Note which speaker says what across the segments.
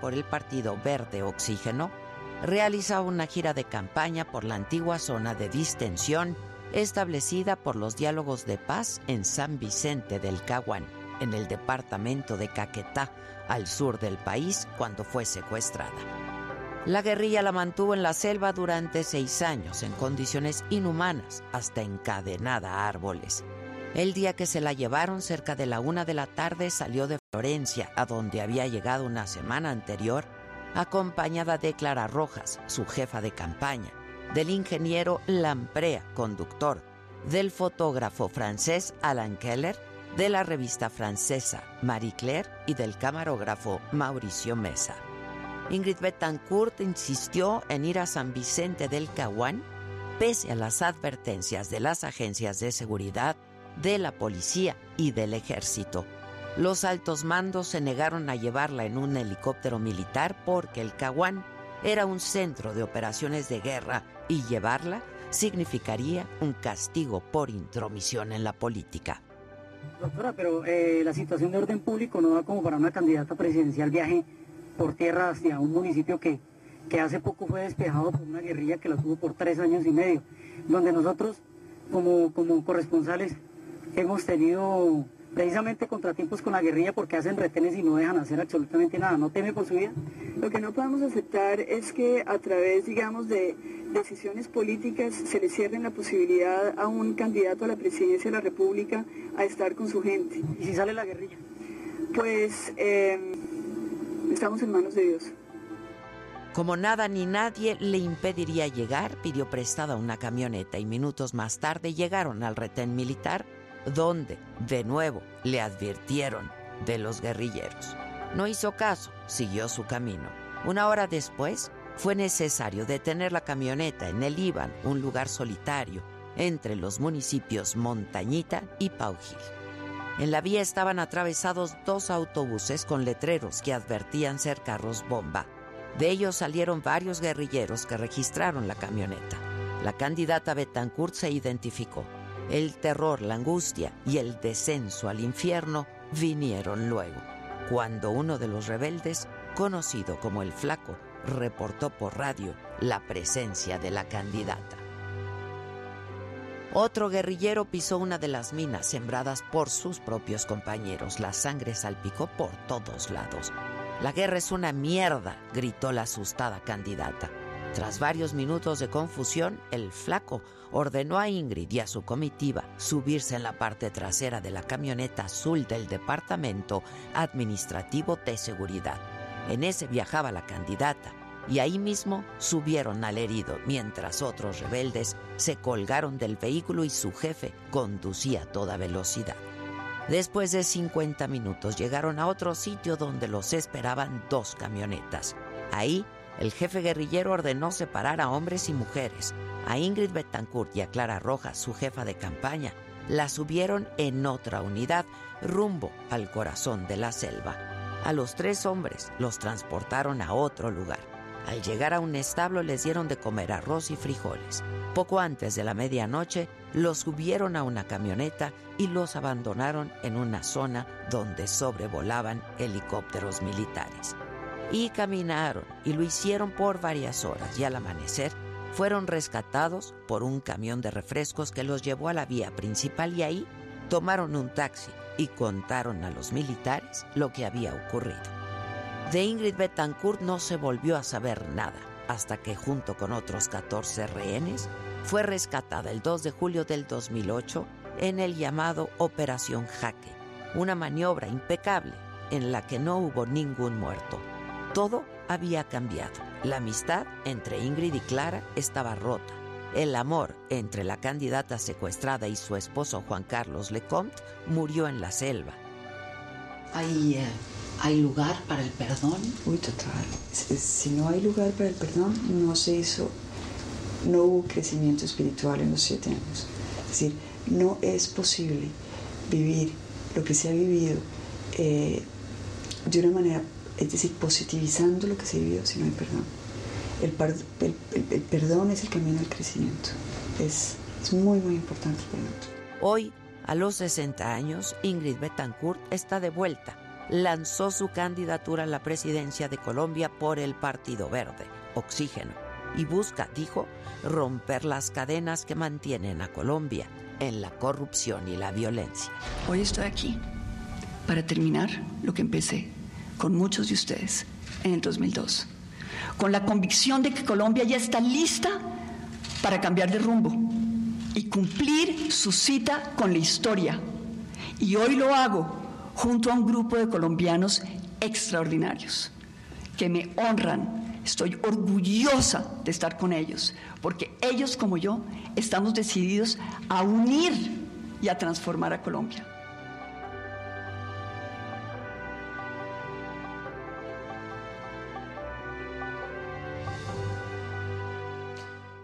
Speaker 1: por el Partido Verde Oxígeno, realizaba una gira de campaña por la antigua zona de distensión establecida por los diálogos de paz en San Vicente del Caguán, en el departamento de Caquetá, al sur del país, cuando fue secuestrada. La guerrilla la mantuvo en la selva durante seis años, en condiciones inhumanas, hasta encadenada a árboles. El día que se la llevaron, cerca de la una de la tarde, salió de Florencia, a donde había llegado una semana anterior, acompañada de Clara Rojas, su jefa de campaña, del ingeniero Lamprea, conductor, del fotógrafo francés Alan Keller, de la revista francesa Marie Claire y del camarógrafo Mauricio Mesa. Ingrid Betancourt insistió en ir a San Vicente del Caguán pese a las advertencias de las agencias de seguridad, de la policía y del ejército. Los altos mandos se negaron a llevarla en un helicóptero militar porque el Caguán era un centro de operaciones de guerra y llevarla significaría un castigo por intromisión en la política.
Speaker 2: Doctora, pero eh, la situación de orden público no da como para una candidata presidencial viaje por tierra hacia un municipio que, que hace poco fue despejado por una guerrilla que la tuvo por tres años y medio, donde nosotros como, como corresponsales hemos tenido precisamente contratiempos con la guerrilla porque hacen retenes y no dejan hacer absolutamente nada. ¿No teme por su vida?
Speaker 3: Lo que no podemos aceptar es que a través, digamos, de decisiones políticas se le cierren la posibilidad a un candidato a la presidencia de la República a estar con su gente.
Speaker 2: ¿Y si sale la guerrilla?
Speaker 3: Pues em, estamos en manos de Dios.
Speaker 1: Como nada ni nadie le impediría llegar, pidió prestada una camioneta y minutos más tarde llegaron al retén militar donde, de nuevo, le advirtieron de los guerrilleros. No hizo caso, siguió su camino. Una hora después, fue necesario detener la camioneta en el Iban, un lugar solitario, entre los municipios Montañita y Paujil. En la vía estaban atravesados dos autobuses con letreros que advertían ser carros bomba. De ellos salieron varios guerrilleros que registraron la camioneta. La candidata Betancourt se identificó. El terror, la angustia y el descenso al infierno vinieron luego, cuando uno de los rebeldes, conocido como el Flaco, reportó por radio la presencia de la candidata. Otro guerrillero pisó una de las minas sembradas por sus propios compañeros. La sangre salpicó por todos lados. La guerra es una mierda, gritó la asustada candidata. Tras varios minutos de confusión, el flaco ordenó a Ingrid y a su comitiva subirse en la parte trasera de la camioneta azul del Departamento Administrativo de Seguridad. En ese viajaba la candidata y ahí mismo subieron al herido mientras otros rebeldes se colgaron del vehículo y su jefe conducía a toda velocidad. Después de 50 minutos llegaron a otro sitio donde los esperaban dos camionetas. Ahí el jefe guerrillero ordenó separar a hombres y mujeres. A Ingrid Betancourt y a Clara Rojas, su jefa de campaña, la subieron en otra unidad rumbo al corazón de la selva. A los tres hombres los transportaron a otro lugar. Al llegar a un establo les dieron de comer arroz y frijoles. Poco antes de la medianoche los subieron a una camioneta y los abandonaron en una zona donde sobrevolaban helicópteros militares y caminaron y lo hicieron por varias horas y al amanecer fueron rescatados por un camión de refrescos que los llevó a la vía principal y ahí tomaron un taxi y contaron a los militares lo que había ocurrido. De Ingrid Betancourt no se volvió a saber nada hasta que junto con otros 14 rehenes fue rescatada el 2 de julio del 2008 en el llamado Operación Jaque, una maniobra impecable en la que no hubo ningún muerto todo había cambiado. La amistad entre Ingrid y Clara estaba rota. El amor entre la candidata secuestrada y su esposo Juan Carlos Lecomte murió en la selva.
Speaker 4: ¿Hay, eh, ¿Hay lugar para el perdón?
Speaker 5: Uy, total. Si no hay lugar para el perdón, no se hizo, no hubo crecimiento espiritual en los siete años. Es decir, no es posible vivir lo que se ha vivido eh, de una manera es decir, positivizando lo que se vivió si no hay perdón. El, perdón es el camino al crecimiento. Es, es muy, muy importante el perdón.
Speaker 1: Hoy, a los 60 años, Ingrid Betancourt está de vuelta lanzó su candidatura a la presidencia de Colombia por el Partido Verde, Oxígeno, y busca, dijo, romper las cadenas que mantienen a Colombia en la corrupción y la violencia.
Speaker 6: Hoy estoy aquí para terminar lo que empecé con muchos de ustedes en el 2002, con la convicción de que Colombia ya está lista para cambiar de rumbo y cumplir su cita con la historia. Y hoy lo hago junto a un grupo de colombianos extraordinarios que me honran. Estoy orgullosa de estar con ellos, porque ellos como yo estamos decididos a unir y a transformar a Colombia.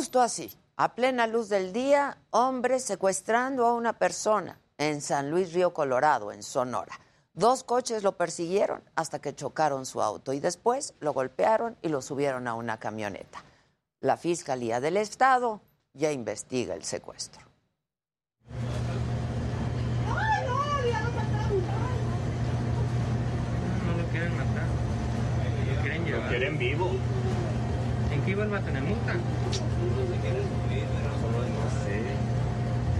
Speaker 1: Justo así, a plena luz del día, hombres secuestrando a una persona en San Luis Río Colorado, en Sonora. Dos coches lo persiguieron hasta que chocaron su auto y después lo golpearon y lo subieron a una camioneta. La Fiscalía del Estado ya investiga el secuestro.
Speaker 7: No lo quieren matar. Lo quieren llevar.
Speaker 8: Lo quieren vivo.
Speaker 7: ¿En qué iban a tener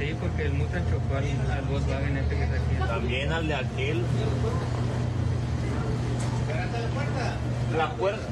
Speaker 7: Sí, porque el Mutan chocó al, al Volkswagen este que está aquí.
Speaker 8: También al de aquel.
Speaker 7: la puerta!
Speaker 8: La puerta.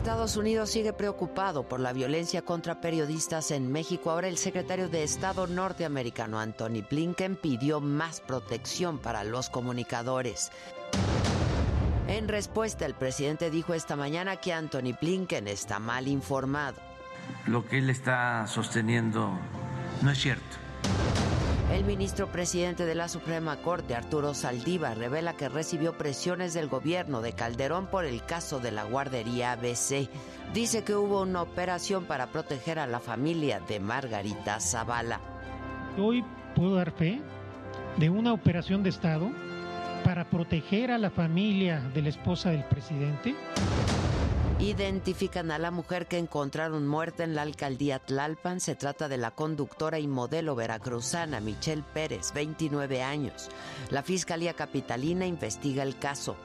Speaker 1: Estados Unidos sigue preocupado por la violencia contra periodistas en México. Ahora el secretario de Estado norteamericano Anthony Blinken pidió más protección para los comunicadores. En respuesta, el presidente dijo esta mañana que Anthony Blinken está mal informado.
Speaker 9: Lo que él está sosteniendo no es cierto.
Speaker 1: El ministro presidente de la Suprema Corte, Arturo Saldívar, revela que recibió presiones del gobierno de Calderón por el caso de la guardería ABC. Dice que hubo una operación para proteger a la familia de Margarita Zavala.
Speaker 10: Hoy puedo dar fe de una operación de Estado para proteger a la familia de la esposa del presidente.
Speaker 1: Identifican a la mujer que encontraron muerta en la alcaldía Tlalpan. Se trata de la conductora y modelo veracruzana Michelle Pérez, 29 años. La Fiscalía Capitalina investiga el caso.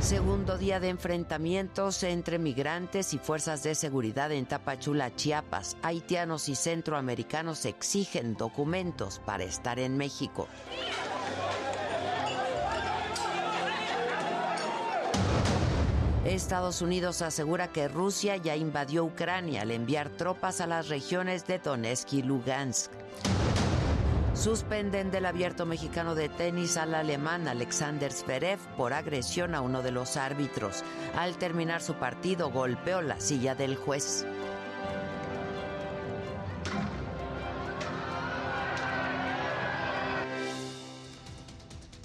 Speaker 1: Segundo día de enfrentamientos entre migrantes y fuerzas de seguridad en Tapachula, Chiapas. Haitianos y centroamericanos exigen documentos para estar en México. Estados Unidos asegura que Rusia ya invadió Ucrania al enviar tropas a las regiones de Donetsk y Lugansk. Suspenden del abierto mexicano de tenis al alemán Alexander Zverev por agresión a uno de los árbitros. Al terminar su partido golpeó la silla del juez.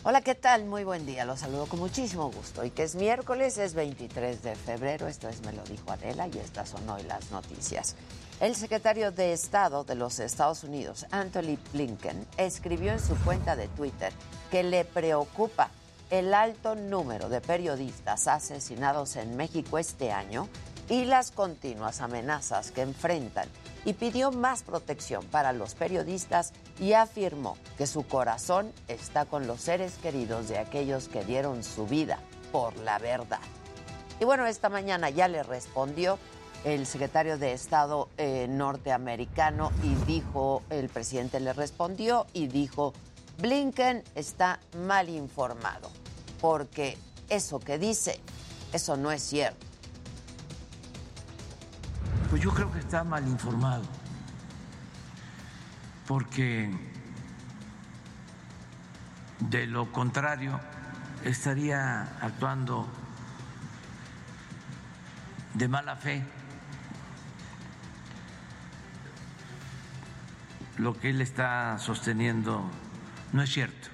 Speaker 1: Hola, ¿qué tal? Muy buen día. Los saludo con muchísimo gusto. Y que es miércoles, es 23 de febrero. Esto es Me lo dijo Adela y estas son hoy las noticias. El secretario de Estado de los Estados Unidos, Anthony Blinken, escribió en su cuenta de Twitter que le preocupa el alto número de periodistas asesinados en México este año y las continuas amenazas que enfrentan y pidió más protección para los periodistas y afirmó que su corazón está con los seres queridos de aquellos que dieron su vida por la verdad. Y bueno, esta mañana ya le respondió el secretario de Estado eh, norteamericano y dijo, el presidente le respondió y dijo, Blinken está mal informado, porque eso que dice, eso no es cierto.
Speaker 9: Pues yo creo que está mal informado, porque de lo contrario estaría actuando de mala fe. Lo que él está sosteniendo no es cierto.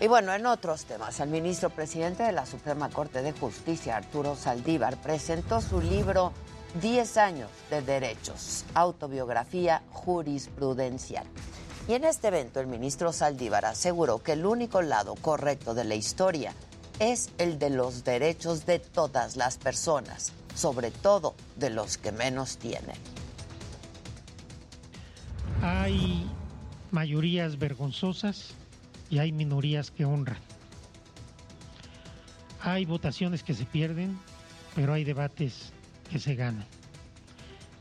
Speaker 1: Y bueno, en otros temas, el ministro presidente de la Suprema Corte de Justicia, Arturo Saldívar, presentó su libro 10 años de derechos, autobiografía jurisprudencial. Y en este evento el ministro Saldívar aseguró que el único lado correcto de la historia es el de los derechos de todas las personas, sobre todo de los que menos tienen.
Speaker 10: Hay mayorías vergonzosas y hay minorías que honran. Hay votaciones que se pierden, pero hay debates que se ganan.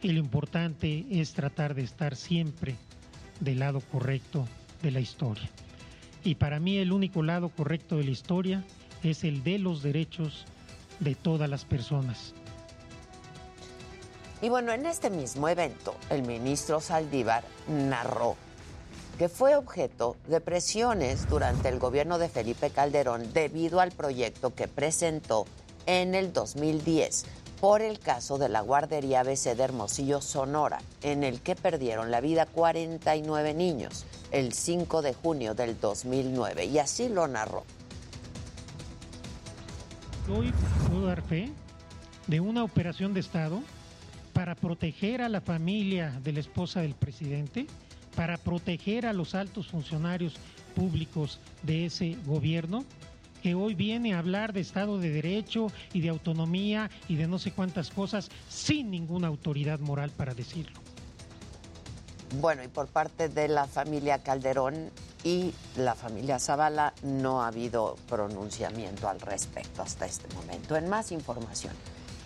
Speaker 10: Y lo importante es tratar de estar siempre del lado correcto de la historia. Y para mí el único lado correcto de la historia es el de los derechos de todas las personas.
Speaker 1: Y bueno, en este mismo evento, el ministro Saldívar narró que fue objeto de presiones durante el gobierno de Felipe Calderón debido al proyecto que presentó en el 2010 por el caso de la guardería ABC de Hermosillo, Sonora, en el que perdieron la vida 49 niños el 5 de junio del 2009. Y así lo narró.
Speaker 10: Hoy puedo dar fe de una operación de Estado para proteger a la familia de la esposa del presidente para proteger a los altos funcionarios públicos de ese gobierno que hoy viene a hablar de Estado de Derecho y de autonomía y de no sé cuántas cosas sin ninguna autoridad moral para decirlo.
Speaker 1: Bueno, y por parte de la familia Calderón y la familia Zavala no ha habido pronunciamiento al respecto hasta este momento. En más información,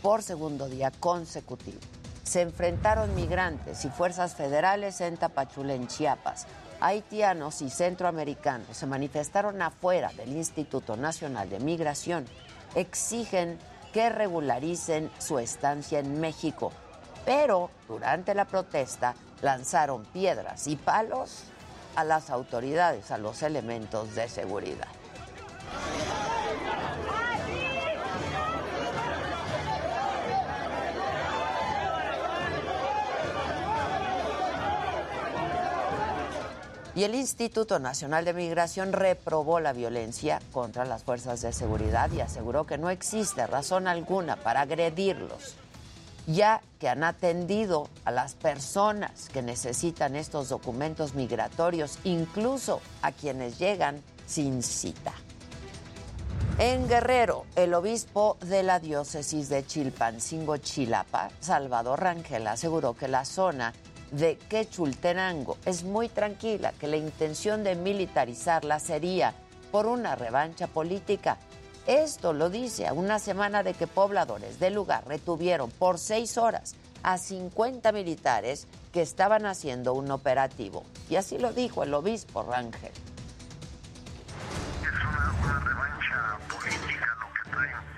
Speaker 1: por segundo día consecutivo, se enfrentaron migrantes y fuerzas federales en Tapachula, en Chiapas. Haitianos y centroamericanos se manifestaron afuera del Instituto Nacional de Migración. Exigen que regularicen su estancia en México, pero durante la protesta lanzaron piedras y palos a las autoridades, a los elementos de seguridad. Y el Instituto Nacional de Migración reprobó la violencia contra las fuerzas de seguridad y aseguró que no existe razón alguna para agredirlos, ya que han atendido a las personas que necesitan estos documentos migratorios, incluso a quienes llegan sin cita. En Guerrero, el obispo de la diócesis de Chilpancingo, Chilapa, Salvador Rangel, aseguró que la zona de Quechultenango es muy tranquila, que la intención de militarizarla sería por una revancha política. Esto lo dice a una semana de que pobladores del lugar retuvieron por seis horas a 50 militares que estaban haciendo un operativo. Y así lo dijo el obispo Rangel.
Speaker 11: Es una, revancha política lo que traen,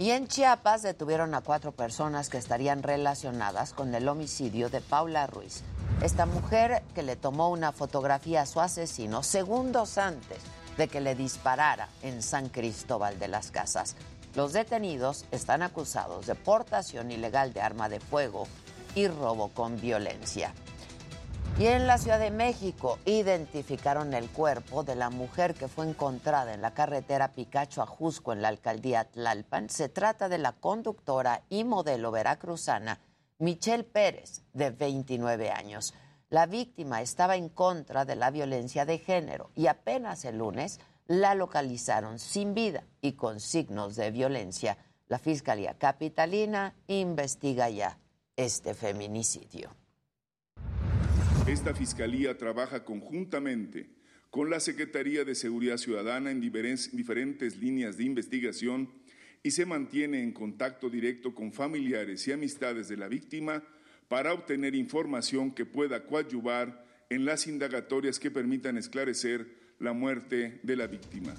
Speaker 11: Y
Speaker 1: en Chiapas detuvieron a cuatro personas que estarían relacionadas con el homicidio de Paula Ruiz. Esta mujer que le tomó una fotografía a su asesino segundos antes de que le disparara en San Cristóbal de las Casas. Los detenidos están acusados de portación ilegal de arma de fuego y robo con violencia. Y en la Ciudad de México identificaron el cuerpo de la mujer que fue encontrada en la carretera Picacho a Jusco en la alcaldía Tlalpan. Se trata de la conductora y modelo veracruzana Michelle Pérez, de 29 años. La víctima estaba en contra de la violencia de género y apenas el lunes la localizaron sin vida y con signos de violencia. La Fiscalía Capitalina investiga ya este feminicidio.
Speaker 12: Esta Fiscalía trabaja conjuntamente con la Secretaría de Seguridad Ciudadana en diferentes líneas de investigación y se mantiene en contacto directo con familiares y amistades de la víctima para obtener información que pueda coadyuvar en las indagatorias que permitan esclarecer la muerte de la víctima.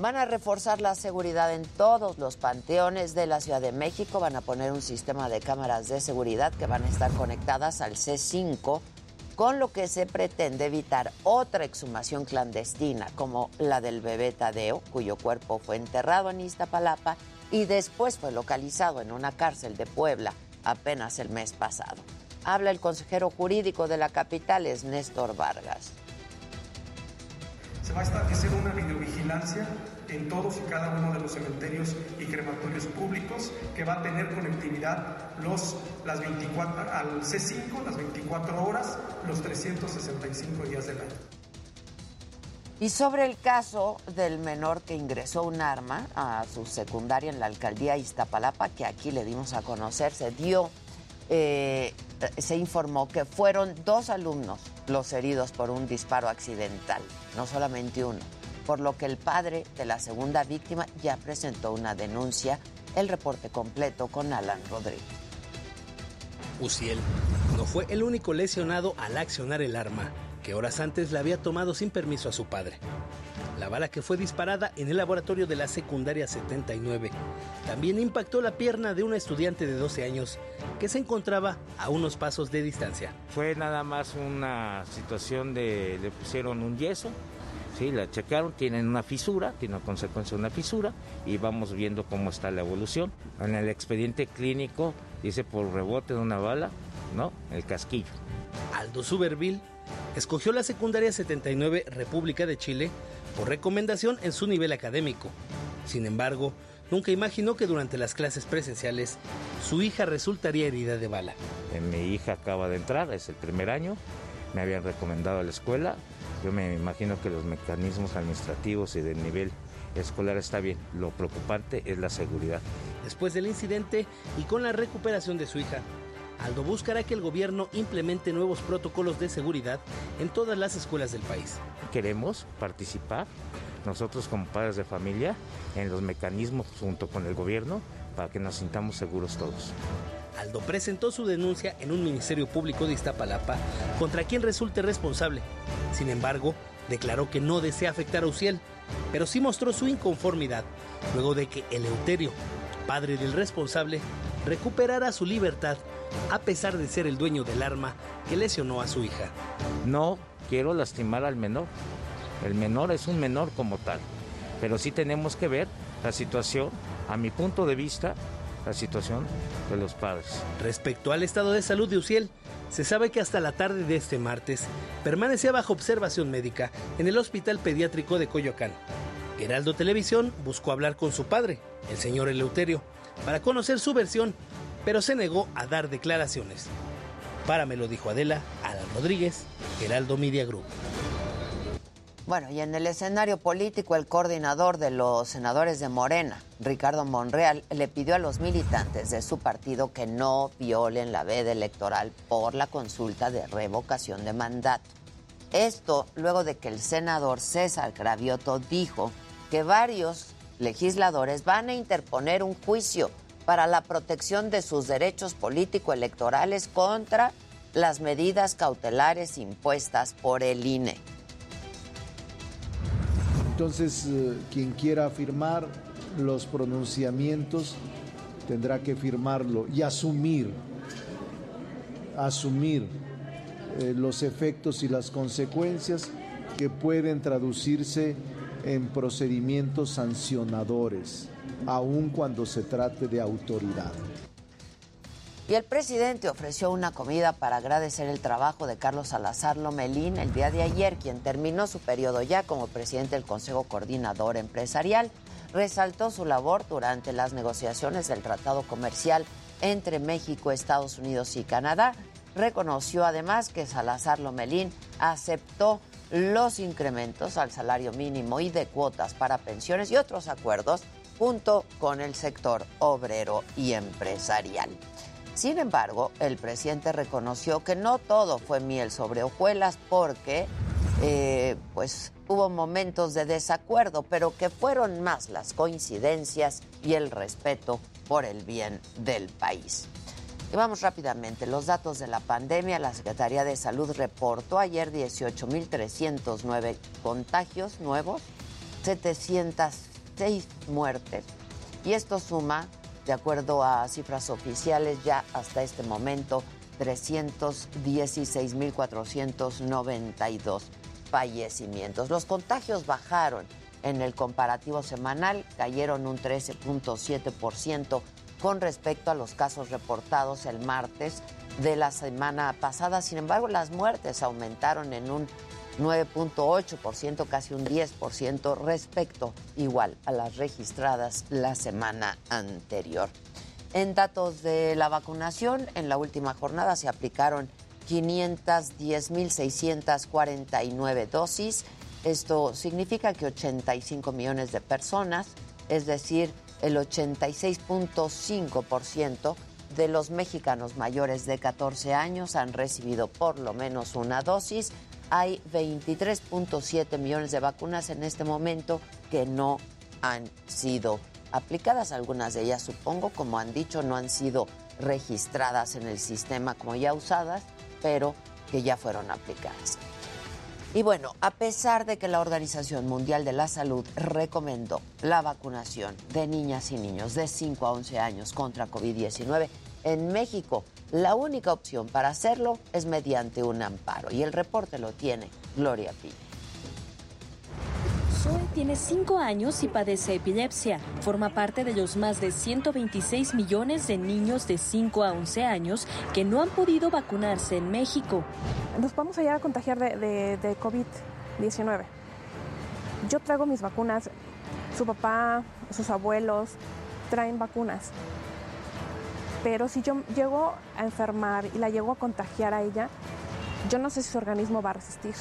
Speaker 1: Van a reforzar la seguridad en todos los panteones de la Ciudad de México. Van a poner un sistema de cámaras de seguridad que van a estar conectadas al C5, con lo que se pretende evitar otra exhumación clandestina, como la del bebé Tadeo, cuyo cuerpo fue enterrado en Iztapalapa y después fue localizado en una cárcel de Puebla apenas el mes pasado. Habla el consejero jurídico de la capital, es Néstor Vargas
Speaker 13: se va a establecer una en todos y cada uno de los cementerios y crematorios públicos que va a tener conectividad los, las 24, al C5 las 24 horas, los 365 días del año.
Speaker 1: Y sobre el caso del menor que ingresó un arma a su secundaria en la alcaldía Iztapalapa, que aquí le dimos a conocer, se dio, eh, se informó que fueron dos alumnos los heridos por un disparo accidental, no solamente uno, por lo que el padre de la segunda víctima ya presentó una denuncia. El reporte completo con Alan Rodríguez.
Speaker 14: Uciel no fue el único lesionado al accionar el arma, que horas antes la había tomado sin permiso a su padre. La bala que fue disparada en el laboratorio de la secundaria 79 también impactó la pierna de una estudiante de 12 años que se encontraba a unos pasos de distancia.
Speaker 15: Fue nada más una situación de le pusieron un yeso, sí, la checaron, tienen una fisura, tiene una consecuencia una fisura y vamos viendo cómo está la evolución. En el expediente clínico dice por rebote de una bala, ¿no? El casquillo.
Speaker 14: Aldo Suberville escogió la secundaria 79 República de Chile por recomendación en su nivel académico. Sin embargo, nunca imaginó que durante las clases presenciales su hija resultaría herida de bala.
Speaker 15: Mi hija acaba de entrar, es el primer año, me habían recomendado a la escuela, yo me imagino que los mecanismos administrativos y del nivel escolar está bien, lo preocupante es la seguridad.
Speaker 14: Después del incidente y con la recuperación de su hija, Aldo buscará que el gobierno implemente nuevos protocolos de seguridad en todas las escuelas del país.
Speaker 15: Queremos participar nosotros como padres de familia en los mecanismos junto con el gobierno para que nos sintamos seguros todos.
Speaker 14: Aldo presentó su denuncia en un ministerio público de Iztapalapa contra quien resulte responsable. Sin embargo, declaró que no desea afectar a Uciel, pero sí mostró su inconformidad luego de que Eleuterio, padre del responsable, recuperara su libertad a pesar de ser el dueño del arma que lesionó a su hija.
Speaker 15: No quiero lastimar al menor. El menor es un menor como tal. Pero sí tenemos que ver la situación, a mi punto de vista, la situación de los padres.
Speaker 14: Respecto al estado de salud de Uciel, se sabe que hasta la tarde de este martes permanecía bajo observación médica en el Hospital Pediátrico de Coyoacán. Heraldo Televisión buscó hablar con su padre, el señor Eleuterio, para conocer su versión pero se negó a dar declaraciones. Para me lo dijo Adela, Alan Rodríguez, Heraldo Media Group.
Speaker 1: Bueno, y en el escenario político, el coordinador de los senadores de Morena, Ricardo Monreal, le pidió a los militantes de su partido que no violen la veda electoral por la consulta de revocación de mandato. Esto luego de que el senador César Gravioto dijo que varios legisladores van a interponer un juicio para la protección de sus derechos político-electorales contra las medidas cautelares impuestas por el INE.
Speaker 16: Entonces, eh, quien quiera firmar los pronunciamientos tendrá que firmarlo y asumir, asumir eh, los efectos y las consecuencias que pueden traducirse en procedimientos sancionadores, aun cuando se trate de autoridad.
Speaker 1: Y el presidente ofreció una comida para agradecer el trabajo de Carlos Salazar Lomelín el día de ayer, quien terminó su periodo ya como presidente del Consejo Coordinador Empresarial. Resaltó su labor durante las negociaciones del Tratado Comercial entre México, Estados Unidos y Canadá. Reconoció además que Salazar Lomelín aceptó los incrementos al salario mínimo y de cuotas para pensiones y otros acuerdos junto con el sector obrero y empresarial. Sin embargo, el presidente reconoció que no todo fue miel sobre hojuelas porque eh, pues hubo momentos de desacuerdo, pero que fueron más las coincidencias y el respeto por el bien del país. Y vamos rápidamente, los datos de la pandemia. La Secretaría de Salud reportó ayer 18.309 contagios nuevos, 706 muertes. Y esto suma de acuerdo a cifras oficiales, ya hasta este momento, 316.492 fallecimientos. Los contagios bajaron en el comparativo semanal, cayeron un 13.7% con respecto a los casos reportados el martes de la semana pasada. Sin embargo, las muertes aumentaron en un 9.8%, casi un 10% respecto igual a las registradas la semana anterior. En datos de la vacunación, en la última jornada se aplicaron 510.649 dosis. Esto significa que 85 millones de personas, es decir, el 86.5% de los mexicanos mayores de 14 años han recibido por lo menos una dosis hay 23.7 millones de vacunas en este momento que no han sido aplicadas. Algunas de ellas, supongo, como han dicho, no han sido registradas en el sistema como ya usadas, pero que ya fueron aplicadas. Y bueno, a pesar de que la Organización Mundial de la Salud recomendó la vacunación de niñas y niños de 5 a 11 años contra COVID-19, en México la única opción para hacerlo es mediante un amparo y el reporte lo tiene Gloria Pi.
Speaker 17: Zoe tiene 5 años y padece epilepsia. Forma parte de los más de 126 millones de niños de 5 a 11 años que no han podido vacunarse en México.
Speaker 18: Nos vamos a llegar a contagiar de, de COVID-19. Yo traigo mis vacunas, su papá, sus abuelos traen vacunas. Pero si yo llego a enfermar y la llego a contagiar a ella, yo no sé si su organismo va a resistir.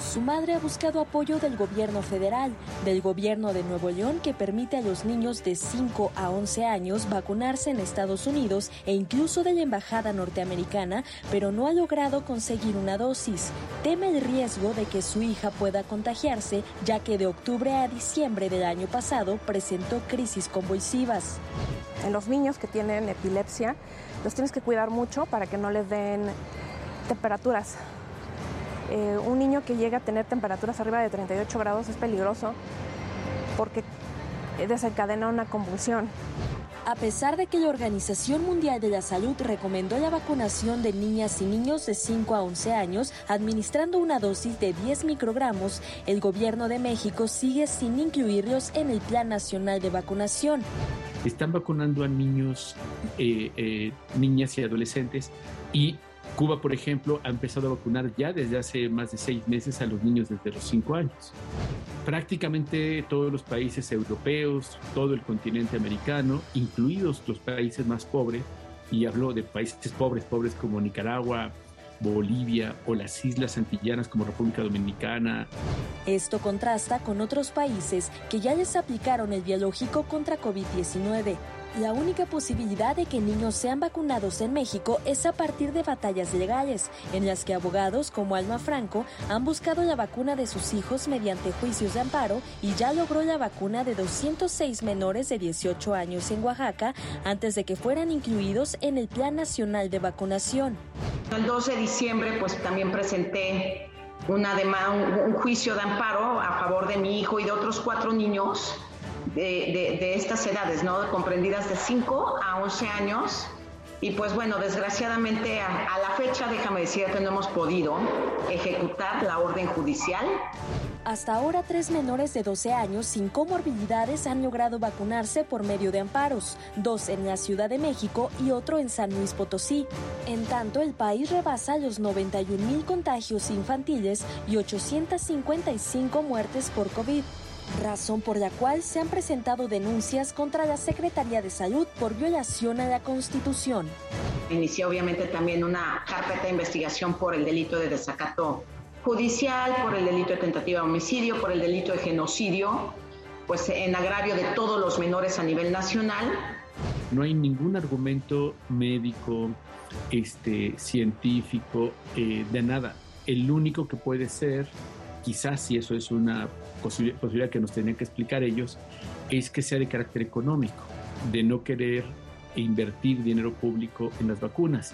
Speaker 17: Su madre ha buscado apoyo del gobierno federal, del gobierno de Nuevo León, que permite a los niños de 5 a 11 años vacunarse en Estados Unidos e incluso de la embajada norteamericana, pero no ha logrado conseguir una dosis. Teme el riesgo de que su hija pueda contagiarse, ya que de octubre a diciembre del año pasado presentó crisis convulsivas.
Speaker 18: En los niños que tienen epilepsia, los tienes que cuidar mucho para que no les den temperaturas. Eh, un niño que llega a tener temperaturas arriba de 38 grados es peligroso porque desencadena una convulsión.
Speaker 17: A pesar de que la Organización Mundial de la Salud recomendó la vacunación de niñas y niños de 5 a 11 años, administrando una dosis de 10 microgramos, el gobierno de México sigue sin incluirlos en el Plan Nacional de Vacunación.
Speaker 19: Están vacunando a niños, eh, eh, niñas y adolescentes y Cuba, por ejemplo, ha empezado a vacunar ya desde hace más de seis meses a los niños desde los cinco años. Prácticamente todos los países europeos, todo el continente americano, incluidos los países más pobres, y hablo de países pobres, pobres como Nicaragua, Bolivia o las Islas Antillanas como República Dominicana.
Speaker 17: Esto contrasta con otros países que ya les aplicaron el biológico contra COVID-19. La única posibilidad de que niños sean vacunados en México es a partir de batallas legales, en las que abogados como Alma Franco han buscado la vacuna de sus hijos mediante juicios de amparo y ya logró la vacuna de 206 menores de 18 años en Oaxaca antes de que fueran incluidos en el Plan Nacional de Vacunación.
Speaker 20: El 12 de diciembre pues también presenté un juicio de amparo a favor de mi hijo y de otros cuatro niños de, estas edades, ¿no? Comprendidas de 5 a 11 años. Y pues bueno, desgraciadamente a, la fecha, déjame decir no hemos podido ejecutar la orden judicial.
Speaker 17: Hasta ahora, tres menores de 12 años sin comorbilidades han logrado vacunarse por medio de amparos, dos en la Ciudad de México y otro en San Luis Potosí. En tanto, el país rebasa los 91 mil contagios infantiles y 855 muertes por COVID razón por la cual se han presentado denuncias contra la Secretaría de Salud por violación a la Constitución.
Speaker 20: Inicié obviamente también una carpeta de investigación por el delito de desacato judicial, por el delito de tentativa de homicidio, por el delito de genocidio, pues en agravio de todos los menores a nivel nacional.
Speaker 19: No hay ningún argumento médico, este, científico, eh, de nada. El único que puede ser, quizás si eso es una posibilidad que nos tenían que explicar ellos, es que sea de carácter económico, de no querer invertir dinero público en las vacunas.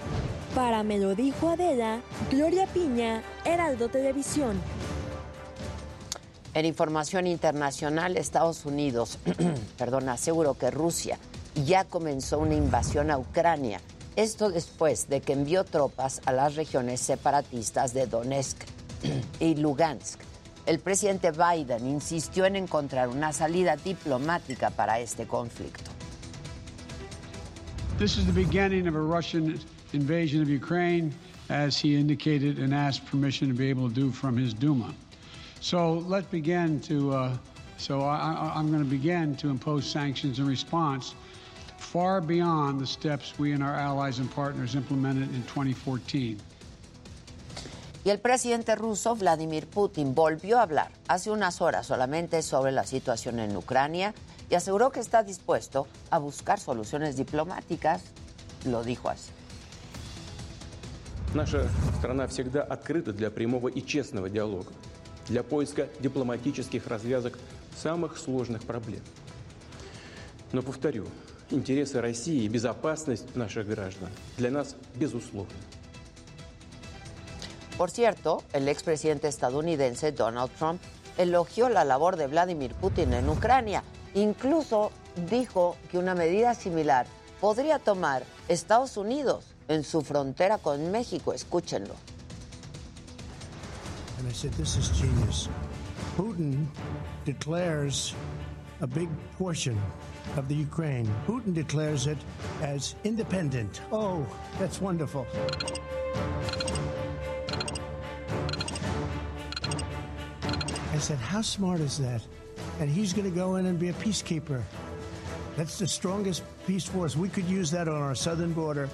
Speaker 17: Para me lo dijo Adela, Gloria Piña, Heraldo Televisión.
Speaker 1: En información internacional, Estados Unidos, perdón, aseguró que Rusia ya comenzó una invasión a Ucrania. Esto después de que envió tropas a las regiones separatistas de Donetsk y Lugansk el presidente Biden insistió en encontrar una salida diplomática para este conflicto.
Speaker 21: This is the beginning of a Russian invasion of Ukraine, as he indicated and asked permission to be able to do from his Duma. So let's begin to. Uh, so I, I'm going to begin to impose sanctions in response far beyond the steps we and our allies and partners implemented in 2014.
Speaker 1: Y el presidente ruso, Vladimir Putin, volvió a hablar hace unas horas solamente sobre la situación en Ucrania y aseguró que está dispuesto a buscar soluciones diplomáticas. Lo dijo así.
Speaker 22: Наша страна всегда открыта для прямого и честного диалога, для поиска дипломатических развязок самых сложных проблем. Но повторю, интересы России и безопасность наших граждан для нас безусловны.
Speaker 1: Por cierto, el expresidente estadounidense Donald Trump elogió la labor de Vladimir Putin en Ucrania. Incluso dijo que una medida similar podría tomar Estados Unidos en su frontera con México. Escúchenlo.
Speaker 23: And I said, this is genius. Putin declares a big portion of the Ukraine. Putin declares it as independent. Oh, that's wonderful. Said, How smart is that? And he's going to go in and be a peacekeeper. That's the strongest peace force. We could use that on our southern border.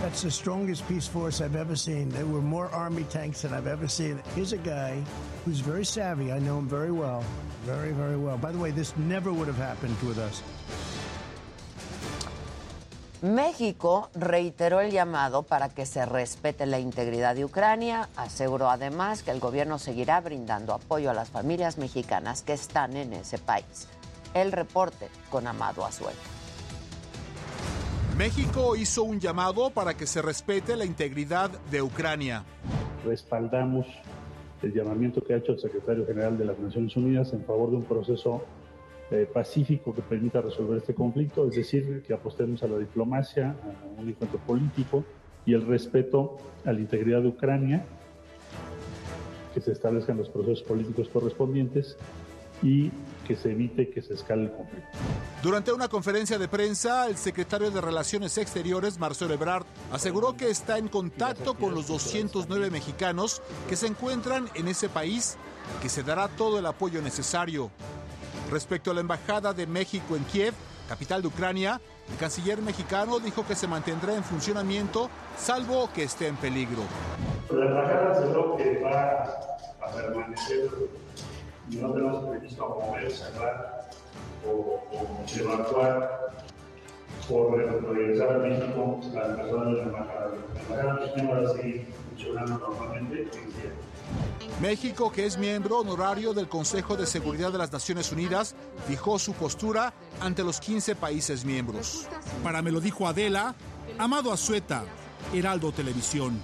Speaker 23: That's the strongest peace force I've ever seen. There were more army tanks than I've ever seen. Here's a guy who's very savvy. I know him very well. Very, very well. By the way, this never would have happened with us.
Speaker 1: México reiteró el llamado para que se respete la integridad de Ucrania. Aseguró además que el gobierno seguirá brindando apoyo a las familias mexicanas que están en ese país. El reporte con Amado Azuel.
Speaker 24: México hizo un llamado para que se respete la integridad de Ucrania.
Speaker 25: Respaldamos el llamamiento que ha hecho el secretario general de las Naciones Unidas en favor de un proceso eh, pacífico que permita resolver este conflicto, es decir, que apostemos a la diplomacia, a un encuentro político y el respeto a la integridad de Ucrania, que se establezcan los procesos políticos correspondientes y que se evite que se escale el conflicto.
Speaker 24: Durante una conferencia de prensa, el secretario de Relaciones Exteriores, Marcelo Ebrard, aseguró que está en contacto con los 209 mexicanos que se encuentran en ese país y que se dará todo el apoyo necesario. Respecto a la Embajada de México en Kiev, capital de Ucrania, el canciller mexicano dijo que se mantendrá en funcionamiento salvo que esté en peligro.
Speaker 25: La embajada aseguró que va a permanecer y no tenemos previsto mover, cerrar o, o evacuar por regresar a México las personas de la embajada. La embajada va a seguir funcionando normalmente en.
Speaker 24: México, que es miembro honorario del Consejo de Seguridad de las Naciones Unidas, fijó su postura ante los 15 países miembros. Para me lo dijo Adela, Amado Azueta, Heraldo Televisión.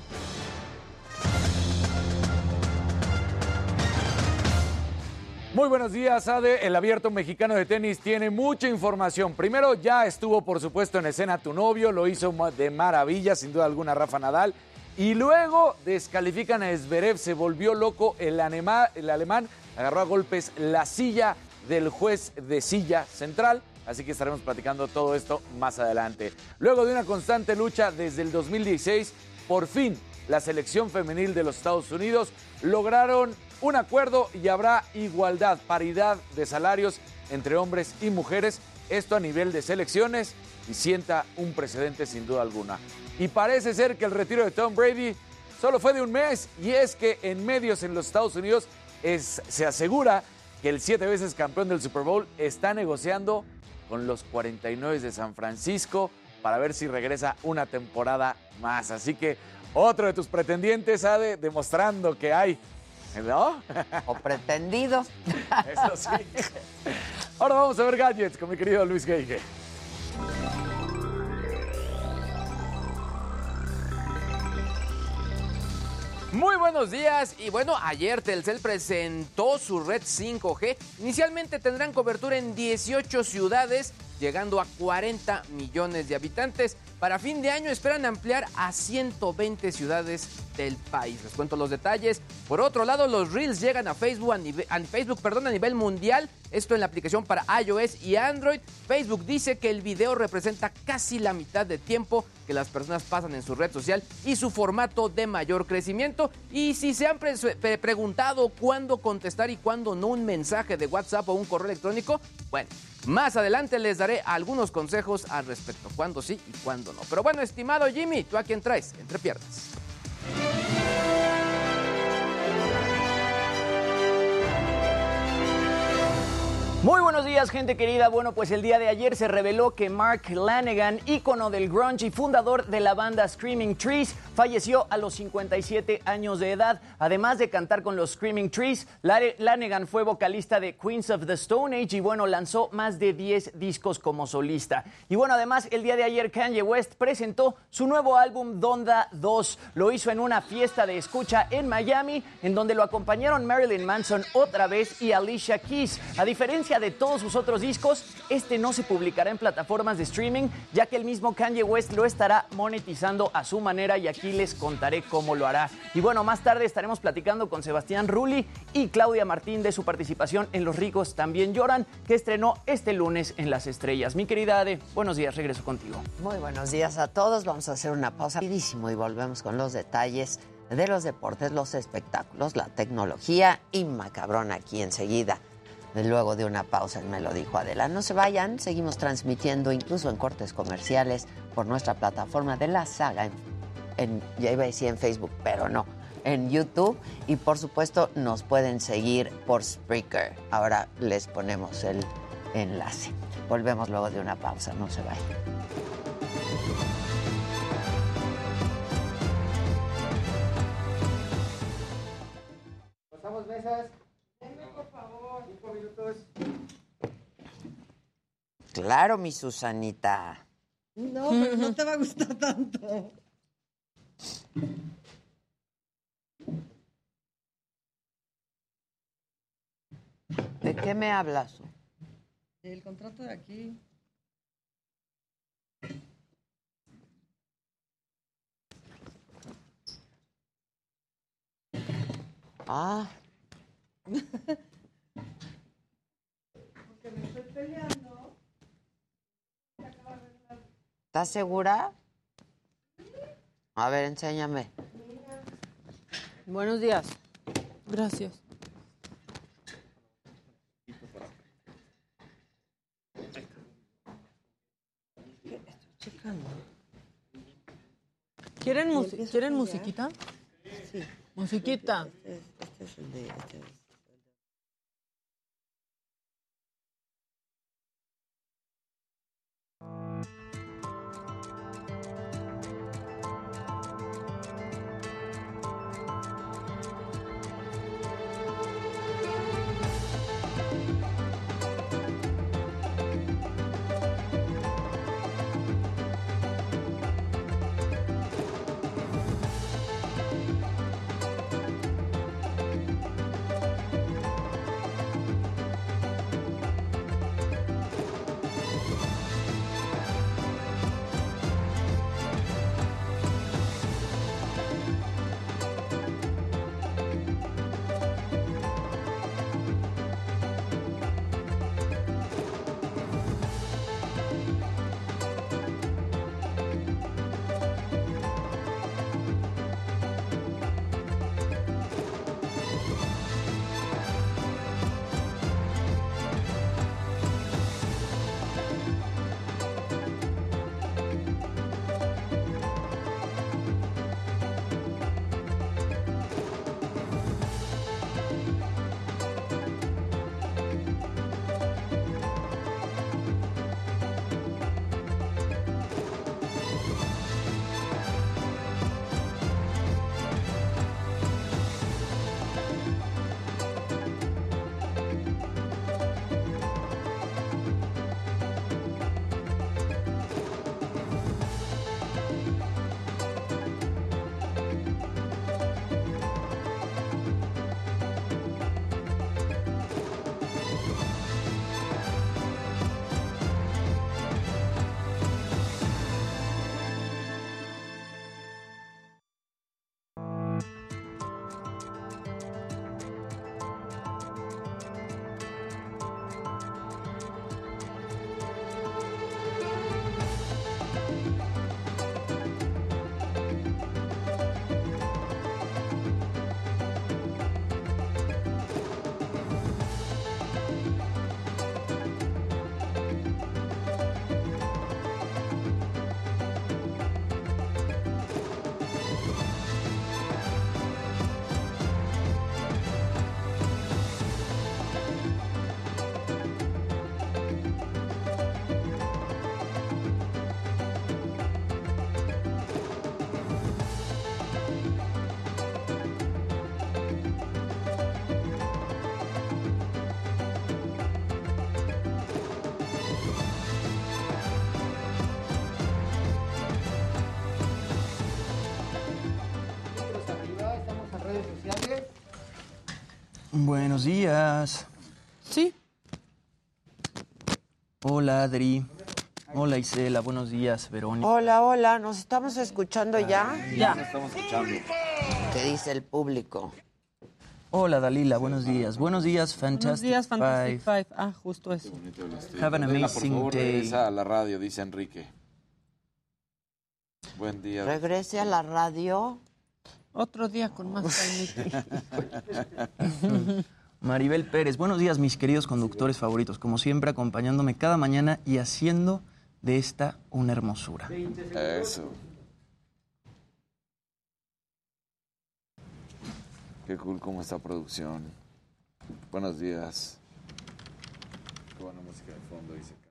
Speaker 26: Muy buenos días, Ade. El abierto mexicano de tenis tiene mucha información. Primero, ya estuvo, por supuesto, en escena tu novio, lo hizo de maravilla, sin duda alguna, Rafa Nadal. Y luego descalifican a Zverev, se volvió loco el, el alemán, agarró a golpes la silla del juez de silla central. Así que estaremos platicando todo esto más adelante. Luego de una constante lucha desde el 2016, por fin la selección femenil de los Estados Unidos lograron un acuerdo y habrá igualdad, paridad de salarios entre hombres y mujeres. Esto a nivel de selecciones y sienta un precedente sin duda alguna. Y parece ser que el retiro de Tom Brady solo fue de un mes y es que en medios en los Estados Unidos se asegura que el siete veces campeón del Super Bowl está negociando con los 49 de San Francisco para ver si regresa una temporada más. Así que otro de tus pretendientes, Ade, demostrando que hay ¿No?
Speaker 1: O pretendidos.
Speaker 26: Eso sí. Ahora vamos a ver gadgets con mi querido Luis Geige.
Speaker 27: Muy buenos días y bueno, ayer Telcel presentó su red 5G. Inicialmente tendrán cobertura en 18 ciudades, llegando a 40 millones de habitantes. Para fin de año esperan ampliar a 120 ciudades del país. Les cuento los detalles. Por otro lado, los Reels llegan a Facebook a nivel, Facebook, perdón, a nivel mundial. Esto en la aplicación para iOS y Android. Facebook dice que el video representa casi la mitad de tiempo que las personas pasan en su red social y su formato de mayor crecimiento. Y si se han preguntado cuándo contestar y cuándo no un mensaje de WhatsApp o un correo electrónico, bueno, más adelante les daré algunos consejos al respecto, cuándo sí y cuándo no. Pero bueno, estimado Jimmy, ¿tú a quién traes? Entre piernas. Muy buenos días, gente querida. Bueno, pues el día de ayer se reveló que Mark Lanegan, ícono del grunge y fundador de la banda Screaming Trees, falleció a los 57 años de edad. Además de cantar con los Screaming Trees, Lanegan fue vocalista de Queens of the Stone Age y bueno, lanzó más de 10 discos como solista. Y bueno, además el día de ayer Kanye West presentó su nuevo álbum Donda 2. Lo hizo en una fiesta de escucha en Miami, en donde lo acompañaron Marilyn Manson otra vez y Alicia Keys. A diferencia de todos sus otros discos, este no se publicará en plataformas de streaming, ya que el mismo Kanye West lo estará monetizando a su manera y aquí les contaré cómo lo hará. Y bueno, más tarde estaremos platicando con Sebastián Rulli y Claudia Martín de su participación en Los ricos también lloran, que estrenó este lunes en Las Estrellas. Mi querida Ade, buenos días, regreso contigo.
Speaker 1: Muy buenos días a todos, vamos a hacer una pausa rapidísimo y volvemos con los detalles de los deportes, los espectáculos, la tecnología y macabrón aquí enseguida luego de una pausa, me lo dijo Adela. No se vayan, seguimos transmitiendo incluso en cortes comerciales por nuestra plataforma de la saga, en, ya iba a decir en Facebook, pero no, en YouTube y por supuesto nos pueden seguir por Spreaker. Ahora les ponemos el enlace. Volvemos luego de una pausa, no se vayan.
Speaker 28: Pasamos mesas
Speaker 1: Claro, mi Susanita.
Speaker 29: No, pero no te va a gustar tanto.
Speaker 1: ¿De qué me hablas?
Speaker 29: El contrato de aquí.
Speaker 1: Ah. ¿Estás segura? A ver, enséñame.
Speaker 30: Buenos días. Gracias. ¿Quieren, ¿quieren musiquita? Sí. Musiquita. Este, este es el de... Este
Speaker 31: Buenos días.
Speaker 30: Sí.
Speaker 31: Hola, Adri. Hola, Isela. Buenos días, Verónica.
Speaker 1: Hola, hola, ¿nos estamos escuchando ya?
Speaker 31: Ya.
Speaker 26: estamos escuchando.
Speaker 1: ¿Qué dice el público?
Speaker 31: Hola, Dalila. Buenos días. Buenos días, Fantastic
Speaker 30: Buenos días, Fantastic
Speaker 31: Five.
Speaker 30: Five. Ah, justo eso.
Speaker 31: Have an
Speaker 26: Adela, por
Speaker 31: amazing
Speaker 26: favor,
Speaker 31: day.
Speaker 26: regresa a la radio, dice Enrique. Buen día.
Speaker 1: Regrese a la radio.
Speaker 30: Otro día con más.
Speaker 31: Maribel Pérez. Buenos días, mis queridos conductores favoritos. Como siempre, acompañándome cada mañana y haciendo de esta una hermosura.
Speaker 26: Eso. Qué cool como esta producción. Buenos días. Qué buena música de fondo, dice.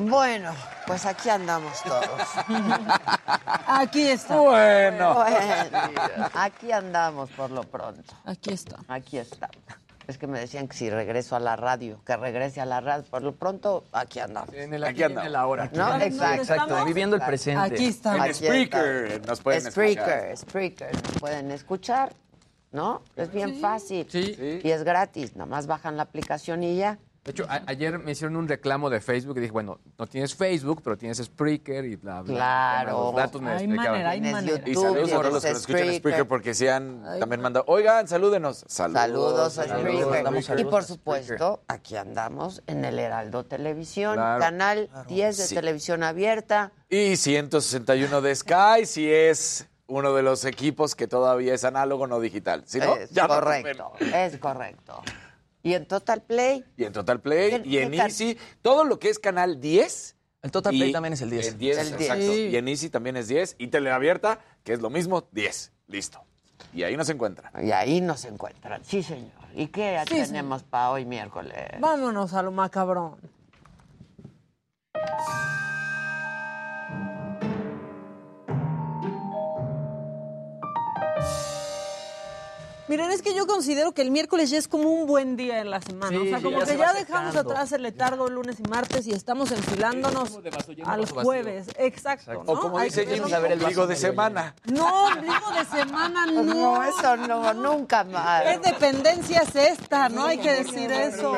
Speaker 1: Bueno, pues aquí andamos todos.
Speaker 30: Aquí está.
Speaker 26: Bueno.
Speaker 1: Bueno, aquí andamos por lo pronto.
Speaker 30: Aquí está.
Speaker 1: Aquí está. Es que me decían que si regreso a la radio, que regrese a la radio. Por lo pronto, aquí andamos.
Speaker 31: En el
Speaker 26: aquí andamos.
Speaker 31: en la hora.
Speaker 1: ¿No?
Speaker 30: ¿Dónde
Speaker 1: Exacto.
Speaker 30: estamos?
Speaker 31: Viviendo el presente.
Speaker 30: Aquí está.
Speaker 26: En
Speaker 1: Aquí
Speaker 26: Spreaker nos pueden
Speaker 1: Spreaker,
Speaker 26: escuchar.
Speaker 1: Spreaker, nos pueden escuchar, ¿no? Es bien fácil.
Speaker 32: Sí.
Speaker 1: Y es gratis, nada más bajan la aplicación y ya.
Speaker 32: De hecho, a- ayer me hicieron un reclamo de Facebook y dije, bueno, no tienes Facebook, pero tienes Spreaker y bla, bla.
Speaker 1: Claro.
Speaker 32: Los datos me
Speaker 30: Hay
Speaker 32: explicaban.
Speaker 30: manera, hay manera.
Speaker 26: Y saludos a todos los que nos escuchan
Speaker 1: Spreaker.
Speaker 26: Porque se han también mandado. Oigan, salúdenos. Saludos.
Speaker 1: Saludos a
Speaker 31: saludos,
Speaker 1: Spreaker. Y por supuesto, aquí andamos en el Heraldo Televisión,
Speaker 26: Claro.
Speaker 1: canal 10 de
Speaker 26: Sí.
Speaker 1: televisión abierta.
Speaker 26: Y 161 de Sky, si es uno de los equipos que todavía es análogo, no digital. Si no,
Speaker 1: es
Speaker 26: ya no
Speaker 1: correcto, es correcto. Y en Total Play,
Speaker 26: Y en Total Play
Speaker 1: ¿Qué-
Speaker 26: y en
Speaker 1: qué can-
Speaker 26: Easy, todo lo que es canal 10.
Speaker 31: El Total
Speaker 26: y-
Speaker 31: Play también es el 10.
Speaker 26: El 10,
Speaker 1: El 10.
Speaker 26: exacto.
Speaker 30: Sí.
Speaker 26: Y en Easy también es 10. Y Teleabierta, que es lo mismo, 10. Listo. Y ahí nos encuentran.
Speaker 1: y ahí nos encuentran. Sí, señor. ¿Y qué
Speaker 30: Sí,
Speaker 1: tenemos para hoy miércoles?
Speaker 30: Vámonos a lo macabrón. Miren, es que yo considero que el miércoles ya es como un buen día en la semana.
Speaker 31: Sí,
Speaker 30: o sea,
Speaker 31: sí,
Speaker 30: como
Speaker 31: ya
Speaker 30: que
Speaker 31: se
Speaker 30: ya dejamos
Speaker 31: acercando.
Speaker 30: atrás el letargo lunes y martes y estamos enfilándonos
Speaker 32: vaso lleno,
Speaker 30: al jueves. Exacto. ¿no?
Speaker 26: O como
Speaker 30: Hay
Speaker 26: dice
Speaker 30: que-
Speaker 26: Jimmy,
Speaker 31: a ver el
Speaker 26: ombligo de semana.
Speaker 30: No, ombligo de semana no.
Speaker 1: No, eso no, nunca más.
Speaker 30: ¿Qué dependencia es esta? No hay que decir eso.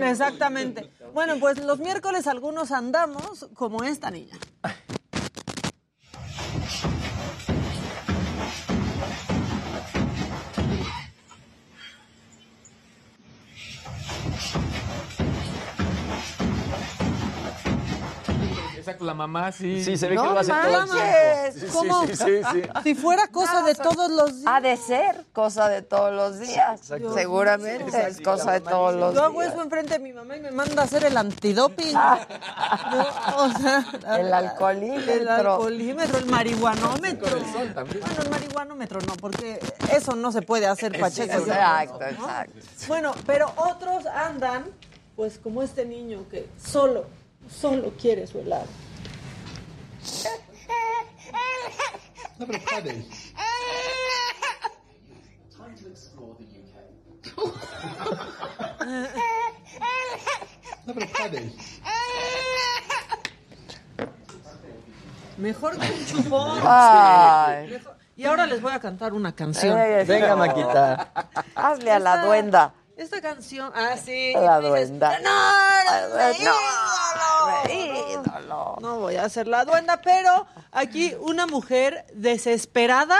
Speaker 30: Exactamente. Bueno, pues los miércoles algunos andamos como esta niña.
Speaker 32: Exacto, la mamá sí.
Speaker 31: Sí, se ve que
Speaker 1: No
Speaker 31: lo hace todo el tiempo.
Speaker 1: manches.
Speaker 30: ¿Cómo?
Speaker 26: Sí, sí, sí.
Speaker 30: Si fuera cosa de todos los días.
Speaker 1: Ha de ser cosa de todos los días. Seguramente es cosa de todos los
Speaker 30: Yo hago
Speaker 1: días.
Speaker 30: eso enfrente de mi mamá y me manda a hacer el antidoping. No, o sea,
Speaker 1: El alcoholímetro.
Speaker 30: El alcoholímetro, el marihuanómetro. Bueno, el marihuanómetro no, porque eso no se puede hacer, Pacheco.
Speaker 1: Exacto,
Speaker 30: ¿no?
Speaker 1: exacto.
Speaker 30: Bueno, pero otros andan, pues como este niño que solo, solo quiere su helado.
Speaker 21: No, pero padre. No, pero padre.
Speaker 30: Mejor que un chupón.
Speaker 1: Ay.
Speaker 30: Mejor- Y ahora les voy a cantar una canción.
Speaker 31: Venga, Maquita.
Speaker 1: Hazle a la
Speaker 30: Esta-
Speaker 1: duenda.
Speaker 30: Esta canción, ah, sí.
Speaker 1: La duenda.
Speaker 30: No, no,
Speaker 1: No,
Speaker 30: ídolo".
Speaker 1: ídolo.
Speaker 30: No voy a hacer la duenda, pero aquí una mujer desesperada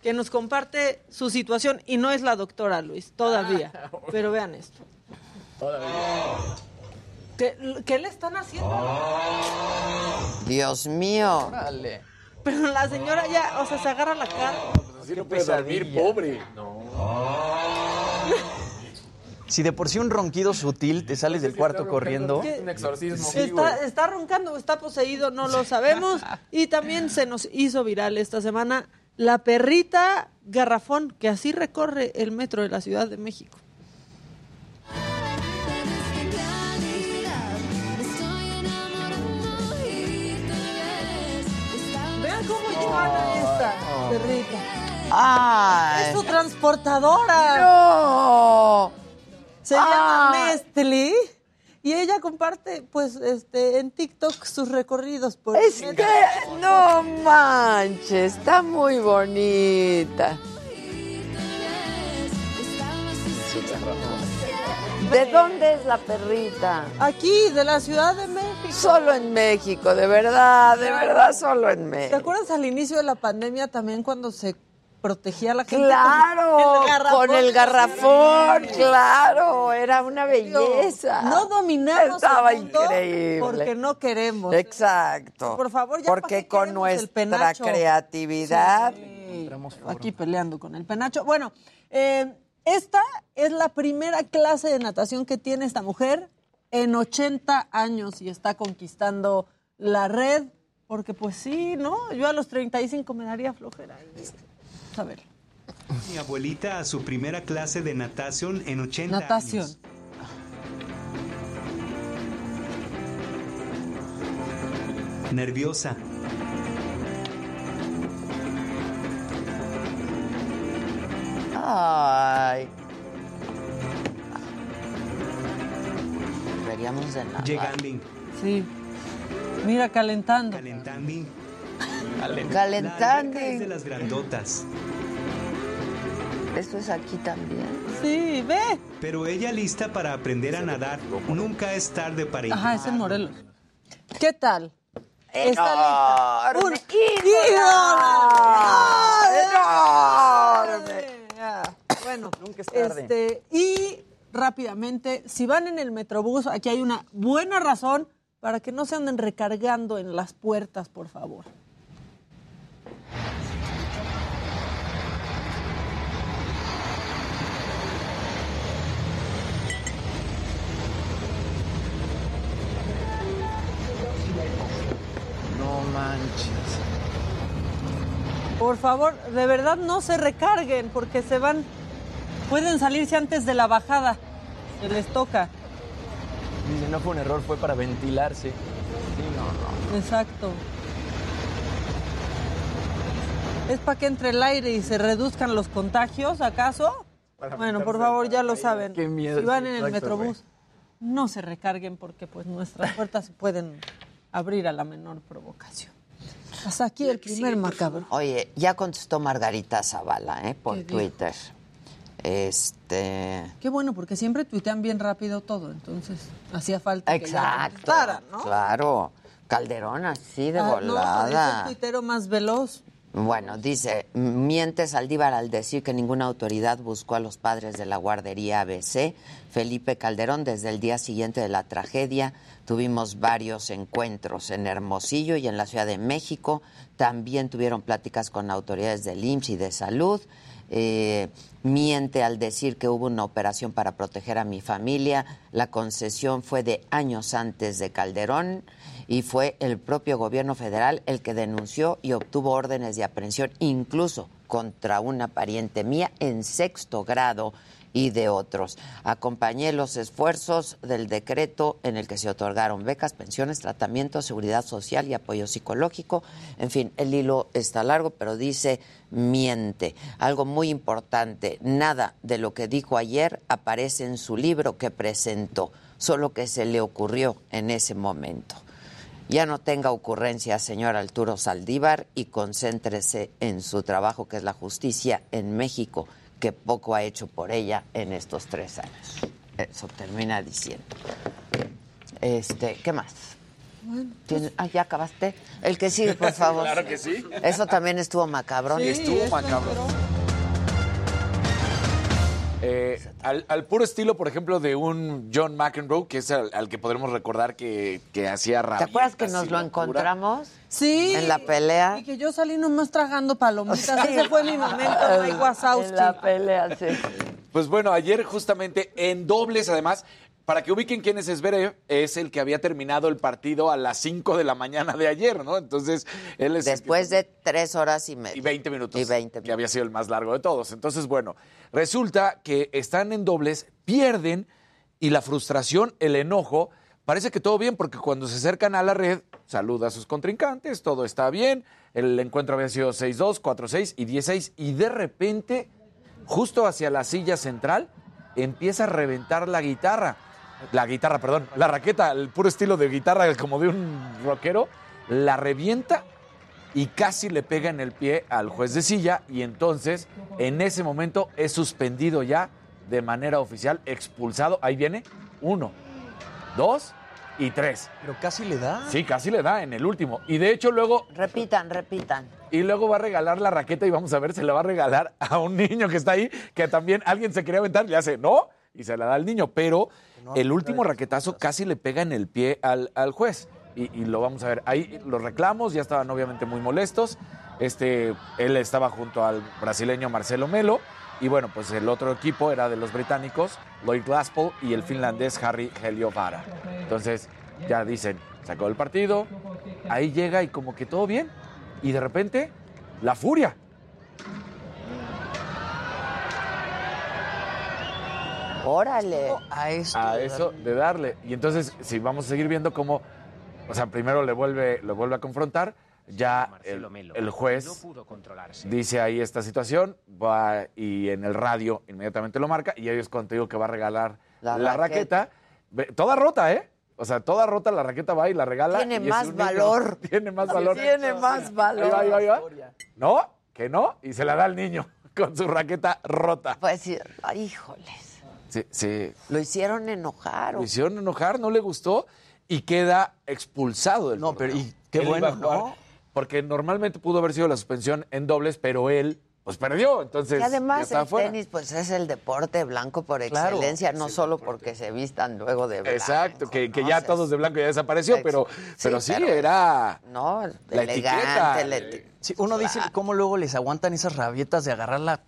Speaker 30: que nos comparte su situación y no es la doctora Luis, todavía. Pero vean esto. ¿Qué, qué le están haciendo?
Speaker 1: Dios mío.
Speaker 31: Dale.
Speaker 30: Pero la señora ya, o sea, se agarra la cara.
Speaker 26: Así no puede dormir, pobre.
Speaker 31: Si de por sí un ronquido sutil te sales del cuarto corriendo.
Speaker 30: ¿Qué?
Speaker 32: Un exorcismo.
Speaker 30: Está, está roncando, está poseído, no lo sabemos. Y también se nos hizo viral esta semana la perrita garrafón, que así recorre el metro de la Ciudad de México. Vean cómo llevan a esta perrita.
Speaker 1: Ay.
Speaker 30: Es su transportadora.
Speaker 1: No.
Speaker 30: Se llama Nestlé. Y ella comparte, pues, este, en TikTok sus recorridos por
Speaker 1: Es que no manches, está muy bonita. ¿De dónde es la perrita?
Speaker 30: Aquí, de la Ciudad de México.
Speaker 1: Solo en México, de verdad, de verdad, solo en
Speaker 30: ¿Te
Speaker 1: México.
Speaker 30: acuerdas al inicio de la pandemia también cuando se protegía a la gente?
Speaker 1: Claro, con el garrafón,
Speaker 30: Sí.
Speaker 1: claro, era una belleza.
Speaker 30: No dominamos
Speaker 1: Estaba
Speaker 30: el mundo
Speaker 1: increíble.
Speaker 30: porque no queremos.
Speaker 1: Exacto.
Speaker 30: Por favor, ya
Speaker 1: Porque con
Speaker 30: el
Speaker 1: nuestra creatividad.
Speaker 30: Aquí peleando con el penacho. Bueno, eh, esta es la primera clase de natación que tiene esta mujer en 80 años y está conquistando la red. Porque pues sí, ¿no? Yo a los 35 me daría flojera. A ver,
Speaker 33: Mi abuelita a su primera clase de natación en 80
Speaker 30: natación.
Speaker 33: años. Nerviosa.
Speaker 1: Ay. Deberíamos de nadar.
Speaker 33: Llegando.
Speaker 30: Sí. Mira, calentando.
Speaker 33: Calentando.
Speaker 1: Calentando.
Speaker 33: La alberca es de las grandotas.
Speaker 1: Esto es aquí también.
Speaker 30: Sí, ve.
Speaker 33: Pero ella lista para aprender a nadar. Nunca es tarde para
Speaker 30: Ajá, es en Morelos. ¿Qué tal?
Speaker 1: Enorme.
Speaker 30: Está lista. Un
Speaker 1: Enorme.
Speaker 30: Ya, Bueno,
Speaker 31: Nunca es tarde.
Speaker 30: este, y rápidamente, si van en el Metrobús, aquí hay una buena razón para que no se anden recargando en las puertas, por favor.
Speaker 32: Manches.
Speaker 30: Por favor, de verdad no se recarguen porque se van, pueden salirse antes de la bajada. Se les toca.
Speaker 31: Dice, no fue un error, fue para ventilarse. Sí, no, no.
Speaker 30: Exacto. ¿Es para que entre el aire y se reduzcan los contagios, acaso?
Speaker 31: Para
Speaker 30: Bueno, por favor, ya lo
Speaker 31: aire.
Speaker 30: saben.
Speaker 31: Qué miedo,
Speaker 30: Si van en el
Speaker 31: exacto,
Speaker 30: Metrobús, no se recarguen porque pues nuestras puertas pueden abrir a la menor provocación. Hasta aquí el primer macabro.
Speaker 1: Oye, ya contestó Margarita Zavala, ¿eh? Por. Twitter. Este.
Speaker 30: Qué bueno, porque siempre tuitean bien rápido todo, entonces hacía falta que
Speaker 1: Exacto.
Speaker 30: ¿no?
Speaker 1: Claro. Calderón así de
Speaker 30: Ah, no, es el
Speaker 1: volada.
Speaker 30: tuitero más veloz.
Speaker 1: Bueno, dice, miente Saldívar al decir que ninguna autoridad buscó a los padres de la guardería ABC. Felipe Calderón, desde el día siguiente de la tragedia, tuvimos varios encuentros en Hermosillo y en la Ciudad de México. También tuvieron pláticas con autoridades del IMSS y de salud. Eh, miente al decir que hubo una operación para proteger a mi familia. La concesión fue de años antes de Calderón y fue el propio gobierno federal el que denunció y obtuvo órdenes de aprehensión incluso contra una pariente mía en sexto grado y de otros. Acompañé los esfuerzos del decreto en el que se otorgaron becas, pensiones, tratamiento, seguridad social y apoyo psicológico. En fin, el hilo está largo, pero dice miente. Algo muy importante, nada de lo que dijo ayer aparece en su libro que presentó, solo que se le ocurrió en ese momento. Ya no tenga ocurrencias, señor Arturo Saldívar, y concéntrese en su trabajo, que es la justicia en México, que poco ha hecho por ella en estos tres años. Eso termina diciendo. Este, ¿qué más? ¿Tiene- Ah, ya acabaste. El que sigue, por favor.
Speaker 26: Claro que sí.
Speaker 1: Eso también estuvo macabrón.
Speaker 26: Sí, estuvo macabro. Eh, al, al puro estilo, por ejemplo, de un John McEnroe, que es al, al que podremos recordar que, que hacía
Speaker 1: ¿Te
Speaker 26: rabia.
Speaker 1: acuerdas que nos lo encontramos?
Speaker 30: Sí.
Speaker 1: En la pelea.
Speaker 30: Y que yo salí nomás tragando palomitas. Ese fue mi momento, Mike Wazowski.
Speaker 1: En la pelea, sí.
Speaker 26: Pues bueno, ayer justamente en dobles, además, para que ubiquen quién es Zverev, es el que había terminado el partido a las 5 de la mañana de ayer, ¿no? Entonces, él es... que-
Speaker 1: Después de tres horas y media.
Speaker 26: y 20 minutos.
Speaker 1: Y 20
Speaker 26: Que había sido el más largo de todos. Entonces, bueno, resulta que están en dobles, pierden y la frustración, el enojo, parece que todo bien porque cuando se acercan a la red, saluda a sus contrincantes, todo está bien. El encuentro había sido 6-2, 4-6 y 10-6 y de repente, justo hacia la silla central, empieza a reventar la guitarra. La guitarra, perdón, la raqueta, el puro estilo de guitarra como de un rockero, la revienta y casi le pega en el pie al juez de silla y entonces en ese momento es suspendido ya de manera oficial, expulsado. Ahí viene, uno, dos y tres.
Speaker 27: Pero casi le da.
Speaker 26: Sí, casi le da en el último. Y de hecho luego...
Speaker 1: Repitan, repitan.
Speaker 26: Y luego va a regalar la raqueta y vamos a ver, se la va a regalar a un niño que está ahí, que también alguien se quería aventar, le hace, no, y se la da al niño. Pero el último raquetazo casi le pega en el pie al, al juez. Y, y lo vamos a ver. Ahí los reclamos ya estaban obviamente muy molestos. Este, él estaba junto al brasileño Marcelo Melo. Y bueno, pues el otro equipo era de los británicos, Lloyd Glaspel y el finlandés Harry Heliovara. Entonces, ya dicen, sacó el partido, ahí llega y como que todo bien. Y de repente, la furia.
Speaker 1: Órale.
Speaker 27: A eso.
Speaker 26: A eso de darle. Y entonces, si vamos a seguir viendo cómo, o sea, primero le vuelve, lo vuelve a confrontar, ya el, el juez dice ahí esta situación, va y en el radio inmediatamente lo marca, y ahí es cuando te digo que va a regalar
Speaker 1: La
Speaker 26: la,
Speaker 1: raqueta.
Speaker 26: Toda rota, ¿eh? O sea, toda rota la raqueta va y la regala.
Speaker 1: Tiene
Speaker 26: y
Speaker 1: más
Speaker 26: niño.
Speaker 1: valor.
Speaker 26: Tiene más valor.
Speaker 1: Tiene más valor.
Speaker 26: Ahí va, ahí va, ahí va. No, que no, y se la da al niño con su raqueta rota.
Speaker 1: Pues híjoles.
Speaker 26: Sí, sí.
Speaker 1: Lo hicieron enojar.
Speaker 26: Lo hicieron enojar, no le gustó y queda expulsado del No, pero y
Speaker 27: qué bueno, ¿no?
Speaker 26: Porque normalmente pudo haber sido la suspensión en dobles, pero él pues perdió, entonces
Speaker 1: y
Speaker 26: ya
Speaker 1: además el
Speaker 26: fuera.
Speaker 1: tenis pues es el deporte blanco por
Speaker 26: Claro.
Speaker 1: excelencia, no solo porque se vistan luego de blanco.
Speaker 26: Exacto, que, que ya todos de blanco ya desapareció, pero, pero sí,
Speaker 1: pero-
Speaker 26: era
Speaker 1: No,
Speaker 26: la
Speaker 1: elegante,
Speaker 26: etiqueta.
Speaker 1: le-
Speaker 27: Sí, uno dice cómo luego les aguantan esas rabietas de agarrar la,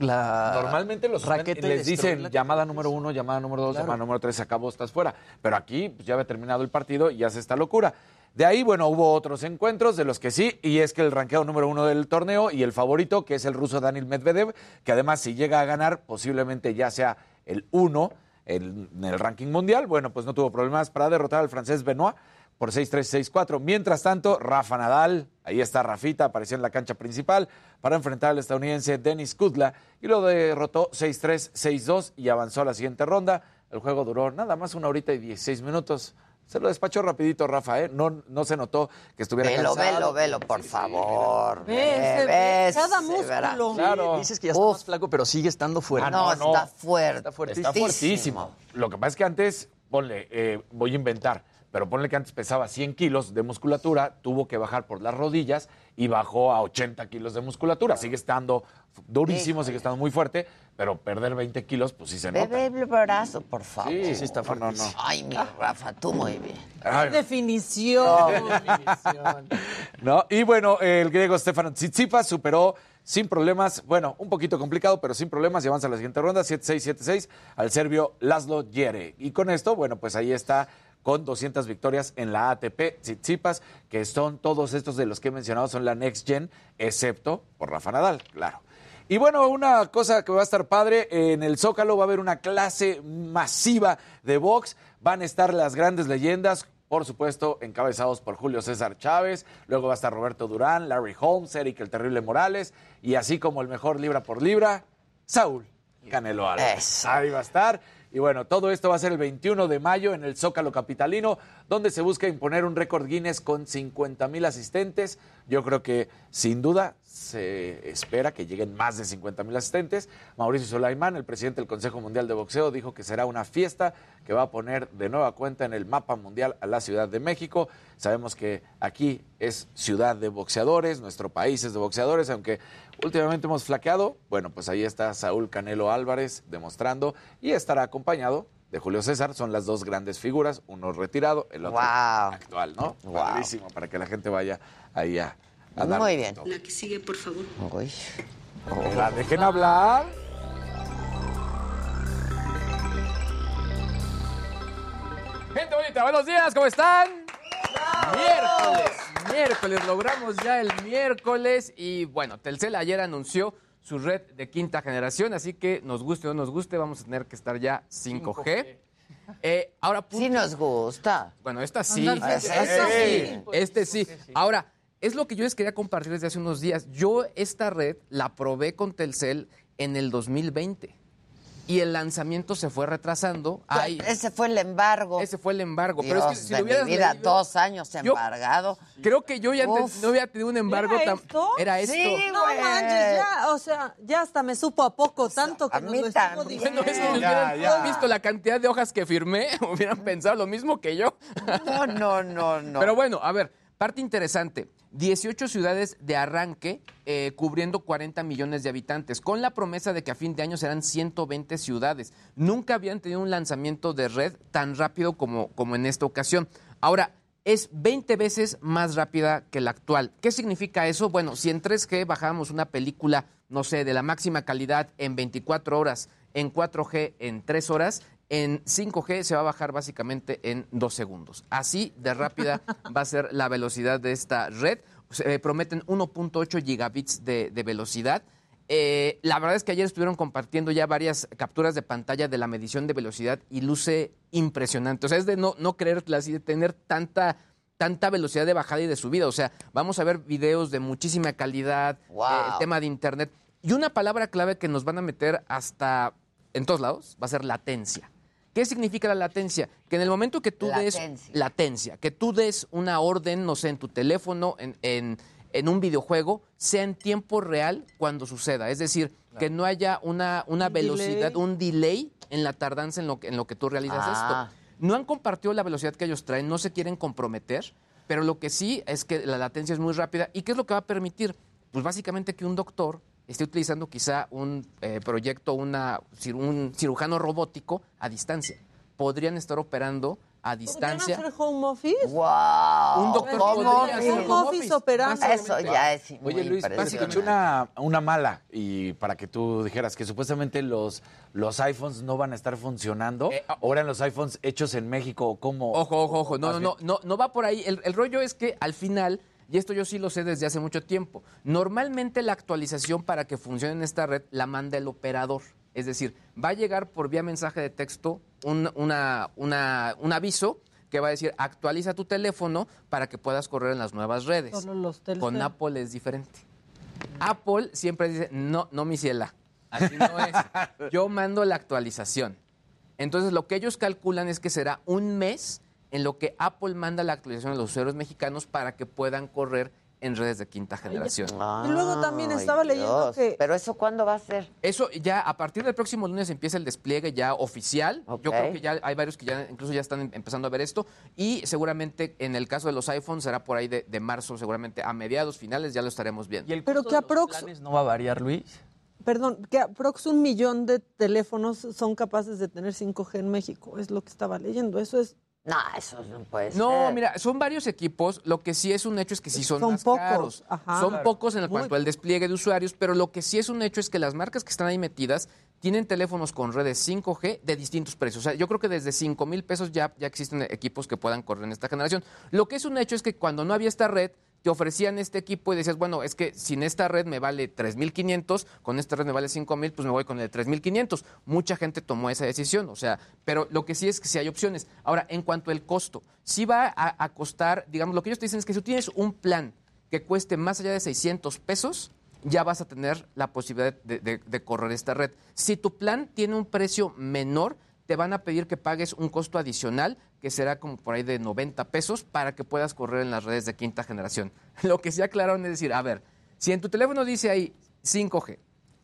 Speaker 27: la
Speaker 26: Normalmente los
Speaker 27: raqueta y
Speaker 26: les dicen llamada número uno, llamada número dos,
Speaker 27: Claro.
Speaker 26: llamada número tres, se acabó, estás fuera. Pero aquí pues, ya había terminado el partido y hace esta locura. De ahí, bueno, hubo otros encuentros de los que sí, y es que el ranqueado número uno del torneo y el favorito, que es el ruso Daniel Medvedev, que además si llega a ganar, posiblemente ya sea el uno en el ranking mundial, bueno, pues no tuvo problemas para derrotar al francés Benoit por 6-3, 6-4. Mientras tanto, Rafa Nadal, ahí está Rafita, apareció en la cancha principal para enfrentar al estadounidense Denis Kudla y lo derrotó 6-3, 6-2 y avanzó a la siguiente ronda. El juego duró nada más una horita y 16 minutos. Se lo despachó rapidito Rafa, ¿eh? No, no se notó que estuviera
Speaker 1: Velo,
Speaker 26: cansado.
Speaker 1: velo, velo, por favor.
Speaker 30: Ve,
Speaker 1: Ve,
Speaker 30: se ve
Speaker 1: ve,
Speaker 30: cada músculo.
Speaker 26: Claro.
Speaker 27: Dices que ya está más flaco, pero sigue estando fuerte.
Speaker 26: Ah, no, no.
Speaker 1: Está fuerte.
Speaker 27: Está fuertísimo.
Speaker 26: Está fuertísimo. Lo que pasa es que antes, ponle, eh, voy a inventar, pero ponle que antes pesaba 100 kilos de musculatura, tuvo que bajar por las rodillas y bajó a 80 kilos de musculatura. Sigue estando durísimo, sigue estando muy fuerte, pero perder 20 kilos, pues sí se nota.
Speaker 1: Bebe el brazo, por favor.
Speaker 26: Sí, sí está
Speaker 27: fuerte.
Speaker 26: No, no, no.
Speaker 1: Ay, mi Rafa, tú muy bien.
Speaker 26: Ay,
Speaker 30: Definición.
Speaker 26: ¿no? Y bueno, el griego Stefano Tsitsipas superó sin problemas, bueno, un poquito complicado, pero sin problemas y avanza a la siguiente ronda, 7-6, 7-6, al serbio Laszlo Jere. Y con esto, bueno, pues ahí está con 200 victorias en la ATP Tsitsipas, que son todos estos de los que he mencionado, son la Next Gen, excepto por Rafa Nadal, claro. Y bueno, una cosa que va a estar padre, en el Zócalo va a haber una clase masiva de box, van a estar las grandes leyendas, por supuesto, encabezados por Julio César Chávez, luego va a estar Roberto Durán, Larry Holmes, Eric el Terrible Morales, y así como el mejor libra por libra, Saúl Canelo Álvarez. Ahí va a estar. Y bueno, todo esto va a ser el 21 de mayo en el Zócalo Capitalino, donde se busca imponer un récord Guinness con 50 mil asistentes. Yo creo que sin duda se espera que lleguen más de 50 mil asistentes. Mauricio Sulaimán, el presidente del Consejo Mundial de Boxeo, dijo que será una fiesta que va a poner de nueva cuenta en el mapa mundial a la Ciudad de México. Sabemos que aquí es ciudad de boxeadores, nuestro país es de boxeadores, aunque últimamente hemos flaqueado. Bueno, pues ahí está Saúl Canelo Álvarez demostrando y estará acompañado de Julio César. Son las dos grandes figuras, uno retirado, el otro
Speaker 1: Wow.
Speaker 26: actual, ¿no?
Speaker 1: Wow.
Speaker 26: Padrísimo, para que la gente vaya ahí a,
Speaker 1: Muy bien.
Speaker 34: La que sigue, por favor.
Speaker 1: Uy.
Speaker 26: La dejen hablar.
Speaker 32: Gente bonita, buenos días, ¿cómo están? Miércoles, miércoles, logramos ya el miércoles y bueno, Telcel ayer anunció su red de quinta generación, así que nos guste o no nos guste, vamos a tener que estar ya 5G. Eh, ahora,
Speaker 1: Sí nos gusta.
Speaker 32: Bueno, esta sí. Este sí. Este sí. Ahora, es lo que yo les quería compartir desde hace unos días. Yo esta red la probé con Telcel en el 2020. y el lanzamiento se fue retrasando. Ay,
Speaker 1: Ese fue el embargo.
Speaker 32: ese fue el embargo. pero es que si
Speaker 1: de
Speaker 32: lo
Speaker 1: mi vida,
Speaker 32: leído-
Speaker 1: dos años
Speaker 32: Yo-
Speaker 1: embargado.
Speaker 32: Creo que yo ya
Speaker 1: Uf.
Speaker 32: no había tenido un embargo
Speaker 30: ¿Era
Speaker 32: tan...
Speaker 30: esto?
Speaker 32: Era esto.
Speaker 1: Sí,
Speaker 30: No manches, ya, o sea, ya hasta me supo a poco, tanto que
Speaker 1: a
Speaker 30: nos
Speaker 1: mí
Speaker 30: lo estuvo
Speaker 1: también.
Speaker 30: diciendo.
Speaker 32: Bueno, es que si
Speaker 26: Ya,
Speaker 32: hubieran
Speaker 26: ya.
Speaker 32: visto la cantidad de hojas que firmé, hubieran pensado lo mismo que yo.
Speaker 1: No, no, no, no.
Speaker 32: Pero bueno, a ver, parte interesante. 18 ciudades de arranque eh, cubriendo 40 millones de habitantes, con la promesa de que a fin de año serán 120 ciudades. Nunca habían tenido un lanzamiento de red tan rápido como, como en esta ocasión. Ahora, es 20 veces más rápida que la actual. ¿Qué significa eso? Bueno, si en 3G bajábamos una película, no sé, de la máxima calidad en 24 horas, en 4G en 3 horas, en 5G se va a bajar básicamente en 2 segundos. Así de rápida va a ser la velocidad de esta red. Se eh, prometen 1.8 gigabits de, de velocidad. Eh, la verdad es que ayer estuvieron compartiendo ya varias capturas de pantalla de la medición de velocidad y luce impresionante. O sea, es de no, no creerla así, de tener tanta, tanta velocidad de bajada y de subida. O sea, vamos a ver videos de muchísima calidad,
Speaker 1: Wow.
Speaker 32: eh, el tema de internet. Y una palabra clave que nos van a meter hasta en todos lados va a ser latencia. ¿Qué significa la latencia? Que en el momento que tú des
Speaker 1: Latencia.
Speaker 32: latencia, que tú des una orden, no sé, en tu teléfono, en, en- en un videojuego, sea en tiempo real cuando suceda. Es decir, que no haya una, una
Speaker 30: Un
Speaker 32: velocidad,
Speaker 30: delay.
Speaker 32: un delay en la tardanza en lo, que- en lo que tú realizas
Speaker 1: Ah.
Speaker 32: esto. No han compartido la velocidad que ellos traen, no se quieren comprometer, pero lo que sí es que la latencia es muy rápida. ¿Y qué es lo que va a permitir? Pues básicamente que un doctor esté utilizando quizá un eh, proyecto, una, un cirujano robótico a distancia. Podrían estar operando a
Speaker 30: ¿Por qué no
Speaker 32: distancia.
Speaker 30: hacer home office?
Speaker 1: ¡Wow!
Speaker 32: Un doctor
Speaker 1: ¿Cómo?
Speaker 32: podría hacer
Speaker 30: Home
Speaker 32: home
Speaker 30: office operando.
Speaker 1: Eso ya es muy
Speaker 26: Oye Luis, escuché una, una mala y para que tú dijeras que supuestamente los, los iPhones no van a estar funcionando.
Speaker 32: Eh, ah,
Speaker 26: Ahora en los iPhones hechos en México, ¿cómo?
Speaker 32: Ojo, ojo, ojo. No, no, no, no, no va por ahí. El, el rollo es que al final, y esto yo sí lo sé desde hace mucho tiempo, normalmente la actualización para que funcione en esta red la manda el operador. Es decir, va a llegar por vía mensaje de texto un, una- una- un aviso que va a decir actualiza tu teléfono para que puedas correr en las nuevas redes.
Speaker 30: Los.
Speaker 32: Con Apple es diferente. Apple siempre dice, no, no, mi ciela, así no es. Yo mando la actualización. Entonces, lo que ellos calculan es que será un mes en lo que Apple manda la actualización a los usuarios mexicanos para que puedan correr en redes de quinta generación.
Speaker 30: Y luego también
Speaker 1: Ay,
Speaker 30: estaba leyendo
Speaker 1: Dios.
Speaker 30: que-
Speaker 1: Pero eso cuándo va a ser?
Speaker 32: Eso ya a partir del próximo lunes empieza el despliegue ya oficial. Yo creo que ya hay varios que ya incluso ya están em- empezando a ver esto y seguramente en el caso de los iPhones será por ahí de, de marzo, seguramente a mediados finales ya lo estaremos viendo.
Speaker 27: ¿Y el
Speaker 30: Pero que
Speaker 27: de los
Speaker 30: aprox-
Speaker 27: planes no va a variar, Luis?
Speaker 30: Perdón, que aprox un millón de teléfonos son capaces de tener 5G en México. Es lo que estaba leyendo. Eso es.
Speaker 1: No, eso no puede ser.
Speaker 32: No, mira, son varios equipos. Lo que sí es un hecho es que sí son,
Speaker 30: Son
Speaker 32: más
Speaker 30: pocos,
Speaker 32: caros.
Speaker 30: ajá.
Speaker 32: son
Speaker 30: Claro.
Speaker 32: pocos en el
Speaker 30: Muy
Speaker 32: cuanto al despliegue de usuarios, pero lo que sí es un hecho es que las marcas que están ahí metidas tienen teléfonos con redes 5G de distintos precios. O sea, yo creo que desde 5 mil pesos ya, ya existen equipos que puedan correr en esta generación. Lo que es un hecho es que cuando no había esta red, te ofrecían este equipo y decías, bueno, es que sin esta red me vale 3.500, con esta red me vale 5.000, pues me voy con el 3.500. Mucha gente tomó esa decisión, o sea, pero lo que sí es que sí hay opciones. Ahora, en cuanto al costo, sí va a, a costar, digamos, lo que ellos te dicen es que si tú tienes un plan que cueste más allá de 600 pesos, ya vas a tener la posibilidad de, de- de correr esta red. Si tu plan tiene un precio menor, te van a pedir que pagues un costo adicional que será como por ahí de 90 pesos para que puedas correr en las redes de quinta generación. Lo que sí aclararon es decir, a ver, si en tu teléfono dice ahí 5G,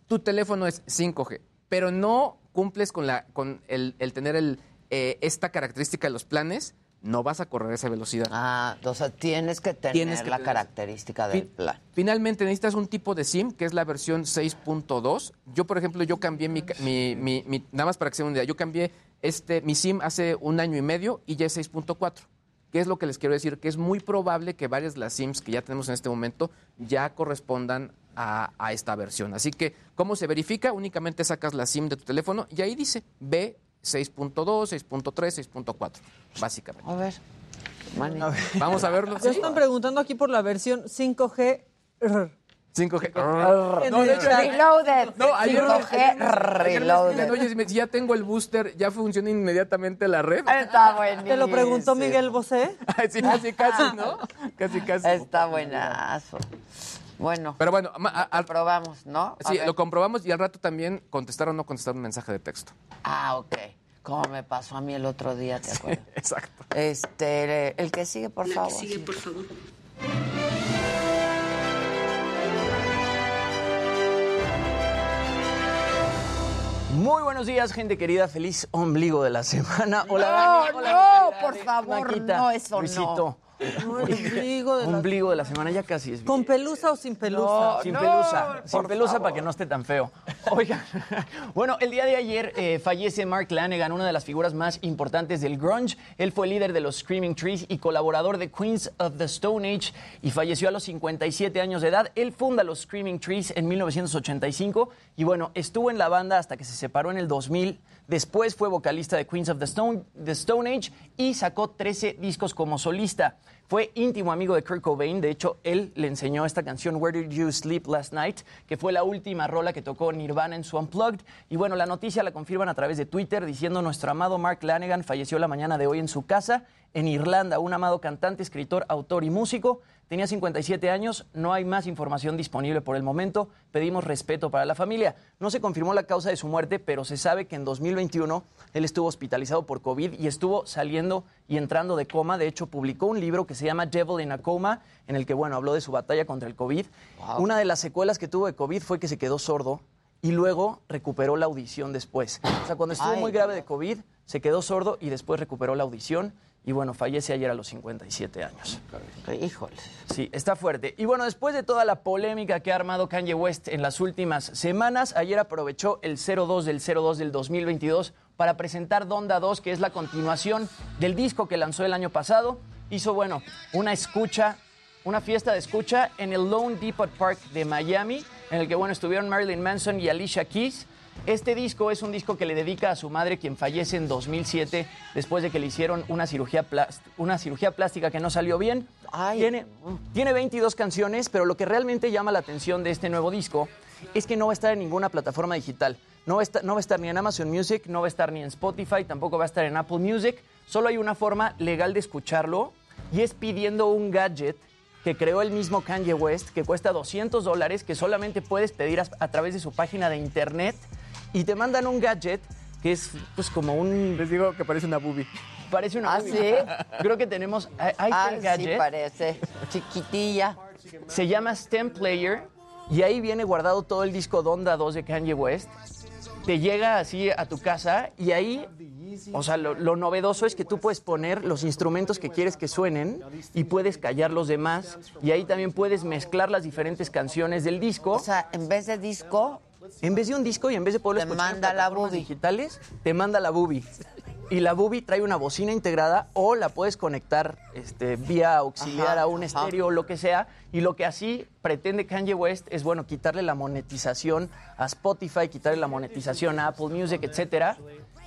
Speaker 32: tu teléfono es 5G, pero no cumples con, la, con el, el tener el, eh, esta característica de los planes, no vas a correr esa velocidad.
Speaker 1: Ah, o sea, tienes que tener
Speaker 32: Tienes que
Speaker 1: la
Speaker 32: tener-
Speaker 1: característica del plan.
Speaker 32: Finalmente necesitas un tipo de SIM, que es la versión 6.2. Yo, por ejemplo, yo cambié mi, ca- mi- mi- mi- nada más para que se una idea, yo cambié este, mi SIM hace un año y medio y ya es 6.4. ¿Qué es lo que les quiero decir? Que es muy probable que varias de las SIMs que ya tenemos en este momento ya correspondan a, a esta versión. Así que, ¿cómo se verifica? Únicamente sacas la SIM de tu teléfono y ahí dice B 6.2, 6.3, 6.4, básicamente.
Speaker 1: A ver, Manny.
Speaker 32: Vamos a verlo.
Speaker 30: Ya están preguntando aquí por la versión 5G.
Speaker 32: 5G.
Speaker 30: En
Speaker 32: No, de hecho.
Speaker 1: Reloaded.
Speaker 32: No, ayer,
Speaker 1: 5G
Speaker 32: ayer me- ayer me
Speaker 1: reloaded.
Speaker 32: Oye, ya tengo el booster, ¿ya funciona inmediatamente la red?
Speaker 1: Está buenísimo.
Speaker 30: Te lo preguntó Miguel Bosé.
Speaker 32: Sí, casi, casi, ¿no? Casi, casi.
Speaker 1: Está buenazo. Bueno.
Speaker 32: Pero bueno, ma- a- al-
Speaker 1: probamos, ¿no? A
Speaker 32: sí,
Speaker 1: ver.
Speaker 32: lo comprobamos y al rato también contestar o no contestar un mensaje de texto.
Speaker 1: Ah, ok. Como me pasó a mí el otro día, ¿te acuerdas?
Speaker 32: Exacto.
Speaker 1: Este, el que sigue, por favor.
Speaker 35: por favor.
Speaker 27: Muy buenos días, gente querida. Feliz ombligo de la semana. Hola,
Speaker 1: No,
Speaker 27: Dani. Hola,
Speaker 1: no, por favor,
Speaker 27: Maquita,
Speaker 1: no, eso no.
Speaker 27: Luisito.
Speaker 30: No, el ombligo de la-
Speaker 27: Ombligo de la semana ya casi es.
Speaker 30: ¿Con pelusa o sin pelusa?
Speaker 27: sin pelusa, sin pelusa para que no esté tan feo. Oigan, bueno, el día de ayer eh, fallece Mark Lanegan, una de las figuras más importantes del grunge. Él fue líder de los Screaming Trees y colaborador de Queens of the Stone Age y falleció a los 57 años de edad. Él funda los Screaming Trees en 1985 y bueno, estuvo en la banda hasta que se separó en el 2000. Después fue vocalista de Queens of the Stone, the Stone Age y sacó 13 discos como solista. Fue íntimo amigo de Kurt Cobain, de hecho, él le enseñó esta canción Where Did You Sleep Last Night, que fue la última rola que tocó Nirvana en su Unplugged. Y bueno, la noticia la confirman a través de Twitter diciendo nuestro amado Mark Lanegan falleció la mañana de hoy en su casa en Irlanda, un amado cantante, escritor, autor y músico. Tenía 57 años, no hay más información disponible por el momento. Pedimos respeto para la familia. No se confirmó la causa de su muerte, pero se sabe que en 2021 él estuvo hospitalizado por COVID y estuvo saliendo y entrando de coma. De hecho, publicó un libro que se llama Devil in a Coma, en el que, bueno, habló de su batalla contra el COVID. Una de las secuelas que tuvo de COVID fue que se quedó sordo y luego recuperó la audición después. O sea, cuando estuvo
Speaker 1: Ay,
Speaker 27: muy grave de COVID, se quedó sordo y después recuperó la audición. Y bueno, fallece ayer a los 57 años.
Speaker 1: Híjole.
Speaker 27: Sí, está fuerte. Y bueno, después de toda la polémica que ha armado Kanye West en las últimas semanas, ayer aprovechó el 02 del 02 del 2022 para presentar Donda 2, que es la continuación del disco que lanzó el año pasado. Hizo, bueno, una escucha, una fiesta de escucha en el Lone Depot Park de Miami, en el que, bueno, estuvieron Marilyn Manson y Alicia Keys. Este disco es un disco que le dedica a su madre, quien fallece en 2007 después de que le hicieron una cirugía, una cirugía plástica que no salió bien. Tiene, tiene 22 canciones, pero lo que realmente llama la atención de este nuevo disco es que no va a estar en ninguna plataforma digital. No va, a estar, no va a estar ni en Amazon Music, no va a estar ni en Spotify, tampoco va a estar en Apple Music. Solo hay una forma legal de escucharlo y es pidiendo un gadget que creó el mismo Kanye West, que cuesta 200 dólares, que solamente puedes pedir a, a través de su página de internet y te mandan un gadget que es pues como un...
Speaker 32: Les digo que parece una boobie.
Speaker 27: Parece una
Speaker 1: ¿Ah,
Speaker 27: boobie.
Speaker 1: sí?
Speaker 27: Creo que tenemos...
Speaker 1: Ah,
Speaker 27: el
Speaker 1: sí
Speaker 27: gadget.
Speaker 1: parece. Chiquitilla.
Speaker 27: Se llama Stem Player y ahí viene guardado todo el disco Donda 2 de Kanye West. Te llega así a tu casa y ahí, o sea, lo, lo novedoso es que tú puedes poner los instrumentos que quieres que suenen y puedes callar los demás y ahí también puedes mezclar las diferentes canciones del disco. O
Speaker 1: sea, en vez de disco...
Speaker 27: En vez de un disco y en vez de poderlo
Speaker 1: Te
Speaker 27: escuchar
Speaker 1: manda
Speaker 27: plataformas digitales, te manda la boobie. Y la boobie trae una bocina integrada o la puedes conectar este, vía auxiliar
Speaker 1: Ajá,
Speaker 27: a un
Speaker 1: ajá.
Speaker 27: estéreo o lo que sea. Y lo que así pretende Kanye West es, bueno, quitarle la monetización a Spotify, quitarle la monetización a Apple Music, etcétera.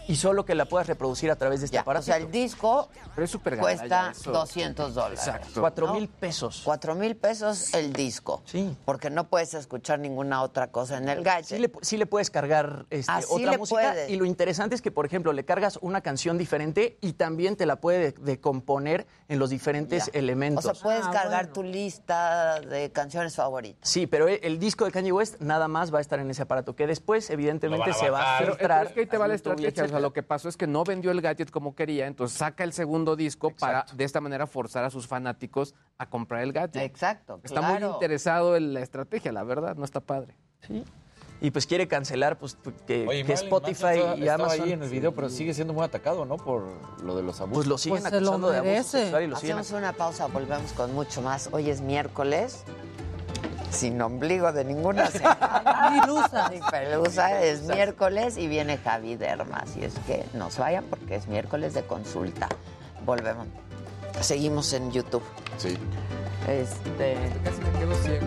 Speaker 27: Y solo que la puedas reproducir a través de este aparato.
Speaker 1: O sea, el disco
Speaker 27: Pero es súper
Speaker 1: cuesta 200 dólares.
Speaker 27: Exacto. Cuatro mil pesos.
Speaker 1: Cuatro mil pesos el disco.
Speaker 27: Sí.
Speaker 1: Porque no puedes escuchar ninguna otra cosa en el gadget.
Speaker 27: Sí le, sí le puedes cargar este,
Speaker 1: Ah, sí
Speaker 27: otra
Speaker 1: le
Speaker 27: música
Speaker 1: puedes.
Speaker 27: y lo interesante es que, por ejemplo, le cargas una canción diferente y también te la puede de- decomponer en los diferentes
Speaker 1: O
Speaker 27: elementos.
Speaker 1: sea, puedes cargar tu lista de canciones favoritas.
Speaker 27: Sí, pero el, el disco de Kanye West nada más va a estar en ese aparato, que después, evidentemente, se va a filtrar.
Speaker 32: pero es que ahí te va la estrategia. O sea, lo que pasó es que no vendió el gadget como quería, entonces saca el segundo disco para de esta manera forzar a sus fanáticos a comprar el gadget.
Speaker 1: Exacto.
Speaker 32: Está
Speaker 1: claro.
Speaker 32: muy interesado en la estrategia, la verdad, no está padre.
Speaker 27: Sí. Y pues quiere cancelar pues, que,
Speaker 26: Oye,
Speaker 27: que Spotify
Speaker 26: estaba-
Speaker 27: y
Speaker 26: estaba
Speaker 27: Amazon.
Speaker 26: ahí en el video, pero sigue siendo muy atacado, ¿no? Por lo de los abusos.
Speaker 27: Pues lo siguen
Speaker 1: Pues se lo
Speaker 27: acusando de abuso sexual y lo siguen
Speaker 1: Hacemos una pausa, volvemos con mucho más. Hoy es miércoles, sin ombligo de ninguna semana.
Speaker 30: Ni lusa.
Speaker 1: Ni pelusa, es miércoles y viene Javi Derma. Así es que no se vayan porque es miércoles de consulta. Volvemos. Seguimos en YouTube.
Speaker 26: Sí.
Speaker 1: Este.
Speaker 32: Casi me quedo ciego.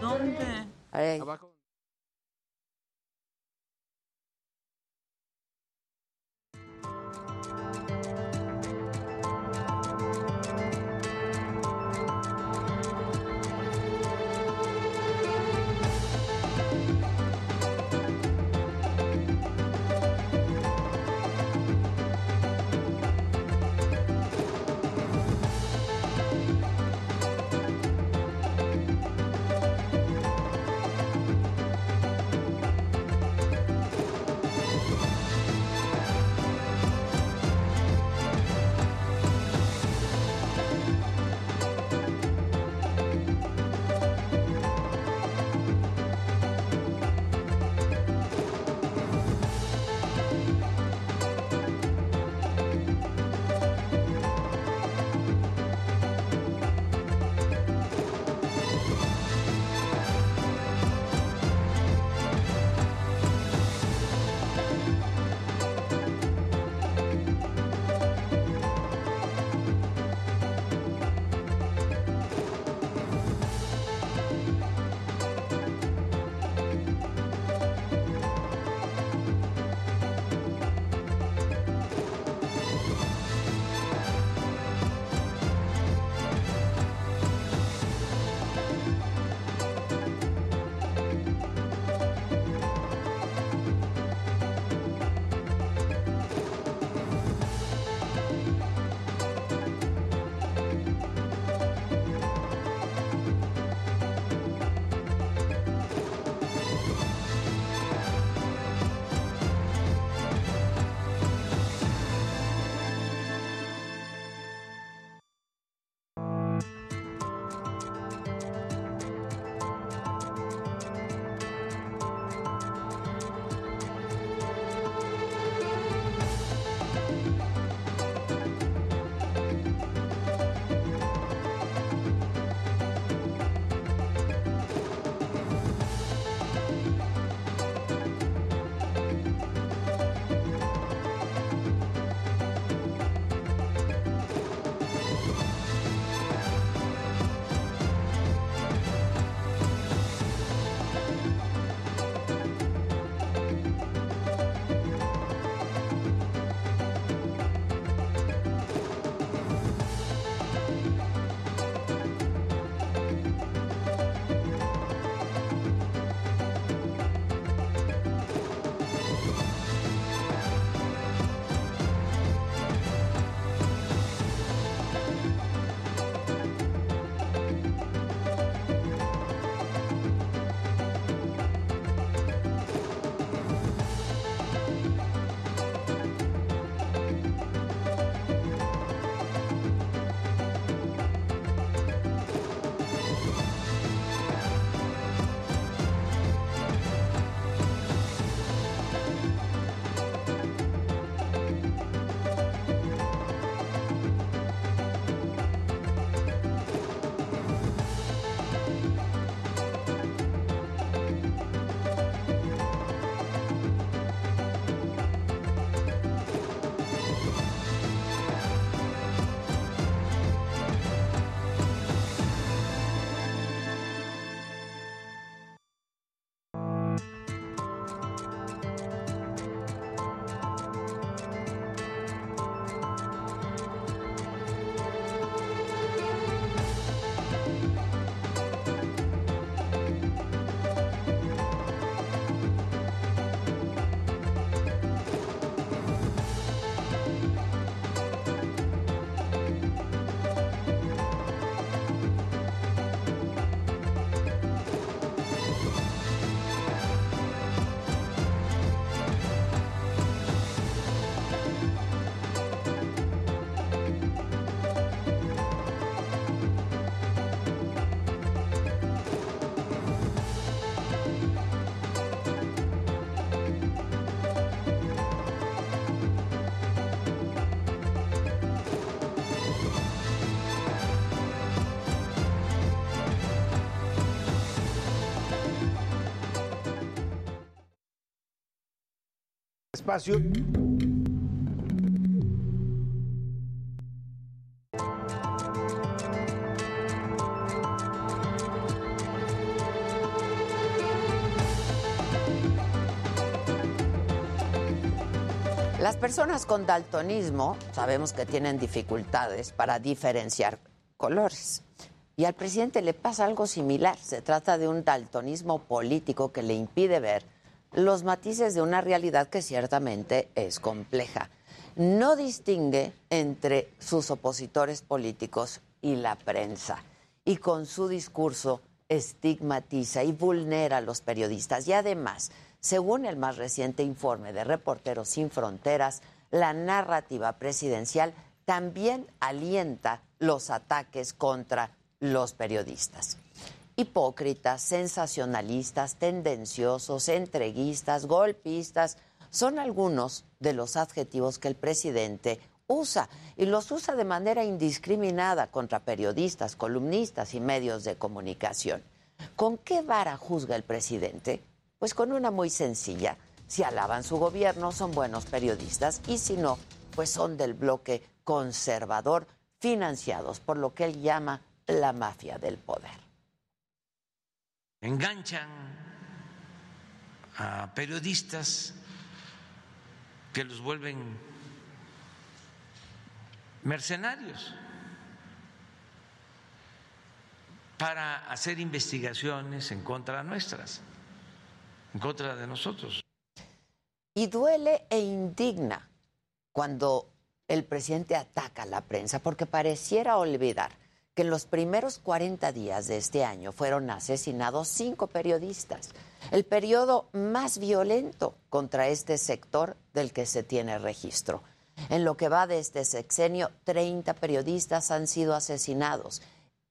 Speaker 30: ¿Dónde?
Speaker 1: Ey,
Speaker 32: Abajo.
Speaker 34: Espacio.
Speaker 1: Las personas con daltonismo sabemos que tienen dificultades para diferenciar colores. Y al presidente le pasa algo similar. Se trata de un daltonismo político que le impide ver los matices de una realidad que ciertamente es compleja. No distingue entre sus opositores políticos y la prensa. Y con su discurso estigmatiza y vulnera a los periodistas. Y además, según el más reciente informe de Reporteros Sin Fronteras, la narrativa presidencial también alienta los ataques contra los periodistas. Hipócritas, sensacionalistas, tendenciosos, entreguistas, golpistas, son algunos de los adjetivos que el presidente usa y los usa de manera indiscriminada contra periodistas, columnistas y medios de comunicación. ¿Con qué vara juzga el presidente? Pues con una muy sencilla. Si alaban su gobierno son buenos periodistas y si no, pues son del bloque conservador financiados por lo que él llama la mafia del poder.
Speaker 36: Enganchan a periodistas que los vuelven mercenarios para hacer investigaciones en contra nuestras, en contra de nosotros.
Speaker 1: Y duele e indigna cuando el presidente ataca a la prensa, porque pareciera olvidar que en los primeros 40 días de este año fueron asesinados cinco periodistas, el periodo más violento contra este sector del que se tiene registro. En lo que va de este sexenio, 30 periodistas han sido asesinados.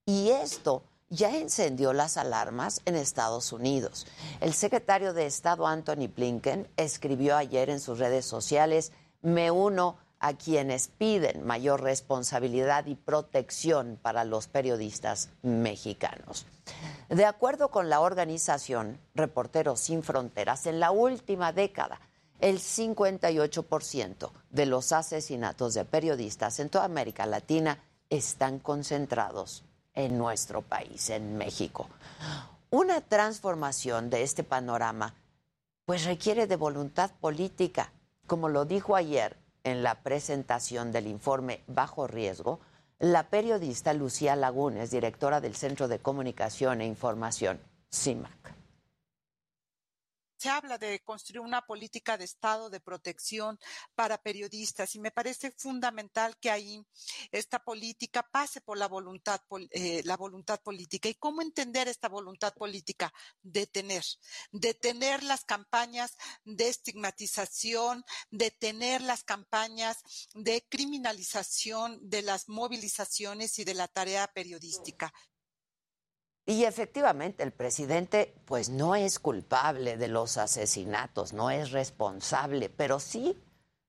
Speaker 1: Y esto ya encendió las alarmas en Estados Unidos. El secretario de Estado Anthony Blinken escribió ayer en sus redes sociales, me uno a quienes piden mayor responsabilidad y protección para los periodistas mexicanos. De acuerdo con la organización Reporteros Sin Fronteras, en la última década, el 58% de los asesinatos de periodistas en toda América Latina están concentrados en nuestro país, en México. Una transformación de este panorama pues requiere de voluntad política, como lo dijo ayer en la presentación del informe Bajo Riesgo, la periodista Lucía Lagunes, directora del Centro de Comunicación e Información, CIMAC
Speaker 37: se habla de construir una política de Estado de protección para periodistas y me parece fundamental que ahí esta política pase por la voluntad, eh, la voluntad política. ¿Y cómo entender esta voluntad política? Detener, detener las campañas de estigmatización, detener las campañas de criminalización de las movilizaciones y de la tarea periodística.
Speaker 1: Y efectivamente el presidente pues no es culpable de los asesinatos, no es responsable, pero sí,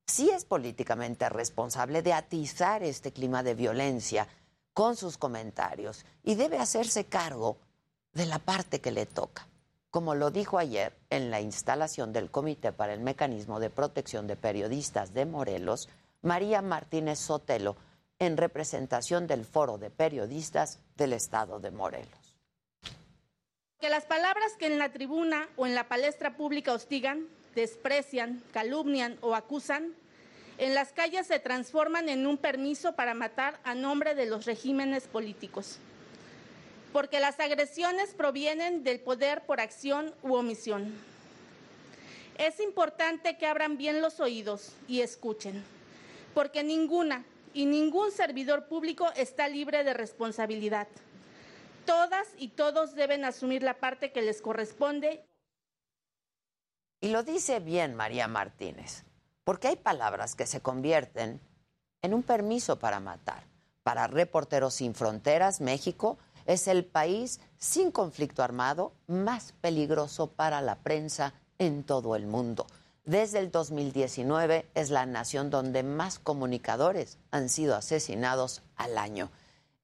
Speaker 1: sí es políticamente responsable de atizar este clima de violencia con sus comentarios y debe hacerse cargo de la parte que le toca. Como lo dijo ayer en la instalación del Comité para el Mecanismo de Protección de Periodistas de Morelos, María Martínez Sotelo, en representación del Foro de Periodistas del Estado de Morelos
Speaker 38: que las palabras que en la tribuna o en la palestra pública hostigan, desprecian, calumnian o acusan, en las calles se transforman en un permiso para matar a nombre de los regímenes políticos. Porque las agresiones provienen del poder por acción u omisión. Es importante que abran bien los oídos y escuchen, porque ninguna y ningún servidor público está libre de responsabilidad todas y todos deben asumir la parte que les corresponde.
Speaker 1: Y lo dice bien María Martínez, porque hay palabras que se convierten en un permiso para matar. Para Reporteros Sin Fronteras, México es el país sin conflicto armado más peligroso para la prensa en todo el mundo. Desde el 2019 es la nación donde más comunicadores han sido asesinados al año.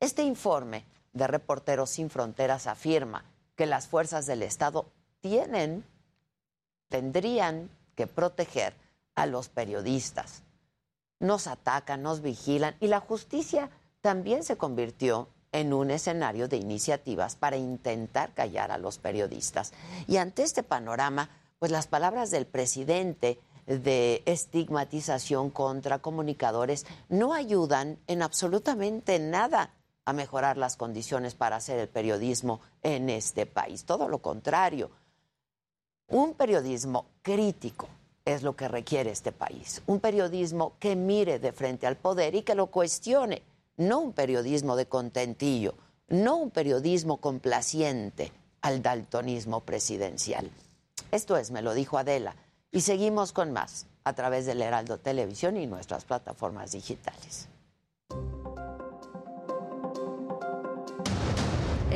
Speaker 1: Este informe de Reporteros Sin Fronteras afirma que las fuerzas del Estado tienen, tendrían que proteger a los periodistas. Nos atacan, nos vigilan y la justicia también se convirtió en un escenario de iniciativas para intentar callar a los periodistas. Y ante este panorama, pues las palabras del presidente de estigmatización contra comunicadores no ayudan en absolutamente nada a mejorar las condiciones para hacer el periodismo en este país. Todo lo contrario. Un periodismo crítico es lo que requiere este país. Un periodismo que mire de frente al poder y que lo cuestione. No un periodismo de contentillo, no un periodismo complaciente al daltonismo presidencial. Esto es, me lo dijo Adela. Y seguimos con más a través del Heraldo Televisión y nuestras plataformas digitales.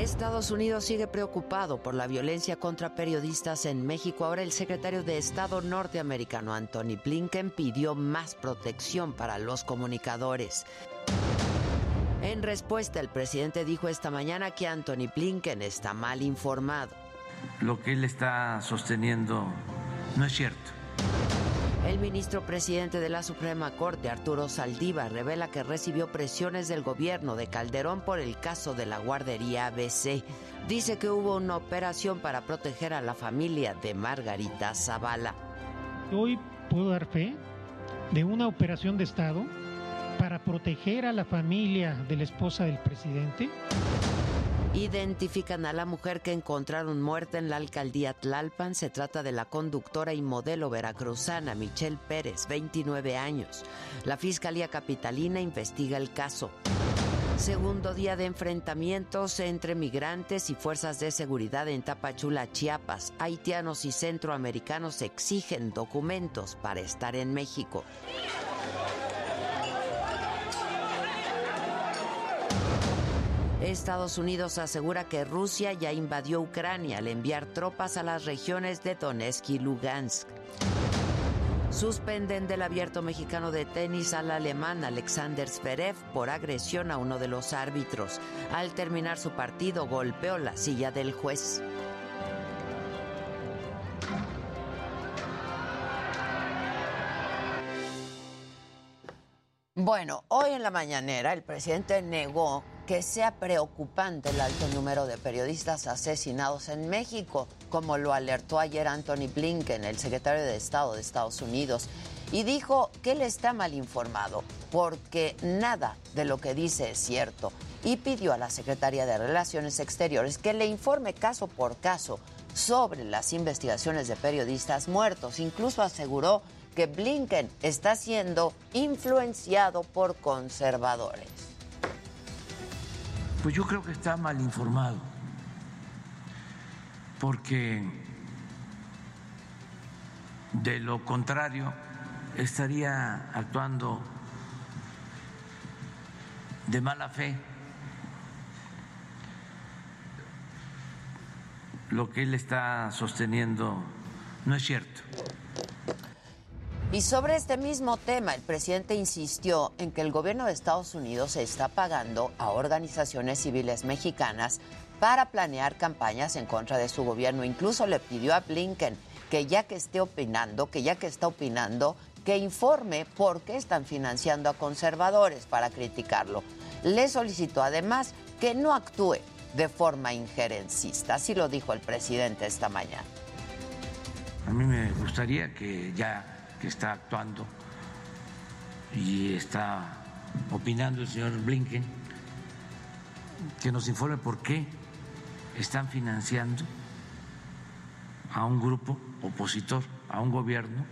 Speaker 1: Estados Unidos sigue preocupado por la violencia contra periodistas en México. Ahora el secretario de Estado norteamericano Anthony Blinken pidió más protección para los comunicadores. En respuesta, el presidente dijo esta mañana que Anthony Blinken está mal informado.
Speaker 36: Lo que él está sosteniendo no es cierto.
Speaker 1: El ministro presidente de la Suprema Corte, Arturo Saldívar, revela que recibió presiones del gobierno de Calderón por el caso de la guardería ABC. Dice que hubo una operación para proteger a la familia de Margarita Zavala.
Speaker 34: Hoy puedo dar fe de una operación de Estado para proteger a la familia de la esposa del presidente
Speaker 1: Identifican a la mujer que encontraron muerta en la alcaldía Tlalpan. Se trata de la conductora y modelo veracruzana Michelle Pérez, 29 años. La Fiscalía Capitalina investiga el caso. Segundo día de enfrentamientos entre migrantes y fuerzas de seguridad en Tapachula, Chiapas. Haitianos y centroamericanos exigen documentos para estar en México. Estados Unidos asegura que Rusia ya invadió Ucrania al enviar tropas a las regiones de Donetsk y Lugansk. Suspenden del abierto mexicano de tenis al alemán Alexander Zverev por agresión a uno de los árbitros. Al terminar su partido golpeó la silla del juez. Bueno, hoy en la mañanera el presidente negó que sea preocupante el alto número de periodistas asesinados en México, como lo alertó ayer Anthony Blinken, el secretario de Estado de Estados Unidos, y dijo que él está mal informado porque nada de lo que dice es cierto y pidió a la Secretaría de Relaciones Exteriores que le informe caso por caso sobre las investigaciones de periodistas muertos. Incluso aseguró que Blinken está siendo influenciado por conservadores.
Speaker 36: Pues yo creo que está mal informado, porque de lo contrario estaría actuando de mala fe. Lo que él está sosteniendo no es cierto.
Speaker 1: Y sobre este mismo tema, el presidente insistió en que el gobierno de Estados Unidos está pagando a organizaciones civiles mexicanas para planear campañas en contra de su gobierno. Incluso le pidió a Blinken que ya que esté opinando, que ya que está opinando, que informe por qué están financiando a conservadores para criticarlo. Le solicitó además que no actúe de forma injerencista. Así lo dijo el presidente esta mañana.
Speaker 36: A mí me gustaría que ya que está actuando y está opinando el señor Blinken, que nos informe por qué están financiando a un grupo opositor, a un gobierno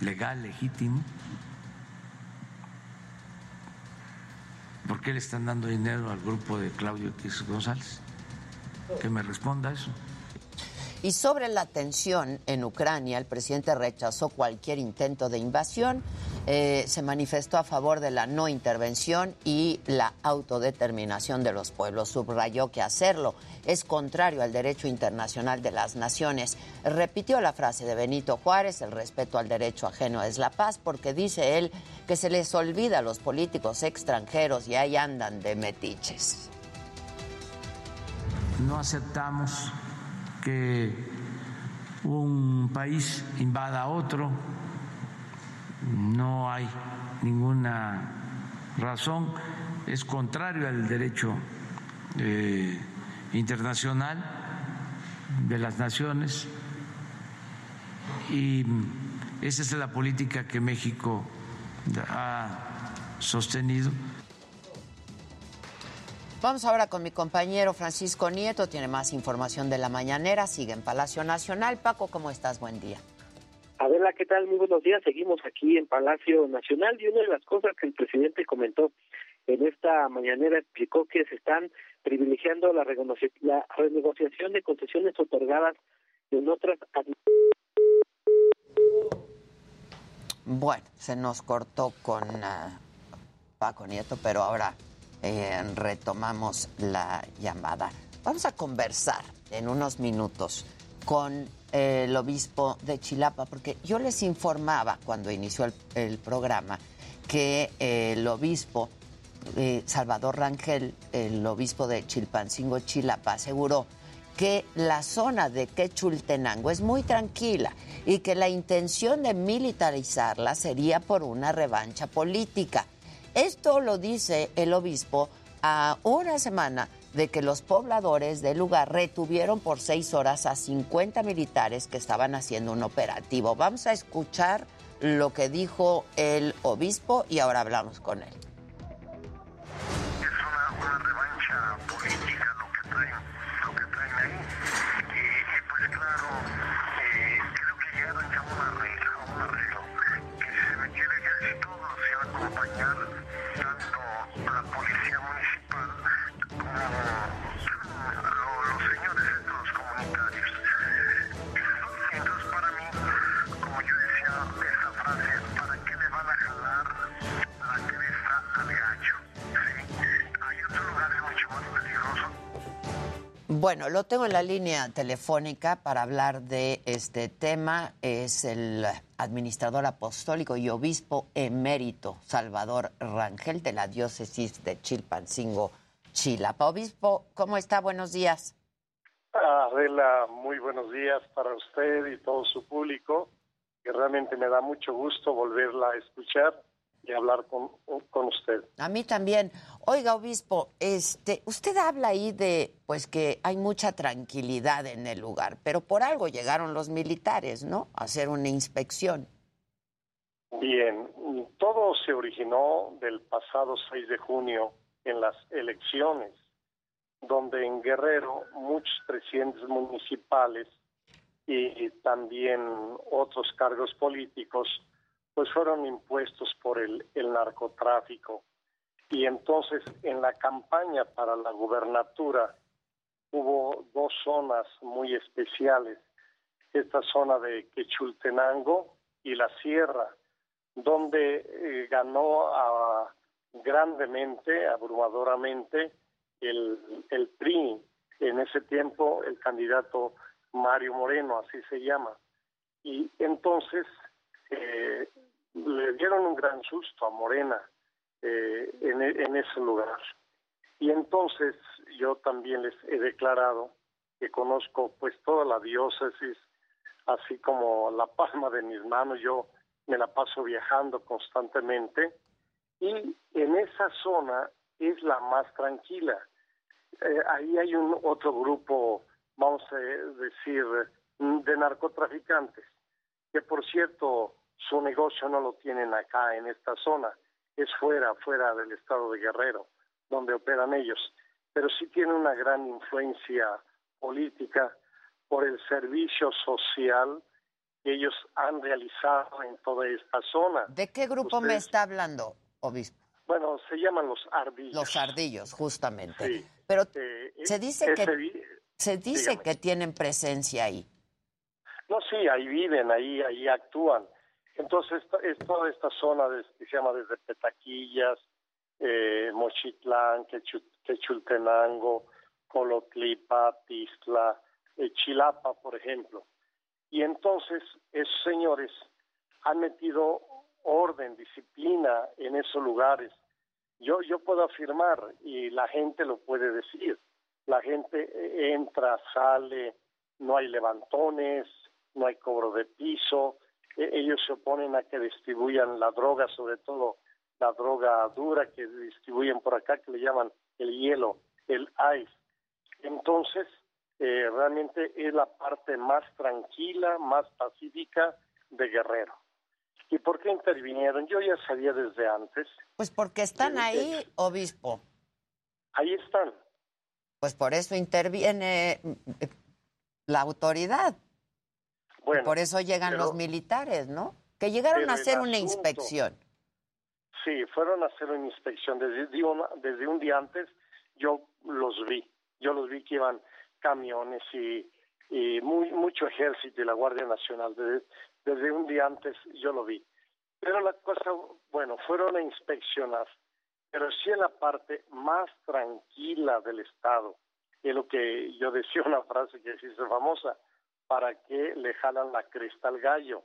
Speaker 36: legal, legítimo. ¿Por qué le están dando dinero al grupo de Claudio X González? Que me responda eso.
Speaker 1: Y sobre la tensión en Ucrania, el presidente rechazó cualquier intento de invasión, eh, se manifestó a favor de la no intervención y la autodeterminación de los pueblos. Subrayó que hacerlo es contrario al derecho internacional de las naciones. Repitió la frase de Benito Juárez, el respeto al derecho ajeno es la paz, porque dice él que se les olvida a los políticos extranjeros y ahí andan de metiches.
Speaker 36: No aceptamos que un país invada a otro, no hay ninguna razón, es contrario al derecho eh, internacional de las naciones y esa es la política que México ha sostenido.
Speaker 1: Vamos ahora con mi compañero Francisco Nieto, tiene más información de la mañanera, sigue en Palacio Nacional. Paco, ¿cómo estás? Buen día.
Speaker 39: Adela, ¿qué tal? Muy buenos días. Seguimos aquí en Palacio Nacional y una de las cosas que el presidente comentó en esta mañanera explicó que se están privilegiando la, la renegociación de concesiones otorgadas en otras
Speaker 1: Bueno, se nos cortó con uh, Paco Nieto, pero ahora eh, retomamos la llamada. Vamos a conversar en unos minutos con eh, el obispo de Chilapa, porque yo les informaba cuando inició el, programa que eh, el obispo Salvador Rangel, el obispo de Chilpancingo, Chilapa, aseguró que la zona de Quechultenango es muy tranquila y que la intención de militarizarla sería por una revancha política. Esto lo dice el obispo a una semana de que los pobladores del lugar retuvieron por seis horas a 50 militares que estaban haciendo un operativo. Vamos a escuchar lo que dijo el obispo y ahora hablamos con él. Bueno, lo tengo en la línea telefónica para hablar de este tema. Es el administrador apostólico y obispo emérito Salvador Rangel de la diócesis de Chilpancingo, Chilapa. Obispo, ¿cómo está? Buenos días.
Speaker 40: Adela, muy buenos días para usted y todo su público, que realmente me da mucho gusto volverla a escuchar hablar con, con usted.
Speaker 1: A mí también. Oiga, obispo, este, usted habla ahí de pues que hay mucha tranquilidad en el lugar, pero por algo llegaron los militares, ¿no? A hacer una inspección.
Speaker 40: Bien, todo se originó del pasado 6 de junio en las elecciones, donde en Guerrero muchos presidentes municipales y también otros cargos políticos pues fueron impuestos por el, el narcotráfico. Y entonces en la campaña para la gubernatura hubo dos zonas muy especiales, esta zona de Quechultenango y la Sierra, donde eh, ganó grandemente, abrumadoramente, el, el PRI, en ese tiempo el candidato Mario Moreno, así se llama. Y entonces eh, le dieron un gran susto a Morena eh, en, en ese lugar. Y entonces yo también les he declarado que conozco pues toda la diócesis, así como la palma de mis manos, yo me la paso viajando constantemente y en esa zona es la más tranquila. Eh, ahí hay un otro grupo, vamos a decir, de narcotraficantes, que por cierto su negocio no lo tienen acá en esta zona, es fuera, fuera del estado de Guerrero, donde operan ellos, pero sí tiene una gran influencia política por el servicio social que ellos han realizado en toda esta zona.
Speaker 1: ¿De qué grupo me está hablando, obispo?
Speaker 40: Bueno, se llaman los ardillos.
Speaker 1: Los ardillos, justamente. Pero
Speaker 40: eh,
Speaker 1: se dice que se dice que tienen presencia ahí.
Speaker 40: No, sí, ahí viven, ahí ahí actúan. Entonces, es toda esta zona de, que se llama desde Petaquillas, eh, Mochitlán, Quechultenango, Colotlipa, Tistla, eh, Chilapa, por ejemplo. Y entonces, esos señores han metido orden, disciplina en esos lugares. Yo, yo puedo afirmar, y la gente lo puede decir, la gente eh, entra, sale, no hay levantones, no hay cobro de piso, ellos se oponen a que distribuyan la droga, sobre todo la droga dura que distribuyen por acá, que le llaman el hielo, el ice. Entonces, eh, realmente es la parte más tranquila, más pacífica de Guerrero. ¿Y por qué intervinieron? Yo ya sabía desde antes.
Speaker 1: Pues porque están ahí, obispo.
Speaker 40: Ahí están.
Speaker 1: Pues por eso interviene eh, la autoridad.
Speaker 40: Bueno,
Speaker 1: por eso llegan
Speaker 40: pero-
Speaker 1: los militares, ¿no? Que llegaron a hacer una
Speaker 40: asunto-
Speaker 1: inspección.
Speaker 40: Sí, fueron a hacer una inspección. Desde un, desde un día antes yo los vi. Yo los vi que iban camiones y, y muy, mucho ejército y la Guardia Nacional. Desde, desde un día antes yo lo vi. Pero la cosa, bueno, fueron a inspeccionar. Pero sí en la parte más tranquila del Estado. Es lo que yo decía una frase que se hizo famosa. ¿Para qué le jalan la cresta al gallo?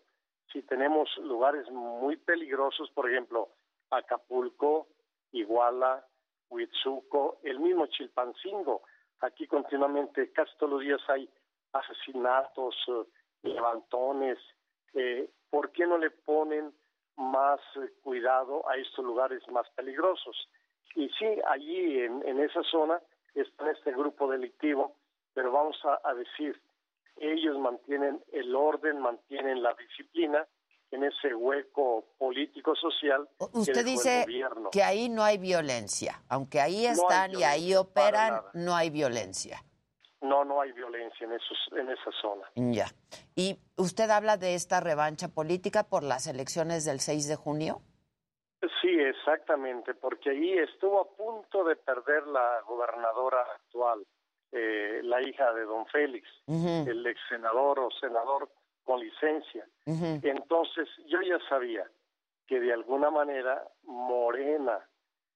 Speaker 40: Si tenemos lugares muy peligrosos, por ejemplo, Acapulco, Iguala, Huitzuco, el mismo Chilpancingo. Aquí continuamente, casi todos los días hay asesinatos, eh, levantones. Eh, ¿Por qué no le ponen más eh, cuidado a estos lugares más peligrosos? Y sí, allí en, esa zona está este grupo delictivo, pero vamos a decir, ellos mantienen el orden, mantienen la disciplina en ese hueco político social que
Speaker 1: Usted
Speaker 40: el
Speaker 1: dice
Speaker 40: gobierno.
Speaker 1: que ahí no hay violencia. Aunque ahí
Speaker 40: No
Speaker 1: están y ahí operan, no hay violencia.
Speaker 40: No, no hay violencia en esos en esa zona.
Speaker 1: Ya. ¿Y usted habla de esta revancha política por las elecciones del 6 de junio?
Speaker 40: Sí, exactamente, porque ahí estuvo a punto de perder la gobernadora actual, eh, la hija de don Félix, el ex senador o senador con licencia. Entonces, yo ya sabía que de alguna manera Morena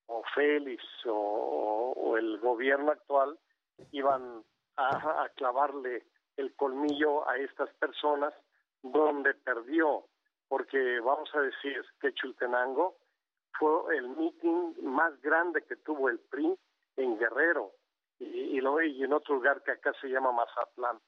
Speaker 40: o Félix o, o- o el gobierno actual iban a, a clavarle el colmillo a estas personas donde perdió, porque vamos a decir que Chultenango fue el meeting más grande que tuvo el PRI en Guerrero y, y, lo- y en otro lugar que acá se llama Mazatlán.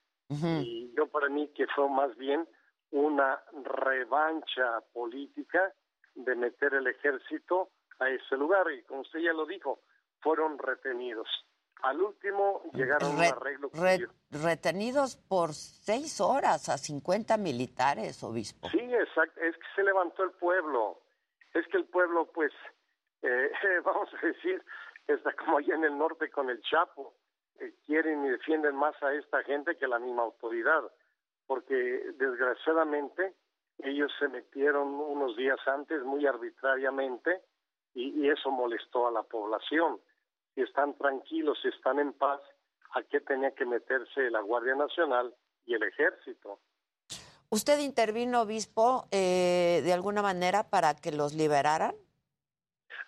Speaker 40: Y yo para mí que fue más bien una revancha política de meter el ejército a ese lugar y como usted ya lo dijo, fueron retenidos. Al último llegaron a un
Speaker 1: Re-
Speaker 40: arreglo
Speaker 1: re- retenidos por seis horas a 50 militares, obispo.
Speaker 40: Sí, exacto, es que se levantó el pueblo. Es que el pueblo, pues, eh, vamos a decir, está como allá en el norte con el Chapo. Eh, quieren y defienden más a esta gente que la misma autoridad, porque desgraciadamente ellos se metieron unos días antes muy arbitrariamente y, y eso molestó a la población. Si están tranquilos, si están en paz, ¿a qué tenía que meterse la Guardia Nacional y el Ejército?
Speaker 1: ¿Usted intervino, obispo, eh, de alguna manera para que los liberaran?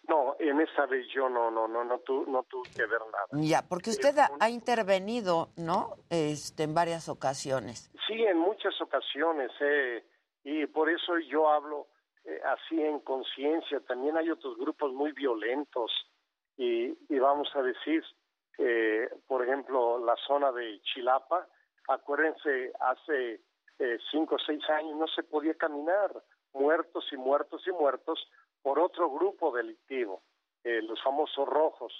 Speaker 40: No, en esa vez yo no, no, no, no, tu- no tuve que ver nada.
Speaker 1: Ya, porque usted ha, ha intervenido, ¿no? Este, en varias ocasiones.
Speaker 40: Sí, en muchas ocasiones, eh, y por eso yo hablo eh, así en conciencia. También hay otros grupos muy violentos, y, y vamos a decir, eh, por ejemplo, la zona de Chilapa, acuérdense, hace eh, cinco o seis años no se podía caminar, muertos y muertos y muertos por otro grupo delictivo, eh, los famosos rojos.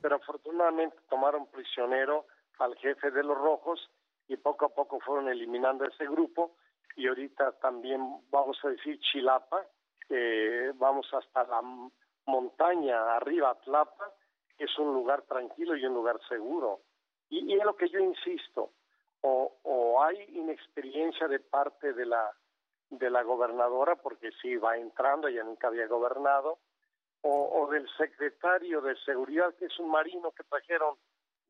Speaker 40: Pero afortunadamente tomaron prisionero al jefe de los rojos y poco a poco fueron eliminando ese grupo y ahorita también vamos a decir Chilapa, eh, vamos hasta la montaña arriba, Tlapa, que es un lugar tranquilo y un lugar seguro. Y, y es lo que yo insisto, o, o hay inexperiencia de parte de la de la gobernadora, porque sí va entrando, ella nunca había gobernado, o, del secretario de seguridad, que es un marino que trajeron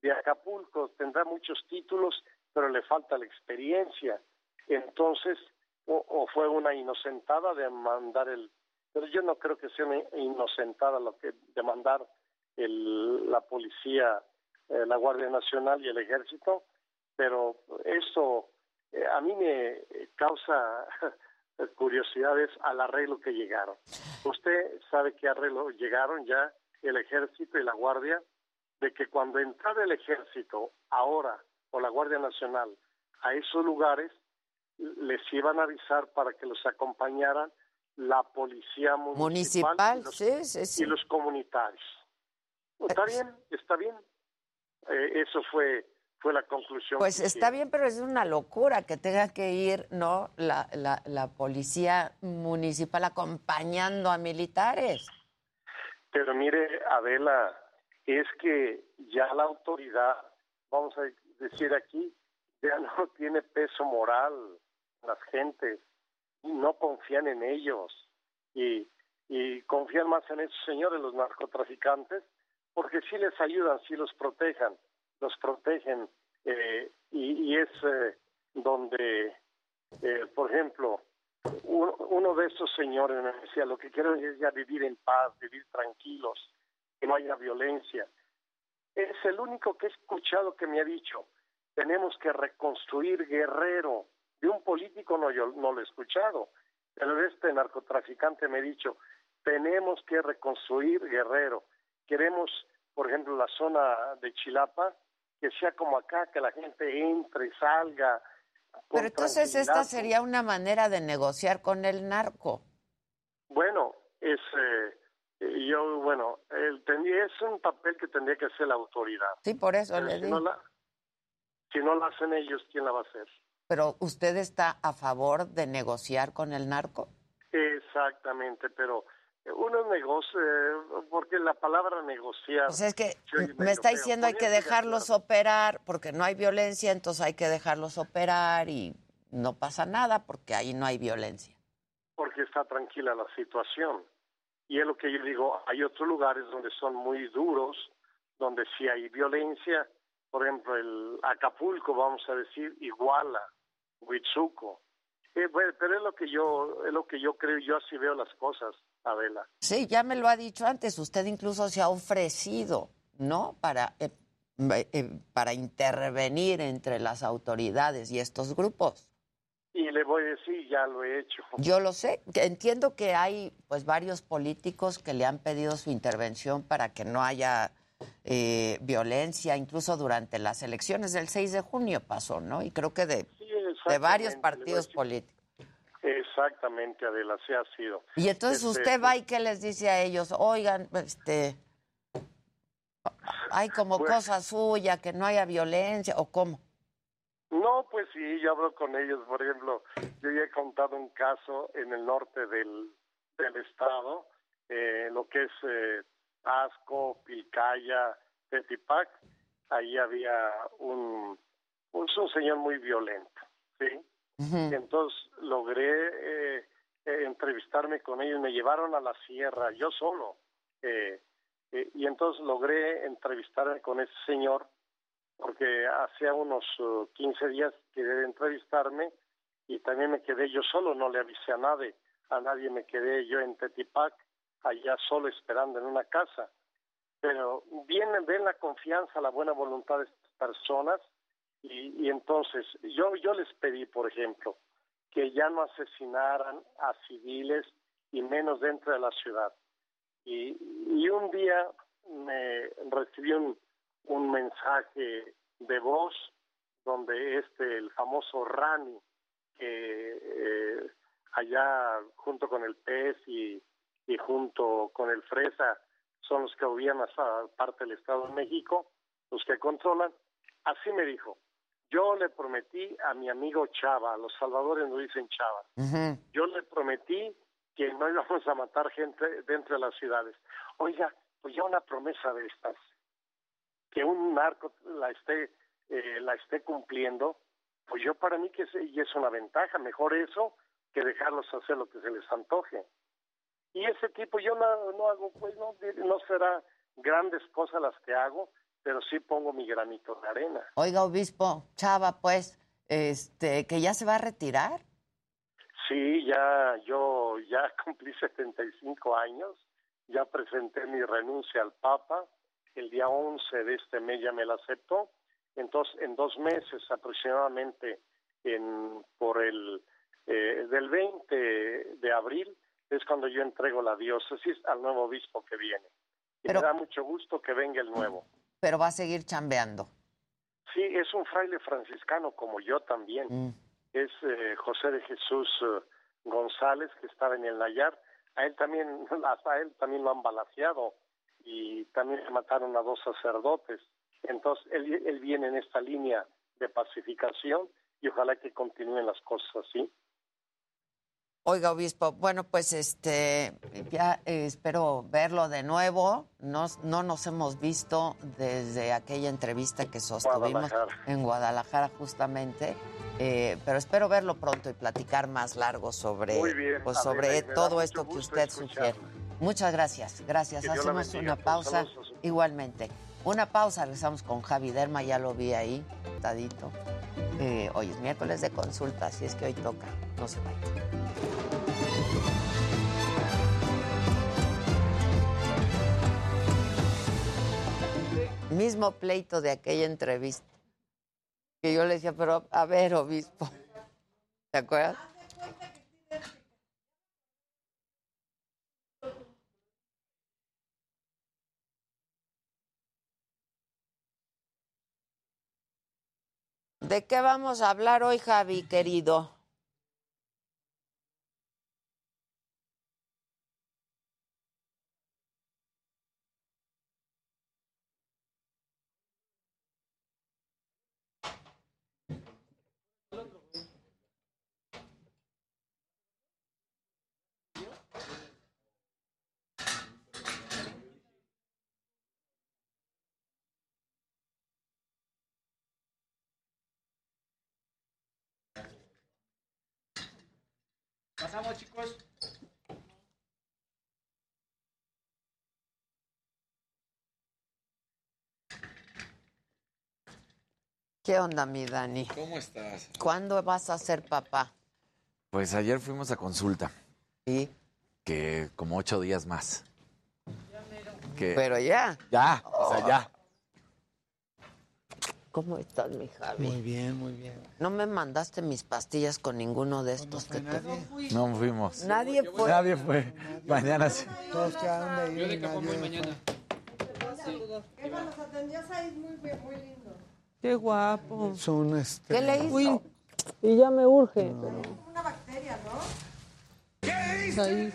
Speaker 40: de Acapulco, tendrá muchos títulos, pero le falta la experiencia. Entonces, o, o fue una inocentada de mandar el... Pero yo no creo que sea una inocentada lo que de mandar el, la policía, eh, la Guardia Nacional y el Ejército, pero eso eh, a mí me causa curiosidades al arreglo que llegaron. Usted sabe qué arreglo llegaron ya el ejército y la guardia, de que cuando entraba el ejército ahora o la Guardia Nacional a esos lugares, les iban a avisar para que los acompañaran la policía municipal,
Speaker 1: Municipal,
Speaker 40: y, los,
Speaker 1: sí, sí, sí.
Speaker 40: y los comunitarios. Está bien, está bien. Eh, eso fue fue la conclusión.
Speaker 1: Pues está bien, pero es una locura que tenga que ir, ¿no? La, la, la policía municipal acompañando a militares.
Speaker 40: Pero mire, Adela, es que ya la autoridad, vamos a decir aquí, ya no tiene peso moral las gentes, y no confían en ellos y, y confían más en esos señores, los narcotraficantes, porque sí les ayudan, sí los protejan, los protegen eh, y, es eh, donde, eh, por ejemplo, uno, uno de estos señores me decía, lo que quiero es ya vivir en paz, vivir tranquilos, que no haya violencia. Es el único que he escuchado que me ha dicho, tenemos que reconstruir Guerrero. De un político no, yo no lo he escuchado, pero este narcotraficante me ha dicho, tenemos que reconstruir Guerrero. Queremos, por ejemplo, la zona de Chilapa, que sea como acá, que la gente entre, salga.
Speaker 1: Pero entonces esta sería una manera de negociar con el narco.
Speaker 40: Bueno, es eh, eh, yo, bueno, el es un papel que tendría que hacer la autoridad.
Speaker 1: Sí, por eso
Speaker 40: Pero
Speaker 1: le
Speaker 40: si
Speaker 1: digo.
Speaker 40: no la, si no la hacen ellos, ¿quién la va a hacer?
Speaker 1: Pero ¿usted está a favor de negociar con el narco?
Speaker 40: Exactamente, pero uno negocia, eh, porque la palabra negociar.
Speaker 1: Pues es que me está diciendo hay que dejarlos operar porque no hay violencia, entonces hay que dejarlos operar y no pasa nada porque ahí no hay violencia.
Speaker 40: porque está tranquila la situación. Y es lo que yo digo, hay otros lugares donde son muy duros, donde sí hay violencia, por ejemplo, el Acapulco, vamos a decir, Iguala, Huitzuco. Eh, bueno, pero es lo que yo es lo que yo creo, yo así veo las cosas, Adela.
Speaker 1: Sí, ya me lo ha dicho antes, usted incluso se ha ofrecido, ¿no? Para, eh, eh, para intervenir entre las autoridades y estos grupos.
Speaker 40: Y le voy a decir, ya lo he hecho.
Speaker 1: Yo lo sé, entiendo que hay pues varios políticos que le han pedido su intervención para que no haya eh, violencia, incluso durante las elecciones del 6 de junio pasó, ¿no? Y creo que de, de varios partidos políticos.
Speaker 40: Exactamente, Adela, así ha sido.
Speaker 1: Y entonces
Speaker 40: Este,
Speaker 1: usted va y qué les dice a ellos, oigan, este, hay como
Speaker 40: Pues-
Speaker 1: cosa suya, que no haya violencia, o cómo.
Speaker 40: No, pues sí, yo hablo con ellos. Por ejemplo, yo ya he contado un caso en el norte del, del estado, eh, lo que es eh, Asco, Pilcaya, Tetipac. Ahí había un, un, un señor muy violento, ¿sí? Entonces logré eh, eh, entrevistarme con ellos. Me llevaron a la sierra, yo solo. eh, eh, y entonces logré entrevistarme con ese señor porque hacía unos uh, 15 días quedé entrevistarme y también me quedé yo solo, no le avisé a nadie, a nadie me quedé yo en Tetipac, allá solo esperando en una casa. Pero vienen, ven la confianza, la buena voluntad de estas personas y, y entonces yo, yo les pedí, por ejemplo, que ya no asesinaran a civiles y menos dentro de la ciudad. Y, y un día me recibí un, un mensaje de voz donde este el famoso Rani que eh, allá junto con el pez y, y junto con el fresa son los que gobiernan esa parte del Estado de México, los que controlan. Así me dijo, yo le prometí a mi amigo Chava, los salvadores no dicen Chava, yo le prometí que no íbamos a matar gente dentro de las ciudades. Oiga, pues ya una promesa de estas, que un narco la esté eh, la esté cumpliendo, pues yo para mí que es, y es una ventaja, mejor eso que dejarlos hacer lo que se les antoje. Y ese tipo yo no, no hago, pues no, no será grandes cosas las que hago, pero sí pongo mi granito de arena.
Speaker 1: Oiga, obispo, Chava, pues, este, que ya se va a retirar.
Speaker 40: Sí, ya yo ya cumplí 75 años, ya presenté mi renuncia al Papa, el día 11 de este mes ya me la aceptó, entonces en dos meses aproximadamente, en, por el eh, del 20 de abril, es cuando yo entrego la diócesis al nuevo obispo que viene. Y
Speaker 1: Pero-
Speaker 40: me da mucho gusto que venga el nuevo.
Speaker 1: Pero va a seguir chambeando.
Speaker 40: Sí, es un fraile franciscano como yo también.
Speaker 1: Mm.
Speaker 40: es eh, José de Jesús eh, González, que estaba en el Nayar. A él también, hasta él también lo han balaceado y también le mataron a dos sacerdotes. Entonces, él, él viene en esta línea de pacificación y ojalá que continúen las cosas así.
Speaker 1: Oiga, obispo, bueno, pues este, ya eh, espero verlo de nuevo. No, no nos hemos visto desde aquella entrevista que sostuvimos
Speaker 40: Guadalajara.
Speaker 1: en Guadalajara justamente, eh, pero espero verlo pronto y platicar más largo sobre,
Speaker 40: bien,
Speaker 1: pues, sobre todo esto que usted sugiere. Muchas gracias, gracias. Hacemos una pausa
Speaker 40: Saludos
Speaker 1: igualmente. Una pausa, regresamos con Javi Derma, ya lo vi ahí, tadito. Eh, hoy es miércoles de consulta, así es que hoy toca, no se vayan. Mismo pleito de aquella entrevista. Que yo le decía, pero a ver, obispo. ¿Te acuerdas? ¿De qué vamos a hablar hoy, Javi, querido?
Speaker 32: Pasamos, chicos.
Speaker 1: ¿Qué onda, mi Dani?
Speaker 26: ¿Cómo estás?
Speaker 1: ¿Cuándo vas a ser papá?
Speaker 26: Pues ayer fuimos a consulta.
Speaker 1: ¿Y?
Speaker 26: Que como ocho días más. Que-
Speaker 1: Pero ya.
Speaker 26: Ya, o sea, ya.
Speaker 1: ¿Cómo estás, mi Javi?
Speaker 41: Muy bien, muy bien.
Speaker 1: No me mandaste mis pastillas con ninguno de estos que te...
Speaker 26: No fuimos.
Speaker 1: Nadie fue.
Speaker 26: Nadie fue. Mañana sí.
Speaker 41: Todos quedaron de ahí.
Speaker 32: Yo de fue muy
Speaker 41: nadie
Speaker 32: mañana.
Speaker 42: Eva nos atendió Said muy bien, muy lindo.
Speaker 30: Qué guapo.
Speaker 41: Son este.
Speaker 1: ¿Qué le hizo?
Speaker 30: Uy, y ya me urge.
Speaker 42: Una bacteria, ¿no?
Speaker 30: Ahí.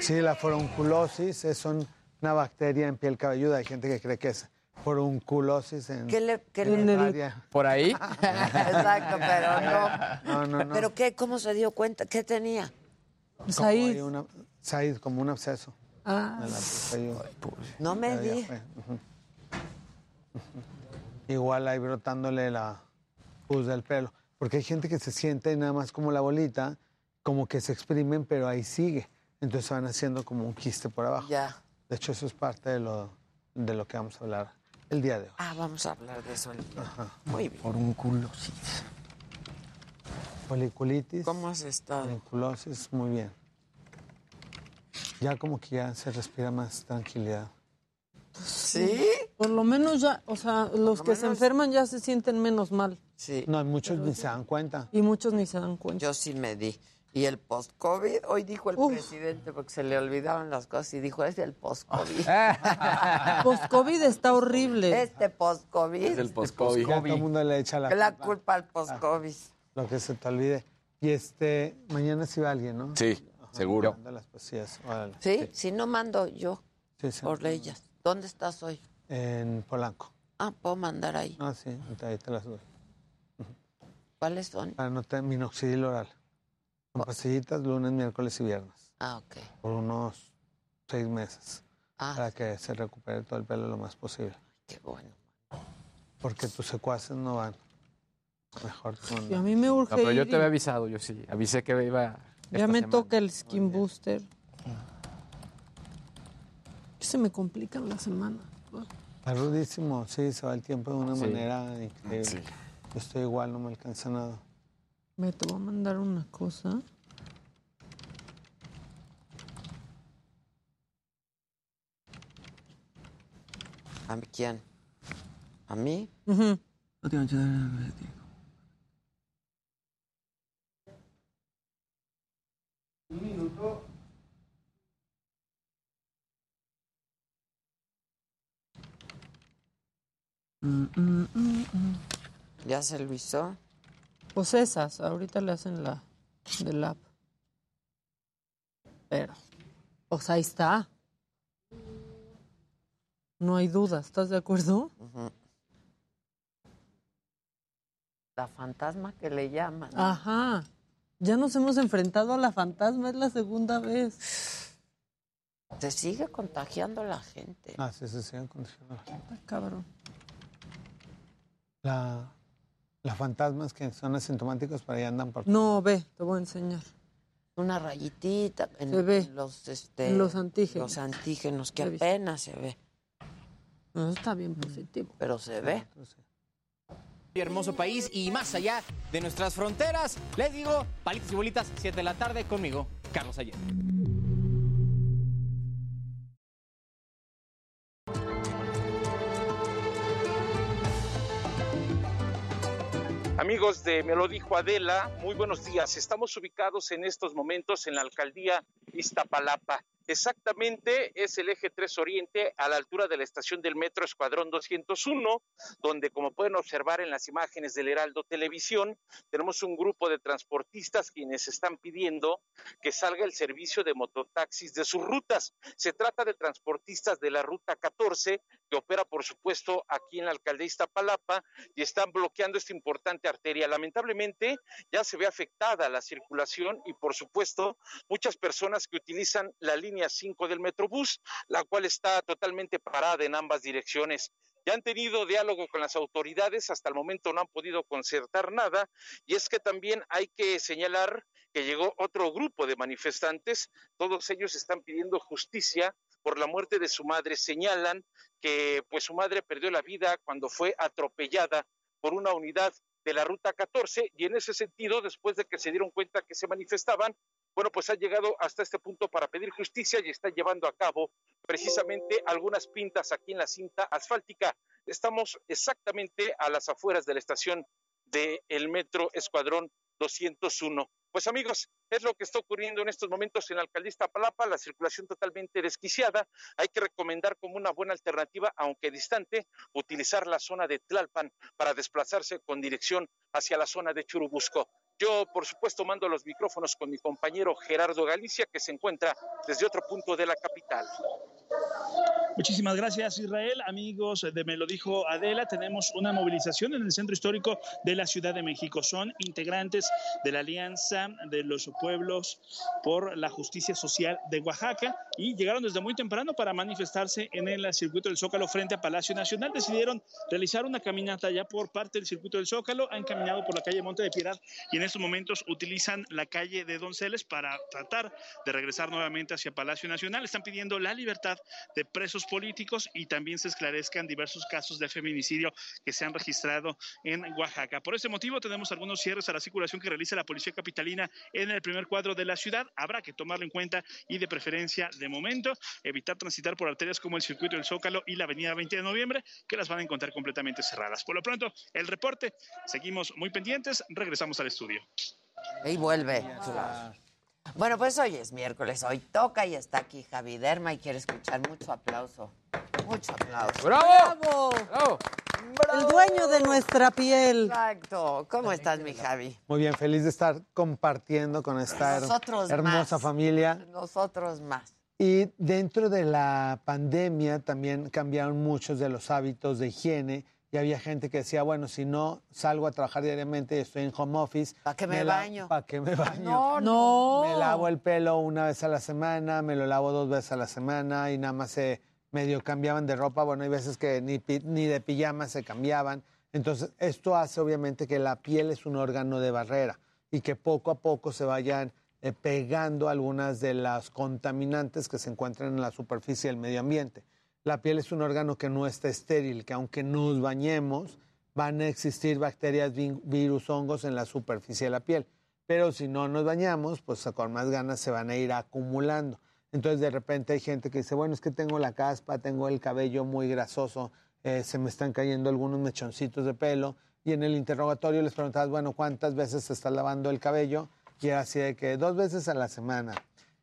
Speaker 41: Sí, la forunculosis es un- una bacteria en piel cabelluda. Hay gente que cree que es forunculosis en,
Speaker 1: ¿Qué le, qué
Speaker 41: en
Speaker 1: le-
Speaker 41: el área.
Speaker 32: Por ahí.
Speaker 1: Exacto, pero no.
Speaker 41: No, no, no.
Speaker 1: ¿Pero qué? ¿Cómo se dio cuenta? ¿Qué tenía?
Speaker 30: Said.
Speaker 41: una- Said, como un absceso.
Speaker 30: Ah,
Speaker 41: la.
Speaker 1: No me di.
Speaker 41: Igual ahí brotándole la pus del pelo. Porque hay gente que se siente nada más como la bolita, como que se exprimen, pero ahí sigue. Entonces van haciendo como un quiste por abajo.
Speaker 1: Ya.
Speaker 41: De hecho, eso es parte de lo, de lo que vamos a hablar el día de hoy.
Speaker 1: Ah, vamos a hablar de eso. el- Muy bien.
Speaker 41: Forunculosis. Foliculitis.
Speaker 1: ¿Cómo has estado?
Speaker 41: Foliculosis, muy bien. Ya como que ya se respira más tranquilidad.
Speaker 1: ¿Sí?
Speaker 30: por lo menos ya, o sea, los
Speaker 1: lo
Speaker 30: que se enferman ya se sienten menos mal.
Speaker 1: Sí.
Speaker 41: No, muchos ni se dan cuenta.
Speaker 30: Y muchos ni se dan cuenta.
Speaker 1: Yo sí me di. Y el post-COVID, hoy dijo el
Speaker 30: Uf.
Speaker 1: presidente, porque se le olvidaban las cosas, y dijo, es el post-COVID.
Speaker 30: Post-COVID está horrible.
Speaker 1: Este post-COVID,
Speaker 26: Es el post-COVID.
Speaker 41: Ya todo el mundo le echa la,
Speaker 1: la
Speaker 41: culpa,
Speaker 1: culpa al post-COVID.
Speaker 41: Lo que se te olvide. Y este, mañana sí va alguien, ¿no?
Speaker 26: Sí, seguro.
Speaker 41: Manda las pastillas. órale.
Speaker 1: ¿Sí? Si no mando yo
Speaker 41: Sí, sí.
Speaker 1: por ellas. ¿Dónde estás hoy?
Speaker 41: En Polanco.
Speaker 1: Ah, puedo mandar ahí.
Speaker 41: Ah, sí, ahí te las doy.
Speaker 1: ¿Cuáles son?
Speaker 41: Para no tener minoxidil oral. Con pastillitas lunes, miércoles y viernes.
Speaker 1: Ah, ok.
Speaker 41: Por unos seis meses.
Speaker 1: Ah,
Speaker 41: Para que se recupere todo el pelo lo más posible.
Speaker 1: qué bueno.
Speaker 41: Porque tus secuaces no van. Mejor con...
Speaker 30: Y a mí me urge
Speaker 32: No, pero yo
Speaker 30: ir
Speaker 32: te había avisado, yo sí. Avisé que iba.
Speaker 30: Ya
Speaker 32: esta
Speaker 30: me
Speaker 32: semana.
Speaker 30: toca el skin booster. Se me complican las semanas.
Speaker 41: Está rudísimo, sí, se va el tiempo de una
Speaker 32: Sí.
Speaker 41: manera increíble.
Speaker 26: Sí.
Speaker 41: Yo estoy igual, no me alcanza nada.
Speaker 30: Me te voy a mandar una cosa.
Speaker 1: ¿A mí quién? ¿A mí?
Speaker 30: Ujú.
Speaker 1: ¿Ya se lo hizo?
Speaker 30: Pues esas, ahorita le hacen la del app. Pero, pues ahí está. No hay duda, ¿estás de acuerdo?
Speaker 1: La fantasma que le llaman.
Speaker 30: Ajá. Ya nos hemos enfrentado a la fantasma, es la segunda vez.
Speaker 1: Se sigue contagiando la gente.
Speaker 41: Ah, sí, se siguen condicionando.
Speaker 30: Está cabrón.
Speaker 41: La, las fantasmas que son asintomáticos, pero ya andan por...
Speaker 30: No, ve, te voy a enseñar.
Speaker 1: Una rayitita en
Speaker 30: Se ve.
Speaker 1: los este
Speaker 30: En los antígenos.
Speaker 1: los antígenos que
Speaker 30: Se ve.
Speaker 1: apenas se ve,
Speaker 30: No, está bien positivo.
Speaker 1: pero se ve.
Speaker 43: hermoso país y más allá de nuestras fronteras. Les digo, palitos y bolitas, 7 de la tarde conmigo, Carlos Ayer.
Speaker 44: Amigos de Me lo dijo Adela, muy buenos días. Estamos ubicados en estos momentos en la alcaldía Iztapalapa. Exactamente es el eje 3 Oriente a la altura de la estación del metro Escuadrón 201, donde como pueden observar en las imágenes del Heraldo Televisión, tenemos un grupo de transportistas quienes están pidiendo que salga el servicio de mototaxis de sus rutas. Se trata de transportistas de la ruta 14 que opera por supuesto aquí en la alcaldía Iztapalapa y están bloqueando esta importante arteria. Lamentablemente ya se ve afectada la circulación y por supuesto muchas personas que utilizan la línea 5 del Metrobús, la cual está totalmente parada en ambas direcciones. Ya han tenido diálogo con las autoridades, hasta el momento no han podido concertar nada, y es que también hay que señalar que llegó otro grupo de manifestantes, todos ellos están pidiendo justicia por la muerte de su madre, señalan que pues su madre perdió la vida cuando fue atropellada por una unidad de la ruta 14 y en ese sentido, después de que se dieron cuenta que se manifestaban, bueno, pues ha llegado hasta este punto para pedir justicia y está llevando a cabo precisamente algunas pintas aquí en la cinta asfáltica. Estamos exactamente a las afueras de la estación del metro Escuadrón 201. Pues amigos, es lo que está ocurriendo en estos momentos en la Palapa, la circulación totalmente desquiciada. Hay que recomendar como una buena alternativa, aunque distante, utilizar la zona de Tlalpan para desplazarse con dirección hacia la zona de Churubusco. Yo, por supuesto, mando los micrófonos con mi compañero Gerardo Galicia, que se encuentra desde otro punto de la capital.
Speaker 45: Muchísimas gracias, Israel. Amigos de Me lo dijo Adela, tenemos una movilización en el centro histórico de la Ciudad de México. Son integrantes de la Alianza de los Pueblos por la Justicia Social de Oaxaca y llegaron desde muy temprano para manifestarse en el circuito del Zócalo frente a Palacio Nacional. Decidieron realizar una caminata ya por parte del circuito del Zócalo. Han caminado por la calle Monte de Piedad y en estos momentos utilizan la calle de Donceles para tratar de regresar nuevamente hacia Palacio Nacional. Están pidiendo la libertad de presos políticos y también se esclarezcan diversos casos de feminicidio que se han registrado en Oaxaca. Por este motivo tenemos algunos cierres a la circulación que realiza la Policía Capitalina en el primer cuadro de la ciudad. Habrá que tomarlo en cuenta y de preferencia de momento evitar transitar por arterias como el circuito del Zócalo y la avenida 20 de noviembre que las van a encontrar completamente cerradas. Por lo pronto, el reporte, seguimos muy pendientes, regresamos al estudio.
Speaker 1: Y vuelve. Bueno, pues hoy es miércoles, hoy toca y está aquí Javi Derma y quiere escuchar mucho aplauso. Mucho aplauso.
Speaker 26: ¡Bravo!
Speaker 30: ¡Bravo! El dueño de nuestra piel.
Speaker 1: Exacto. ¿Cómo estás, mi Javi?
Speaker 41: Muy bien, feliz de estar compartiendo con esta
Speaker 1: Nosotros
Speaker 41: hermosa
Speaker 1: más.
Speaker 41: familia.
Speaker 1: Nosotros más.
Speaker 41: Y dentro de la pandemia también cambiaron muchos de los hábitos de higiene y había gente que decía, bueno, si no salgo a trabajar diariamente y estoy en home office,
Speaker 1: ¿para qué me baño?
Speaker 41: ¿Para qué me baño?
Speaker 1: No, no.
Speaker 41: Me lavo el pelo una vez a la semana, me lo lavo dos veces a la semana y nada más se medio cambiaban de ropa. Bueno, hay veces que ni, pi- ni de pijama se cambiaban. Entonces, esto hace obviamente que la piel es un órgano de barrera y que poco a poco se vayan eh, pegando algunas de las contaminantes que se encuentran en la superficie del medio ambiente. La piel es un órgano que no está estéril, que aunque nos bañemos, van a existir bacterias, vi- virus, hongos en la superficie de la piel. Pero si no nos bañamos, pues con más ganas se van a ir acumulando. Entonces de repente hay gente que dice, bueno, es que tengo la caspa, tengo el cabello muy grasoso, eh, se me están cayendo algunos mechoncitos de pelo. Y en el interrogatorio les preguntabas, bueno, ¿cuántas veces te estás lavando el cabello? Y era así de que dos veces a la semana.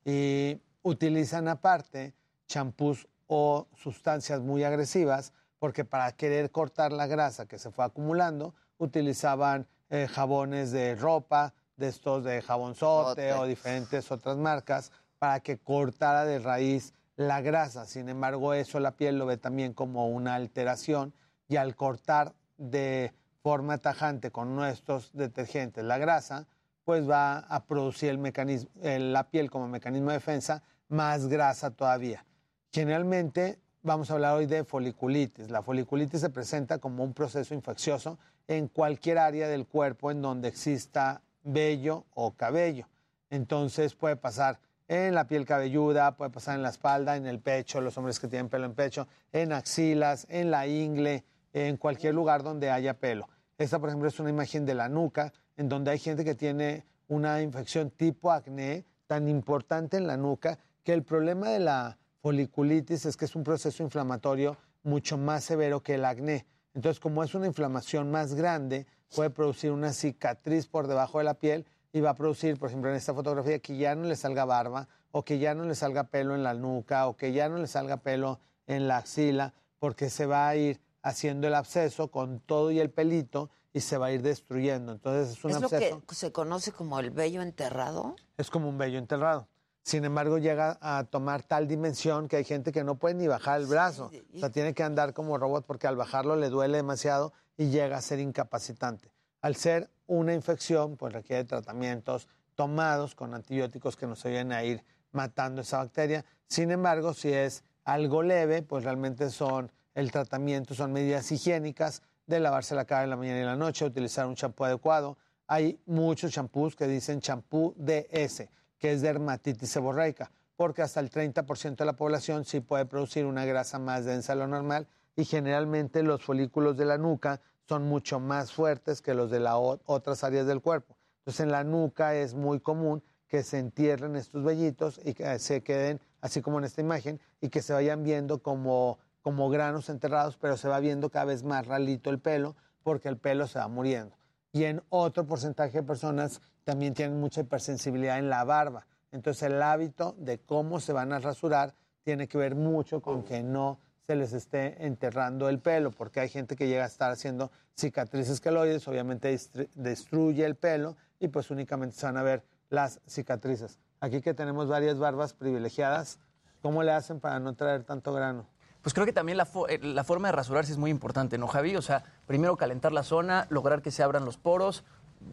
Speaker 41: Y utilizan aparte champús o sustancias muy agresivas porque para querer cortar la grasa que se fue acumulando utilizaban eh, jabones de ropa, de estos de jabonzote
Speaker 1: Zote.
Speaker 41: o diferentes otras marcas, para que cortara de raíz la grasa. Sin embargo, eso la piel lo ve también como una alteración y al cortar de forma tajante con estos detergentes la grasa, pues va a producir el mecanismo, eh, la piel como mecanismo de defensa más grasa todavía. Generalmente vamos a hablar hoy de foliculitis. La foliculitis se presenta como un proceso infeccioso en cualquier área del cuerpo en donde exista vello o cabello. Entonces puede pasar en la piel cabelluda, puede pasar en la espalda, en el pecho, los hombres que tienen pelo en pecho, en axilas, en la ingle, en cualquier lugar donde haya pelo. Esta, por ejemplo, es una imagen de la nuca, en donde hay gente que tiene una infección tipo acné tan importante en la nuca que el problema de la foliculitis es que es un proceso inflamatorio mucho más severo que el acné. Entonces, como es una inflamación más grande, puede producir una cicatriz por debajo de la piel y va a producir, por ejemplo, en esta fotografía, que ya no le salga barba o que ya no le salga pelo en la nuca o que ya no le salga pelo en la axila, porque se va a ir haciendo el absceso con todo y el pelito y se va a ir destruyendo. Entonces es un
Speaker 1: ¿Es lo
Speaker 41: absceso.
Speaker 1: que se conoce como el vello enterrado?
Speaker 41: Es como un vello enterrado. Sin embargo, llega a tomar tal dimensión que hay gente que no puede ni bajar el brazo. O sea, tiene que andar como robot porque al bajarlo le duele demasiado y llega a ser incapacitante. Al ser una infección, pues requiere tratamientos tomados con antibióticos que nos ayuden a ir matando esa bacteria. Sin embargo, si es algo leve, pues realmente son el tratamiento, son medidas higiénicas de lavarse la cara en la mañana y en la noche, utilizar un champú adecuado. Hay muchos champús que dicen champú DS, que es dermatitis seborreica, porque hasta el 30% de la población sí puede producir una grasa más densa de lo normal y generalmente los folículos de la nuca son mucho más fuertes que los de las otras áreas del cuerpo. Entonces en la nuca es muy común que se entierren estos vellitos y que se queden así como en esta imagen y que se vayan viendo como, como granos enterrados, pero se va viendo cada vez más ralito el pelo porque el pelo se va muriendo. Y en otro porcentaje de personas también tienen mucha hipersensibilidad en la barba. Entonces el hábito de cómo se van a rasurar tiene que ver mucho con que no se les esté enterrando el pelo, porque hay gente que llega a estar haciendo cicatrices queloides, obviamente destru- destruye el pelo y pues únicamente se van a ver las cicatrices. Aquí que tenemos varias barbas privilegiadas, ¿cómo le hacen para no traer tanto grano?
Speaker 27: Pues creo que también la, fo- eh, la forma de rasurarse es muy importante, ¿no, Javi? O sea, primero calentar la zona, lograr que se abran los poros,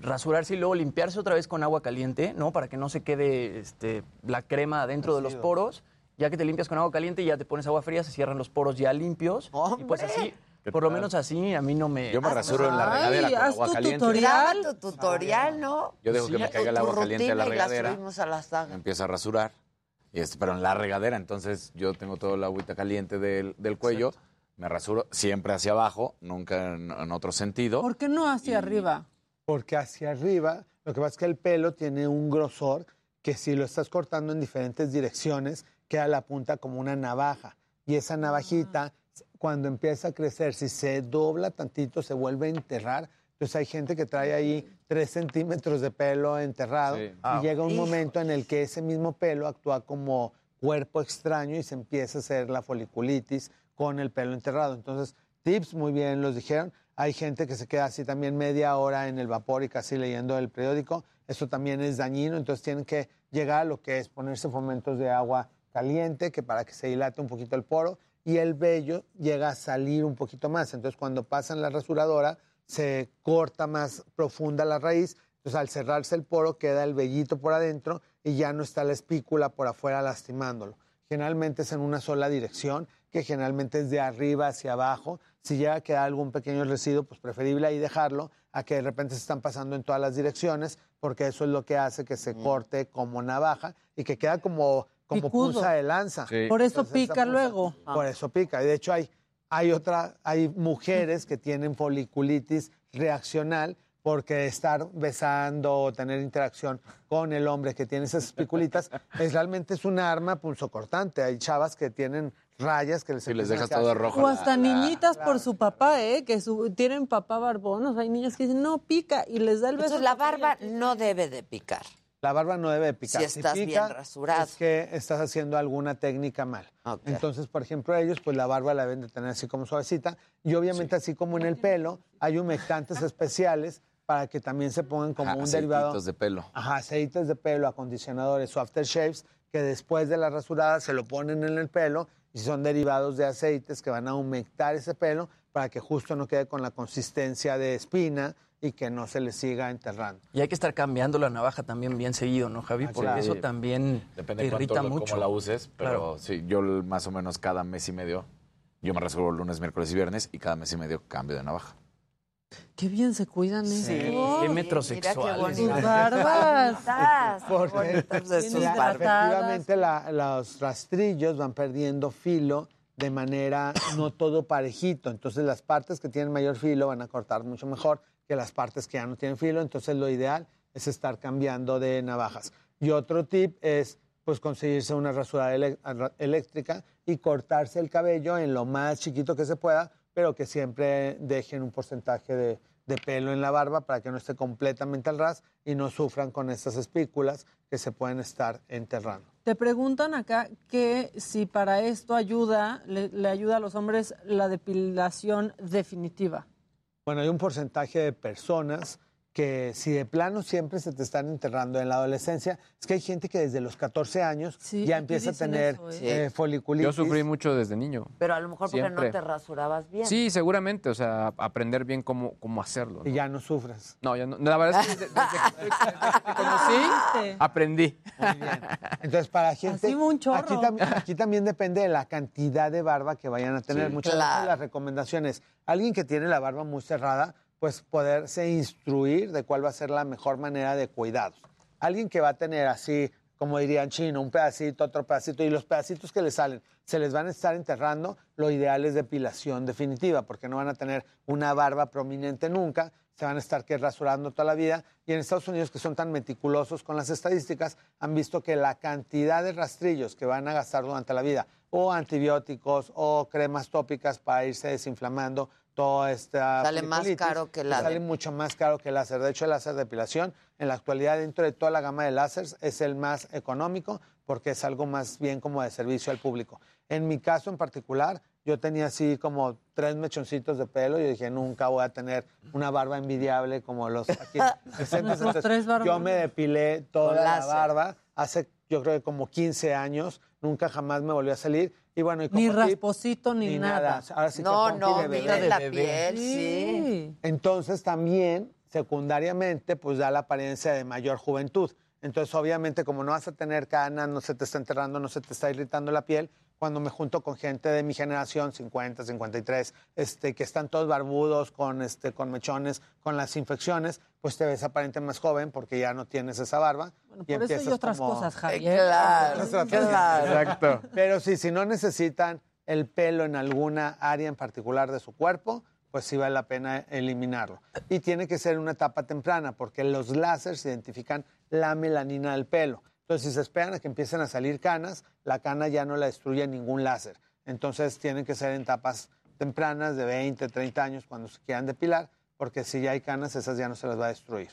Speaker 27: rasurarse y luego limpiarse otra vez con agua caliente, ¿no? Para que no se quede este, la crema dentro de los poros. Ya que te limpias con agua caliente, ya te pones agua fría, se cierran los poros ya limpios. Y pues así, por lo menos así, a mí no me...
Speaker 26: Yo me rasuro en la
Speaker 30: Ay,
Speaker 26: regadera con
Speaker 30: haz
Speaker 26: agua
Speaker 30: tu
Speaker 26: caliente.
Speaker 30: tutorial.
Speaker 1: Tu tutorial, ¿no?
Speaker 26: Yo dejo
Speaker 1: Sí,
Speaker 26: que me caiga el
Speaker 1: tu
Speaker 26: agua caliente a la
Speaker 1: rutina y la
Speaker 26: regadera.
Speaker 1: subimos a la saga.
Speaker 26: Me empiezo a rasurar. Este, pero en la regadera, entonces yo tengo toda la agüita caliente del, del cuello. Me rasuro siempre hacia abajo, nunca en, en otro sentido.
Speaker 30: ¿Por qué no hacia arriba?
Speaker 41: Porque hacia arriba, lo que pasa es que el pelo tiene un grosor que si lo estás cortando en diferentes direcciones, queda la punta como una navaja. Y esa navajita, cuando empieza a crecer, si se dobla tantito, se vuelve a enterrar. Entonces hay gente que trae ahí tres centímetros de pelo enterrado
Speaker 26: Sí.
Speaker 41: y llega un momento en el que ese mismo pelo actúa como cuerpo extraño y se empieza a hacer la foliculitis con el pelo enterrado. Entonces, tips, muy bien los dijeron. Hay gente que se queda así también media hora en el vapor y casi leyendo el periódico. Eso también es dañino, entonces tienen que llegar a lo que es ponerse fomentos de agua caliente, que para que se dilate un poquito el poro, y el vello llega a salir un poquito más. Entonces, cuando pasan la rasuradora, se corta más profunda la raíz. Entonces, al cerrarse el poro, queda el vellito por adentro y ya no está la espícula por afuera lastimándolo. Generalmente es en una sola dirección, que generalmente es de arriba hacia abajo. Si llega a quedar algún pequeño residuo, pues preferible ahí dejarlo a que de repente se están pasando en todas las direcciones, porque eso es lo que hace que se corte como navaja y que queda como, como
Speaker 30: Picudo.
Speaker 41: punza de lanza.
Speaker 26: Sí.
Speaker 30: Por eso
Speaker 41: Entonces,
Speaker 30: pica
Speaker 41: punza-
Speaker 30: luego.
Speaker 41: Por eso pica. Y de hecho hay, hay otra, hay mujeres que tienen foliculitis reaccional porque estar besando o tener interacción con el hombre que tiene esas espiculitas, es realmente es un arma punzocortante. Hay chavas que tienen rayas que les
Speaker 26: Sí, les dejas todo rojo.
Speaker 30: O hasta
Speaker 26: la- la-
Speaker 30: niñitas por su papá, ¿eh? Que su- tienen papá barbón. O sea, hay niñas que dicen, no, pica. Y les da el beso.
Speaker 1: Entonces la barba no debe de picar.
Speaker 41: La barba no debe de picar.
Speaker 1: Si estás bien
Speaker 41: pica,
Speaker 1: rasurado.
Speaker 41: Es que estás haciendo alguna técnica mal. Entonces, por ejemplo, ellos, pues la barba la deben de tener así como suavecita. Y obviamente, así como en el pelo, hay humectantes especiales para que también se pongan como
Speaker 26: Ajá,
Speaker 41: un derivado.
Speaker 26: de pelo.
Speaker 41: Ajá, aceites de pelo, acondicionadores o aftershaves, que después de la rasurada se lo ponen en el pelo y son derivados de aceites que van a aumentar ese pelo para que justo no quede con la consistencia de espina y que no se le siga enterrando.
Speaker 27: Y hay que estar cambiando la navaja también bien seguido, ¿no, Javi? Porque
Speaker 26: claro.
Speaker 27: eso también
Speaker 26: Depende de
Speaker 27: irrita
Speaker 26: cuánto,
Speaker 27: mucho.
Speaker 26: cómo la uses, pero
Speaker 27: Claro.
Speaker 26: sí, yo más o menos cada mes y medio, yo me rasuro lunes, miércoles y viernes y cada mes y medio cambio de navaja.
Speaker 30: Qué bien se cuidan
Speaker 27: Sí,
Speaker 30: estos.
Speaker 27: qué metrosexuales.
Speaker 30: Sus barbas.
Speaker 41: Porque efectivamente la- los rastrillos van perdiendo filo de manera no todo parejito. Entonces las partes que tienen mayor filo van a cortar mucho mejor que las partes que ya no tienen filo. Entonces lo ideal es estar cambiando de navajas. Y otro tip es pues conseguirse una arra- eléctrica y cortarse el cabello en lo más chiquito que se pueda, pero que siempre dejen un porcentaje de, pelo en la barba para que no esté completamente al ras y no sufran con estas espículas que se pueden estar enterrando.
Speaker 30: Te preguntan acá que si para esto ayuda, le ayuda a los hombres la depilación definitiva.
Speaker 41: Bueno, hay un porcentaje de personas que si de plano siempre se te están enterrando en la adolescencia, es que hay gente que desde los 14 años ya empieza a tener
Speaker 30: eso, ¿eh?
Speaker 41: eh, foliculitis.
Speaker 32: Yo sufrí mucho desde niño.
Speaker 1: Pero a lo mejor porque
Speaker 32: Siempre.
Speaker 1: no te rasurabas bien.
Speaker 32: Sí, seguramente, o sea, aprender bien cómo, cómo hacerlo.
Speaker 41: Y ya no sufres.
Speaker 32: No, ya no. La verdad es que desde, desde que, desde que te conocí, aprendí.
Speaker 41: Entonces, para gente.
Speaker 30: Un chorro.
Speaker 41: Aquí, tam- aquí también depende de la cantidad de barba que vayan a tener.
Speaker 32: Sí.
Speaker 41: Muchas
Speaker 1: Claro.
Speaker 41: veces las recomendaciones. Alguien que tiene la barba muy cerrada, pues poderse instruir de cuál va a ser la mejor manera de cuidados. Alguien que va a tener así, como dirían chino, un pedacito, otro pedacito, y los pedacitos que le salen se les van a estar enterrando, lo ideal es depilación definitiva, porque no van a tener una barba prominente nunca, se van a estar que rasurando toda la vida. Y en Estados Unidos, que son tan meticulosos con las estadísticas, han visto que la cantidad de rastrillos que van a gastar durante la vida, o antibióticos, o cremas tópicas para irse desinflamando toda esta.
Speaker 1: Sale más caro que el
Speaker 41: Sale mucho más caro que el láser. De hecho, el láser de depilación, en la actualidad, dentro de toda la gama de láseres, es el más económico porque es algo más bien como de servicio al público. En mi caso en particular, yo tenía así como tres mechoncitos de pelo y yo dije, nunca voy a tener una barba envidiable como los aquí Entonces,
Speaker 30: tres barbas.
Speaker 41: yo me depilé toda la
Speaker 1: láser.
Speaker 41: barba hace, yo creo que como 15 años, nunca jamás me volvió a salir. Y bueno, y como
Speaker 30: Ni
Speaker 41: tip,
Speaker 30: rasposito ni,
Speaker 41: ni
Speaker 30: nada.
Speaker 41: nada. Ahora sí
Speaker 1: No, no,
Speaker 41: de bebé.
Speaker 1: mira la
Speaker 27: bebé.
Speaker 1: piel, sí.
Speaker 41: Entonces también, secundariamente, pues da la apariencia de mayor juventud. Entonces, obviamente, como no vas a tener canas, no se te está enterrando, no se te está irritando la piel, cuando me junto con gente de mi generación, 50, 53, este, que están todos barbudos, con, este, con mechones, con las infecciones, pues te ves aparente más joven porque ya no tienes esa barba.
Speaker 30: Bueno,
Speaker 41: y
Speaker 30: por eso y
Speaker 41: empiezas
Speaker 30: otras
Speaker 41: como-
Speaker 30: cosas,
Speaker 1: Eh,
Speaker 30: Javier.
Speaker 1: claro,
Speaker 41: Otras
Speaker 1: claro.
Speaker 32: Exacto.
Speaker 41: Pero sí, si no necesitan el pelo en alguna área en particular de su cuerpo, pues sí vale la pena eliminarlo. Y tiene que ser en una etapa temprana, porque los láseres identifican la melanina del pelo. Entonces, si se esperan a que empiecen a salir canas, la cana ya no la destruye ningún láser. Entonces, tienen que ser en etapas tempranas de 20, 30 años cuando se quieran depilar, porque si ya hay canas, esas ya no se las va a destruir.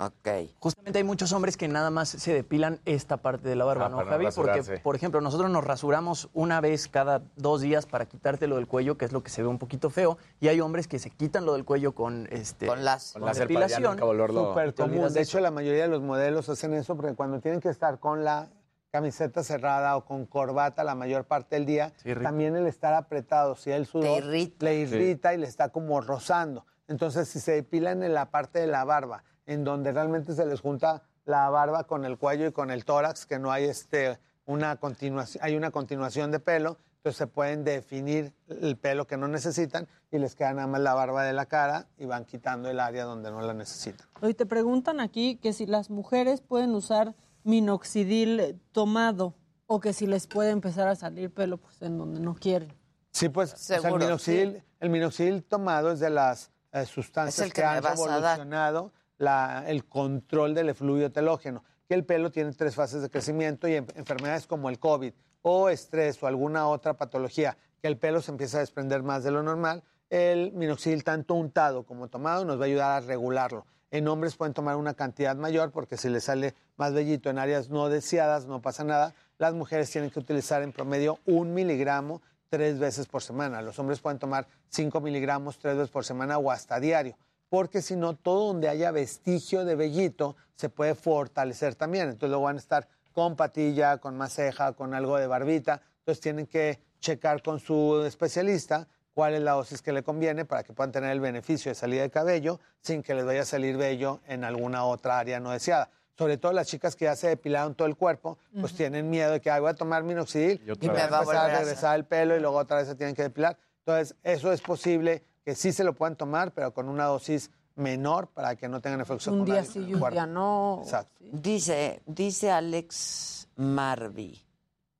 Speaker 1: Ok.
Speaker 27: Justamente hay muchos hombres que nada más se depilan esta parte de la barba,
Speaker 26: Ah,
Speaker 27: ¿no,
Speaker 26: para no
Speaker 27: Javi? Porque, por ejemplo, nosotros nos rasuramos una vez cada dos días para quitártelo del cuello, que es lo que se ve un poquito feo, y hay hombres que se quitan lo del cuello con este
Speaker 1: Con láser.
Speaker 26: Con ya nunca volverlo-
Speaker 41: Súper común. De hecho, la mayoría de los modelos hacen eso porque cuando tienen que estar con la camiseta cerrada o con corbata la mayor parte del día,
Speaker 27: Sí,
Speaker 41: también el estar apretado, si el sudor
Speaker 1: irrita.
Speaker 41: le irrita y le está como rozando. Entonces, si se depilan en la parte de la barba, en donde realmente se les junta la barba con el cuello y con el tórax, que no hay este una continuación, hay una continuación de pelo, entonces se pueden definir el pelo que no necesitan y les queda nada más la barba de la cara y van quitando el área donde no la necesitan.
Speaker 30: Hoy te preguntan aquí que si las mujeres pueden usar minoxidil tomado o que si les puede empezar a salir pelo pues en donde no quieren.
Speaker 41: Sí, pues o sea, el, minoxidil, el minoxidil tomado es de las eh, sustancias
Speaker 1: Es el que
Speaker 41: que, han revolucionado el control del efluvio telógeno, que el pelo tiene tres fases de crecimiento y en- enfermedades como el COVID o estrés o alguna otra patología, que el pelo se empieza a desprender más de lo normal, el minoxidil tanto untado como tomado nos va a ayudar a regularlo. En hombres pueden tomar una cantidad mayor porque si les sale más vellito en áreas no deseadas no pasa nada. Las mujeres tienen que utilizar en promedio un miligramo tres veces por semana. Los hombres pueden tomar cinco miligramos tres veces por semana o hasta diario. Porque si no, todo donde haya vestigio de vellito se puede fortalecer también. Entonces luego van a estar con patilla, con maceja, con algo de barbita. Entonces tienen que checar con su especialista cuál es la dosis que le conviene para que puedan tener el beneficio de salida de cabello sin que les vaya a salir vello en alguna otra área no deseada. Sobre todo las chicas que ya se depilaron todo el cuerpo, pues tienen miedo de que "Ay, voy a tomar minoxidil y,
Speaker 1: otra
Speaker 41: me va a a regresar el pelo y luego otra vez se tienen que depilar. Entonces, eso es posible que sí se lo puedan tomar, pero con una dosis menor para que no tengan efectos
Speaker 30: Un día
Speaker 41: secundarios
Speaker 30: sí y un día no.
Speaker 41: Exacto.
Speaker 1: Dice, dice Alex Marby,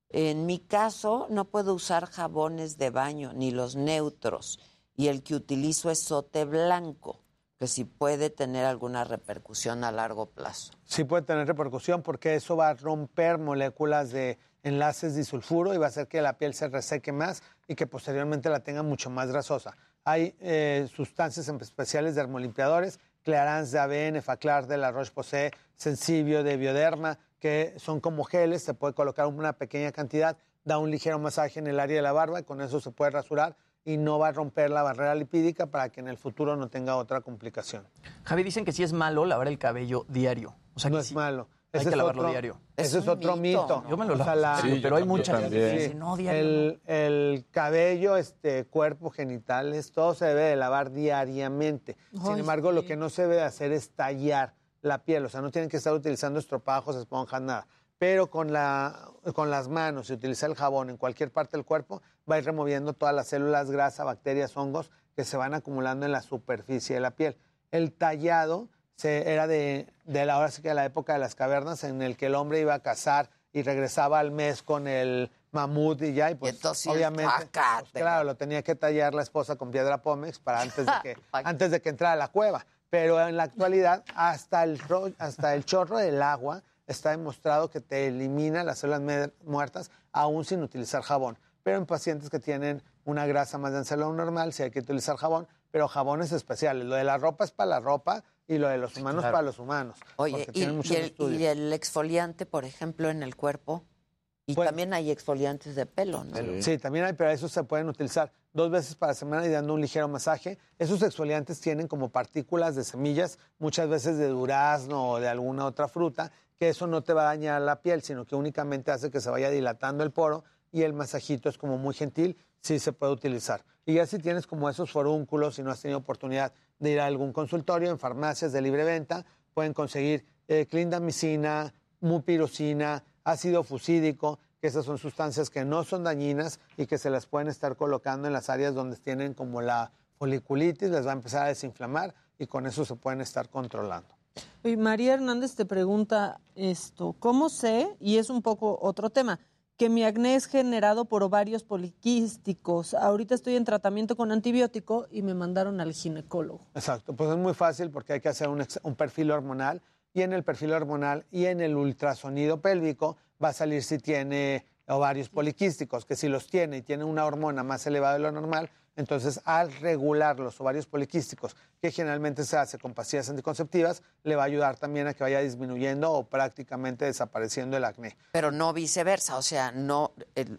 Speaker 1: en mi caso no puedo usar jabones de baño ni los neutros y el que utilizo es sote blanco, que si puede tener alguna repercusión a largo plazo.
Speaker 41: Sí puede tener repercusión porque eso va a romper moléculas de enlaces disulfuro y va a hacer que la piel se reseque más y que posteriormente la tenga mucho más grasosa. Hay eh, sustancias en- especiales dermolimpiadores, Clarance de ABN, Faclar de la Roche-Posay, Sensibio de Bioderma, que son como geles, se puede colocar una pequeña cantidad, da un ligero masaje en el área de la barba y con eso se puede rasurar y no va a romper la barrera lipídica para que en el futuro no tenga otra complicación.
Speaker 27: Javi, dicen que sí es malo lavar el cabello diario. O sea,
Speaker 41: no
Speaker 27: que
Speaker 41: es
Speaker 27: sí
Speaker 41: malo.
Speaker 27: Hay que
Speaker 41: es
Speaker 27: lavarlo
Speaker 41: otro-
Speaker 27: diario.
Speaker 41: Ese es, otro mito.
Speaker 27: Yo me lo
Speaker 41: O sea,
Speaker 27: lavo.
Speaker 41: la-
Speaker 27: Sí, pero hay mucha gente que dice, no, diario
Speaker 41: el, el cabello, este, cuerpo, genitales, todo se debe de lavar diariamente. Sin embargo, lo que no se debe de hacer es tallar la piel. O sea, no tienen que estar utilizando estropajos, esponjas, nada. Pero con, la, con las manos, si utiliza el jabón en cualquier parte del cuerpo, va a ir removiendo todas las células, grasa, bacterias, hongos que se van acumulando en la superficie de la piel. El tallado se, era de, de la, ahora sí que de la época de las cavernas, en el que el hombre iba a cazar y regresaba al mes con el mamut y ya, y pues
Speaker 1: entonces
Speaker 41: obviamente,
Speaker 1: zacate.
Speaker 41: pues, claro, lo tenía que tallar la esposa con piedra pómex para antes de que, antes de que entrara a la cueva. Pero en la actualidad, hasta el, hasta el chorro del agua está demostrado que te elimina las células muertas aún sin utilizar jabón. Pero en pacientes que tienen una grasa más densa de lo normal, sí hay que utilizar jabón, pero jabones especiales. Lo de la ropa es para la ropa y lo de los humanos
Speaker 1: claro.
Speaker 41: para los humanos.
Speaker 1: Oye,
Speaker 41: porque
Speaker 1: y,
Speaker 41: tienen muchos
Speaker 1: y el,
Speaker 41: estudios.
Speaker 1: y el exfoliante, por ejemplo, en el cuerpo. Y también hay exfoliantes de pelo, ¿no?
Speaker 41: Sí. también hay, pero esos se pueden utilizar dos veces para semana y dando un ligero masaje. Esos exfoliantes tienen como partículas de semillas, muchas veces de durazno o de alguna otra fruta, que eso no te va a dañar la piel, sino que únicamente hace que se vaya dilatando el poro y el masajito es como muy gentil, sí se puede utilizar. Y ya si tienes como esos forúnculos y no has tenido oportunidad de ir a algún consultorio, en farmacias de libre venta, pueden conseguir eh, clindamicina, mupirocina, ácido fusídico, que esas son sustancias que no son dañinas y que se las pueden estar colocando en las áreas donde tienen como la foliculitis, les va a empezar a desinflamar y con eso se pueden estar controlando.
Speaker 30: Y María Hernández te pregunta esto, ¿cómo sé, y es un poco otro tema, que mi acné es generado por ovarios poliquísticos? Ahorita estoy en tratamiento con antibiótico y me mandaron al ginecólogo.
Speaker 41: Exacto, pues es muy fácil porque hay que hacer un, un perfil hormonal y en el perfil hormonal y en el ultrasonido pélvico va a salir si tiene ovarios poliquísticos, que si los tiene y tiene una hormona más elevada de lo normal, entonces al regular los ovarios poliquísticos, que generalmente se hace con pastillas anticonceptivas, le va a ayudar también a que vaya disminuyendo o prácticamente desapareciendo el acné.
Speaker 1: Pero no viceversa, o sea, no el,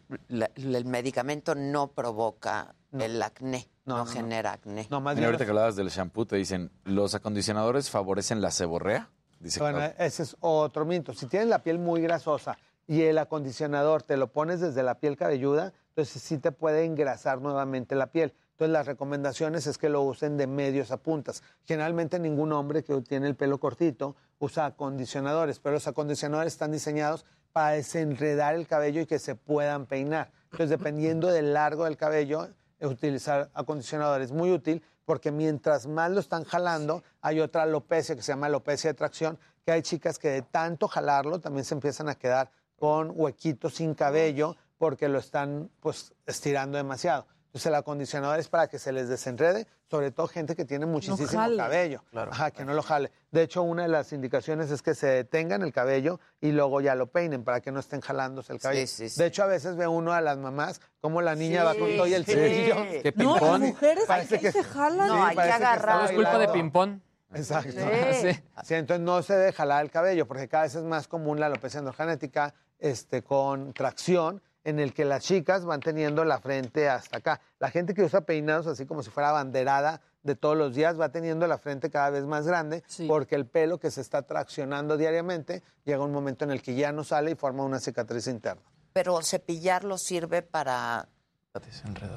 Speaker 1: medicamento no provoca el acné, no, genera acné.
Speaker 41: No, más
Speaker 26: Mira, ahorita que hablabas del shampoo, te dicen, ¿los acondicionadores favorecen la seborrea? Dice
Speaker 41: Bueno, ese es otro mito. Si tienes la piel muy grasosa y el acondicionador te lo pones desde la piel cabelluda, entonces sí te puede engrasar nuevamente la piel. Entonces las recomendaciones es que lo usen de medios a puntas. Generalmente ningún hombre que tiene el pelo cortito usa acondicionadores, pero los acondicionadores están diseñados para desenredar el cabello y que se puedan peinar. Entonces dependiendo del largo del cabello, utilizar acondicionador es muy útil porque mientras más lo están jalando, hay otra alopecia que se llama alopecia de tracción, que hay chicas que de tanto jalarlo también se empiezan a quedar con huequitos sin cabello porque lo están pues estirando demasiado. Entonces el acondicionador es para que se les desenrede, sobre todo gente que tiene muchísimo cabello. Ajá, que no lo jale. De hecho, una de las indicaciones es que se detengan el cabello y luego ya lo peinen para que no estén jalándose el cabello.
Speaker 1: sí, sí.
Speaker 41: De hecho, a veces ve uno a las mamás como la niña va con todo y el
Speaker 1: sí.
Speaker 41: cepillo.
Speaker 1: Qué
Speaker 30: No, las mujeres
Speaker 41: Parece
Speaker 30: ahí
Speaker 41: que
Speaker 30: se jalan.
Speaker 1: No, hay que agarrar.
Speaker 32: Es culpa de ping-pong.
Speaker 41: Exacto.
Speaker 30: Sí.
Speaker 41: Sí, entonces no se debe jalar el cabello, porque cada vez es más común la alopecia androgenética este, con tracción, en el que las chicas van teniendo la frente hasta acá. La gente que usa peinados así como si fuera banderada de todos los días, va teniendo la frente cada vez más grande, porque el pelo que se está traccionando diariamente llega un momento en el que ya no sale y forma una cicatriz interna.
Speaker 1: Pero cepillarlo sirve para,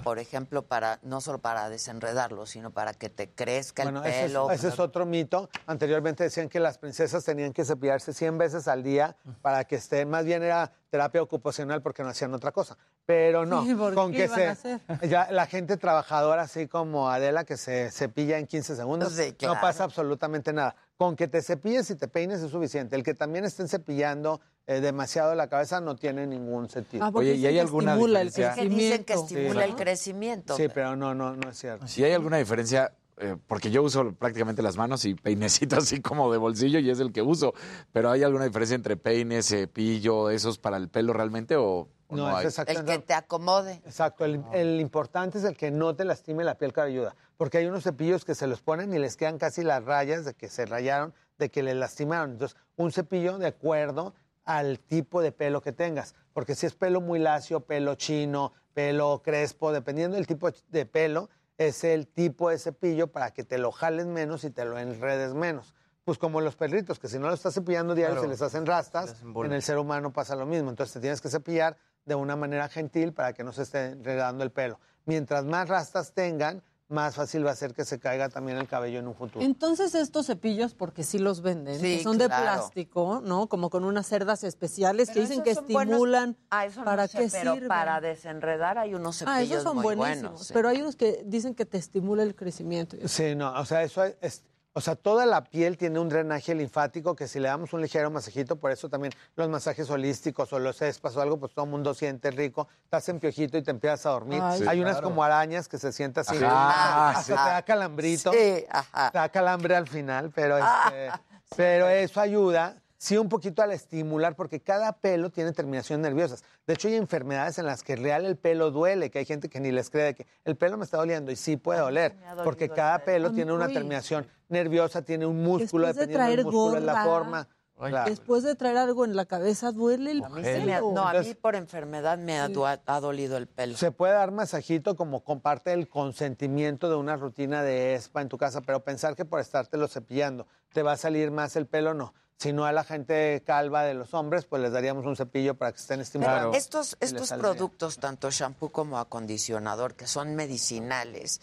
Speaker 1: por ejemplo, para no solo para desenredarlo, sino para que te crezca
Speaker 41: Bueno,
Speaker 1: el
Speaker 41: ese es,
Speaker 1: pelo.
Speaker 41: ese es otro mito. Anteriormente decían que las princesas tenían que cepillarse 100 veces al día para que estén, más bien era terapia ocupacional porque no hacían otra cosa. Pero no,
Speaker 30: Sí, ¿por
Speaker 41: con
Speaker 30: qué
Speaker 41: que se... Ya la gente trabajadora, así como Adela, que se cepilla en 15 segundos,
Speaker 1: Sí, claro.
Speaker 41: no pasa absolutamente nada. Con que te cepilles y te peines es suficiente. El que también estén cepillando eh, demasiado la cabeza no tiene ningún sentido.
Speaker 30: Ah, Oye, ¿y hay alguna estimula el
Speaker 1: Es que dicen que
Speaker 41: Sí,
Speaker 1: estimula el
Speaker 41: ¿no?
Speaker 1: crecimiento.
Speaker 41: Sí, pero no, no, no es cierto.
Speaker 26: Si hay alguna diferencia, eh, porque yo uso prácticamente las manos y peinecito así como de bolsillo y es el que uso, pero ¿hay alguna diferencia entre peine, cepillo, esos para el pelo realmente o, o no,
Speaker 41: No, es
Speaker 26: hay?
Speaker 41: exactamente-
Speaker 1: te acomode.
Speaker 41: Exacto, el, el importante es el que no te lastime la piel cabelluda, porque hay unos cepillos que se los ponen y les quedan casi las rayas de que se rayaron, de que le lastimaron. Entonces, un cepillo de acuerdo al tipo de pelo que tengas, porque si es pelo muy lacio, pelo chino, pelo crespo, dependiendo del tipo de pelo, es el tipo de cepillo para que te lo jales menos y te lo enredes menos. Pues como los perritos, que si no lo estás cepillando diario
Speaker 27: Claro.
Speaker 41: se les hacen rastas,
Speaker 27: Les
Speaker 41: en el ser humano pasa lo mismo. Entonces te tienes que cepillar de una manera gentil para que no se esté enredando el pelo. Mientras más rastas tengan, más fácil va a ser que se caiga también el cabello en un futuro.
Speaker 30: Entonces estos cepillos, porque sí los venden,
Speaker 1: Sí,
Speaker 30: que son
Speaker 1: claro.
Speaker 30: de plástico, ¿no? Como con unas cerdas especiales que dicen que estimulan.
Speaker 1: Ah, eso no
Speaker 30: ¿Para
Speaker 1: sé,
Speaker 30: qué
Speaker 1: pero
Speaker 30: sirven?
Speaker 1: para desenredar hay unos cepillos
Speaker 30: Ah, esos son
Speaker 1: muy
Speaker 30: buenísimos.
Speaker 1: buenos. sí.
Speaker 30: Pero hay unos que dicen que te estimula el crecimiento.
Speaker 41: Sí, no, o sea, eso es, o sea, toda la piel tiene un drenaje linfático que si le damos un ligero masajito, por eso también los masajes holísticos o los espas o algo, pues todo el mundo siente rico, estás en piojito y te empiezas a dormir.
Speaker 1: Ay,
Speaker 41: Hay unas como arañas que se siente así,
Speaker 26: Ajá,
Speaker 41: hasta
Speaker 26: sí.
Speaker 41: te da calambrito,
Speaker 1: Sí, ajá.
Speaker 41: te da calambre al final, pero,
Speaker 1: Ah,
Speaker 41: este, pero eso ayuda. Sí, un poquito al estimular, porque cada pelo tiene terminaciones nerviosas. De hecho, hay enfermedades en las que real el pelo duele, que hay gente que ni les cree de que el pelo me está doliendo y sí puede doler, porque
Speaker 1: el
Speaker 41: cada
Speaker 1: pelo.
Speaker 41: pelo tiene una terminación nerviosa, tiene un músculo,
Speaker 30: Después de
Speaker 41: dependiendo del
Speaker 30: traer
Speaker 41: músculo, es la forma. Claro.
Speaker 30: Después de traer algo en la cabeza, duele el
Speaker 1: A mí se me ha-
Speaker 30: pelo.
Speaker 1: no, a mí por enfermedad me ha, ha dolido el pelo.
Speaker 41: Se puede dar masajito como con parte del consentimiento de una rutina de spa en tu casa, pero pensar que por estártelo cepillando te va a salir más el pelo, no. Si no a la gente calva de los hombres, pues les daríamos un cepillo para que estén
Speaker 1: Pero
Speaker 41: estimulando.
Speaker 1: estos, estos productos, tanto shampoo como acondicionador, que son medicinales,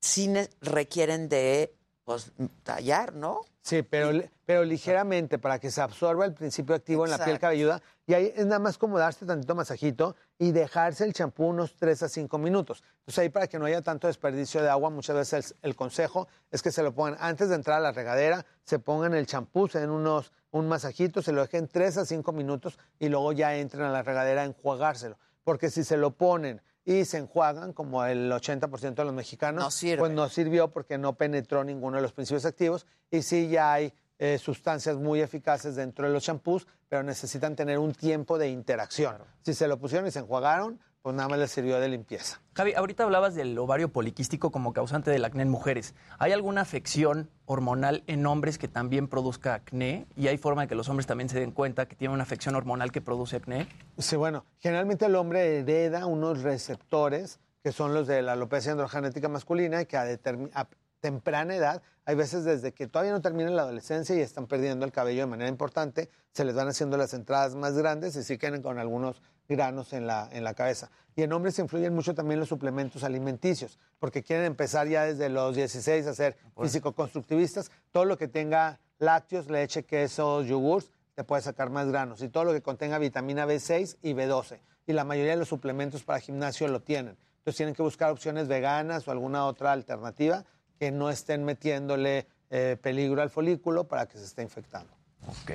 Speaker 1: sí, requieren de pues, tallar, ¿no?
Speaker 41: Sí, pero, pero ligeramente para que se absorba el principio activo en la piel cabelluda. Y ahí es nada más como darse tantito masajito y dejarse el champú unos 3 a 5 minutos. Entonces ahí para que no haya tanto desperdicio de agua, muchas veces el, el consejo es que se lo pongan antes de entrar a la regadera, se pongan el champú, se den unos, un masajito, se lo dejen 3 a 5 minutos y luego ya entren a la regadera a enjuagárselo. Porque si se lo ponen y se enjuagan, como el 80% de los mexicanos,
Speaker 1: No
Speaker 41: pues no sirvió porque no penetró ninguno de los principios activos y sí ya hay eh, sustancias muy eficaces dentro de los champús, pero necesitan tener un tiempo de interacción. Si se lo pusieron y se enjuagaron, pues nada más les sirvió de limpieza.
Speaker 27: Javi, ahorita hablabas del ovario poliquístico como causante del acné en mujeres. ¿Hay alguna afección hormonal en hombres que también produzca acné? ¿Y hay forma de que los hombres también se den cuenta que tienen una afección hormonal que produce acné?
Speaker 41: Sí, bueno, generalmente el hombre hereda unos receptores que son los de la alopecia androgenética masculina y que a, temprana edad, hay veces desde que todavía no termina la adolescencia y están perdiendo el cabello de manera importante, se les van haciendo las entradas más grandes y sí quedan con algunos granos en la, en la cabeza. Y en hombres influyen mucho también los suplementos alimenticios, porque quieren empezar ya desde los 16 a ser físico-constructivistas. Todo lo que tenga lácteos, leche, quesos, yogurts, te puede sacar más granos. Y todo lo que contenga vitamina B6 y B12. Y la mayoría de los suplementos para gimnasio lo tienen. Entonces tienen que buscar opciones veganas o alguna otra alternativa que no estén metiéndole eh, peligro al folículo para que se esté infectando.
Speaker 27: Ok.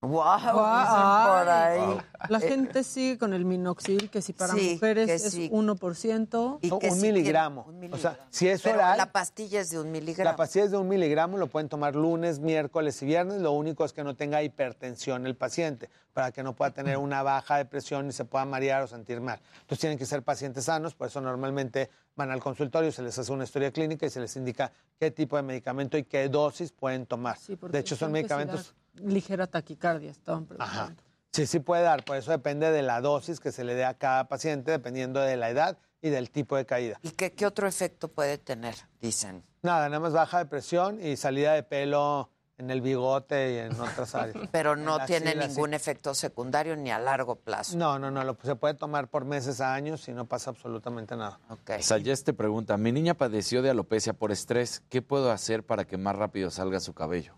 Speaker 1: Wow,
Speaker 30: Ay,
Speaker 1: por ahí.
Speaker 30: La
Speaker 1: Eh,
Speaker 30: gente sigue con el minoxidil, que si para
Speaker 1: Sí,
Speaker 30: mujeres es
Speaker 1: sí.
Speaker 30: 1%.
Speaker 1: Y
Speaker 41: No, un
Speaker 1: sí
Speaker 41: miligramo.
Speaker 1: un
Speaker 41: O sea,
Speaker 1: miligramo.
Speaker 41: si es
Speaker 1: Pero
Speaker 41: oral-
Speaker 1: La pastilla es de un miligramo.
Speaker 41: La pastilla es de un miligramo, lo pueden tomar lunes, miércoles y viernes. Lo único es que no tenga hipertensión el paciente, para que no pueda tener una baja de presión y se pueda marear o sentir mal. Entonces tienen que ser pacientes sanos, por eso normalmente van al consultorio, se les hace una historia clínica y se les indica qué tipo de medicamento y qué dosis pueden tomar. De hecho, son medicamentos...
Speaker 30: Ligera taquicardia, estaban preguntando.
Speaker 41: Ajá. Sí, sí puede dar, por eso depende de la dosis que se le dé a cada paciente, dependiendo de la edad y del tipo de caída.
Speaker 1: ¿Y qué, qué otro efecto puede tener? Dicen.
Speaker 41: Nada, nada más baja de presión y salida de pelo en el bigote y en otras áreas.
Speaker 1: Pero no tiene ningún
Speaker 41: sí.
Speaker 1: efecto secundario ni a largo plazo.
Speaker 41: No, no, no, lo, se puede tomar por meses a años y no pasa absolutamente nada.
Speaker 26: Sayes te pregunta, mi niña padeció de alopecia por estrés, ¿qué puedo hacer para que más rápido salga su cabello?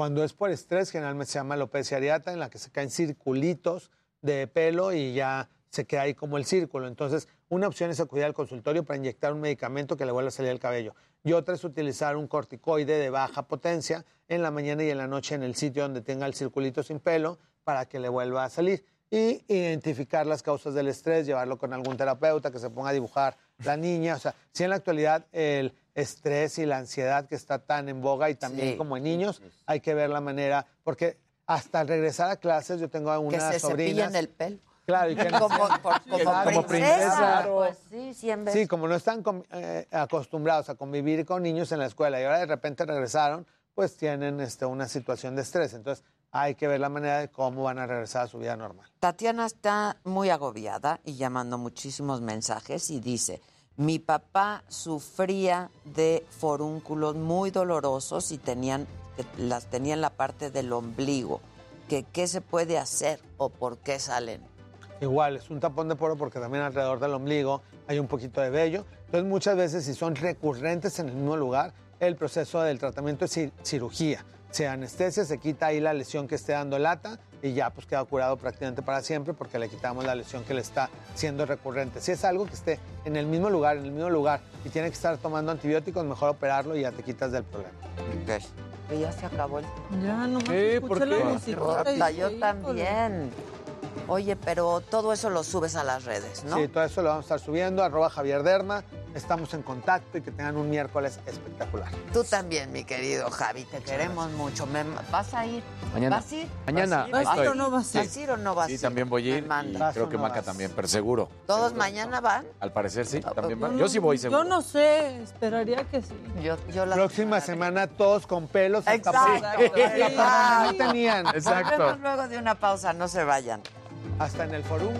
Speaker 41: Cuando es por estrés, generalmente se llama alopecia areata, en la que se caen circulitos de pelo y ya se queda ahí como el círculo. Entonces, una opción es acudir al consultorio para inyectar un medicamento que le vuelva a salir el cabello. Y otra es utilizar un corticoide de baja potencia en la mañana y en la noche en el sitio donde tenga el circulito sin pelo para que le vuelva a salir. Y identificar las causas del estrés, llevarlo con algún terapeuta que se ponga a dibujar la niña. O sea, si en la actualidad el estrés y la ansiedad que está tan en boga y también
Speaker 1: Sí.
Speaker 41: como en niños, hay que ver la manera, porque hasta al regresar a clases yo tengo
Speaker 1: Que
Speaker 41: unas
Speaker 1: se
Speaker 41: sobrinas.
Speaker 1: cepillen el pelo.
Speaker 41: Claro, y que
Speaker 1: Como, por- como princesa. Pues sí, cien veces.
Speaker 41: Sí, como no están eh, acostumbrados a convivir con niños en la escuela y ahora de repente regresaron, pues tienen este, una situación de estrés. Entonces hay que ver la manera de cómo van a regresar a su vida normal.
Speaker 1: Tatiana está muy agobiada y llamando muchísimos mensajes y dice, mi papá sufría de forúnculos muy dolorosos y tenían, las tenía en la parte del ombligo. ¿Qué se puede hacer o por qué salen?
Speaker 41: Igual, es un tapón de poro porque también alrededor del ombligo hay un poquito de vello. Entonces muchas veces si son recurrentes en el mismo lugar, el proceso del tratamiento es cir- cirugía. Se anestesia, se quita ahí la lesión que esté dando lata y ya pues queda curado prácticamente para siempre porque le quitamos la lesión que le está siendo recurrente. Si es algo que esté en el mismo lugar, en el mismo lugar y tiene que estar tomando antibióticos, mejor operarlo y ya te quitas del problema.
Speaker 1: Que ya se acabó el
Speaker 30: Ya, nomás
Speaker 41: ¿Qué?
Speaker 30: escuché
Speaker 41: ¿Por
Speaker 30: la
Speaker 41: qué?
Speaker 1: Rota, yo también. Oye, pero todo eso lo subes a las redes, ¿no?
Speaker 41: Sí, todo eso lo vamos a estar subiendo, arroba Javier Derma. Estamos en contacto y que tengan un miércoles espectacular.
Speaker 1: Tú también, mi querido Javi, te queremos mucho. Me- ¿Vas a ir?
Speaker 26: Mañana.
Speaker 1: ¿Vas a ir?
Speaker 26: Mañana,
Speaker 1: ¿Vas a ir?
Speaker 26: estoy.
Speaker 1: ¿Vas
Speaker 26: Sí.
Speaker 1: a ir o no vas a
Speaker 26: Sí,
Speaker 1: ir?
Speaker 26: también voy a ir.
Speaker 1: Me manda.
Speaker 26: y
Speaker 1: ¿Vas
Speaker 26: creo
Speaker 1: o
Speaker 26: que
Speaker 1: no
Speaker 26: Maca
Speaker 1: vas?
Speaker 26: también, pero seguro.
Speaker 1: ¿Todos mañana van?
Speaker 26: Al parecer sí, también
Speaker 30: Yo
Speaker 26: van.
Speaker 30: no-
Speaker 26: Yo sí voy seguro.
Speaker 30: Yo no sé, esperaría que sí.
Speaker 1: Yo, yo la
Speaker 41: Próxima semana todos con pelos
Speaker 1: Exacto.
Speaker 41: hasta no tenían.
Speaker 1: Volvemos luego de una pausa, no se vayan.
Speaker 41: Hasta en el forum.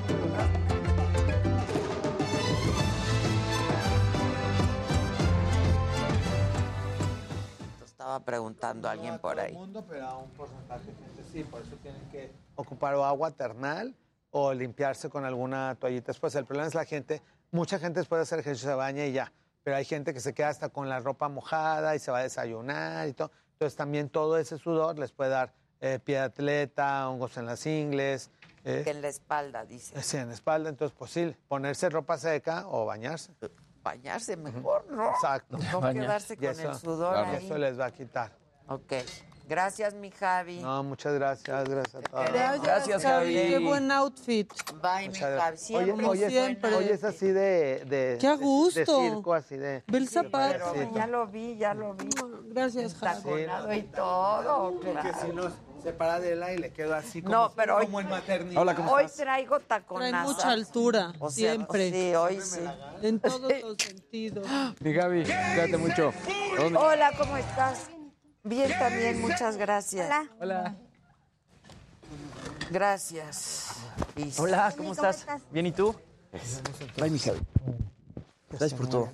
Speaker 1: Estaba preguntando a alguien por ahí.
Speaker 41: mundo, pero a un porcentaje de gente sí, por eso tienen que ocupar o agua ternal o limpiarse con alguna toallita después. El problema es la gente, mucha gente después de hacer ejercicio se baña y ya, pero hay gente que se queda hasta con la ropa mojada y se va a desayunar y todo. Entonces también todo ese sudor les puede dar eh, pie de atleta, hongos en las ingles. eh,
Speaker 1: en la espalda, dice.
Speaker 41: Sí, en la espalda, entonces posible ponerse ropa seca o bañarse.
Speaker 1: Bañarse mejor, ¿no?
Speaker 41: Exacto.
Speaker 1: No quedarse con el sudor
Speaker 41: claro.
Speaker 1: ahí.
Speaker 41: Eso les va a quitar.
Speaker 1: Ok. Gracias, mi Javi.
Speaker 41: No, muchas gracias, gracias a todos.
Speaker 30: Gracias, Javi. Qué buen outfit.
Speaker 1: Bye, mi
Speaker 41: Muchas
Speaker 1: Javi.
Speaker 41: gracias.
Speaker 1: Siempre,
Speaker 41: Oye, oye,
Speaker 30: siempre.
Speaker 41: oye, es así de, de,
Speaker 30: Qué a
Speaker 41: de-
Speaker 30: gusto.
Speaker 41: de circo, así de.
Speaker 30: Ve el zapato.
Speaker 1: Ya lo vi, ya lo vi.
Speaker 30: Gracias, Javi.
Speaker 1: Taconado y todo,
Speaker 41: Que
Speaker 1: claro.
Speaker 41: si no se para de él y le quedo así como,
Speaker 1: No, pero hoy-
Speaker 41: como en maternidad.
Speaker 26: Hola, ¿cómo
Speaker 1: Hoy
Speaker 26: estás?
Speaker 1: traigo taconazo.
Speaker 30: Trae mucha altura,
Speaker 1: O sea,
Speaker 30: siempre.
Speaker 1: Sí, hoy sí.
Speaker 30: En todos los sentidos.
Speaker 26: Mi Gaby, cuídate mucho. ¿Dónde?
Speaker 1: Hola, ¿cómo estás? Bien también, muchas gracias.
Speaker 43: Hola.
Speaker 1: Gracias. Y-
Speaker 27: Hola, ¿cómo estás? Bien, ¿y tú?
Speaker 43: Bye, mi Javi.
Speaker 27: Gracias por todo.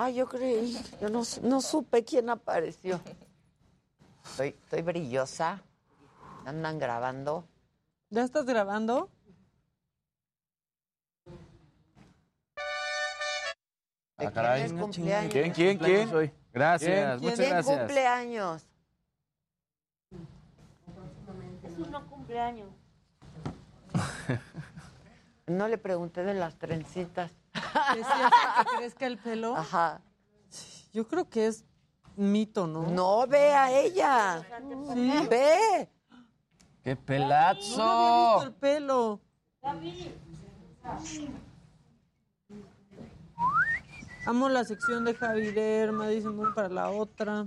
Speaker 1: Ay, yo creí, yo no, no supe quién apareció. Estoy, estoy brillosa. Andan grabando.
Speaker 30: ¿Ya estás grabando?
Speaker 1: ¿De
Speaker 26: Ah, caray.
Speaker 1: quién es cumpleaños?
Speaker 26: ¿Quién, quién, quién?
Speaker 27: Hoy.
Speaker 26: Gracias,
Speaker 1: ¿Quién
Speaker 26: muchas gracias.
Speaker 1: cumpleaños?
Speaker 42: Es un no cumpleaños.
Speaker 1: No le pregunté de las trencitas.
Speaker 30: ¿Decías que te crezca el pelo?
Speaker 1: Ajá.
Speaker 30: Yo creo que es mito, ¿no?
Speaker 1: No, ve a ella.
Speaker 30: Sí.
Speaker 1: Ve.
Speaker 26: ¡Qué
Speaker 30: No le había visto
Speaker 26: pelazo!
Speaker 30: el pelo. Amo la sección de Javi Derma, dicen bueno para la otra.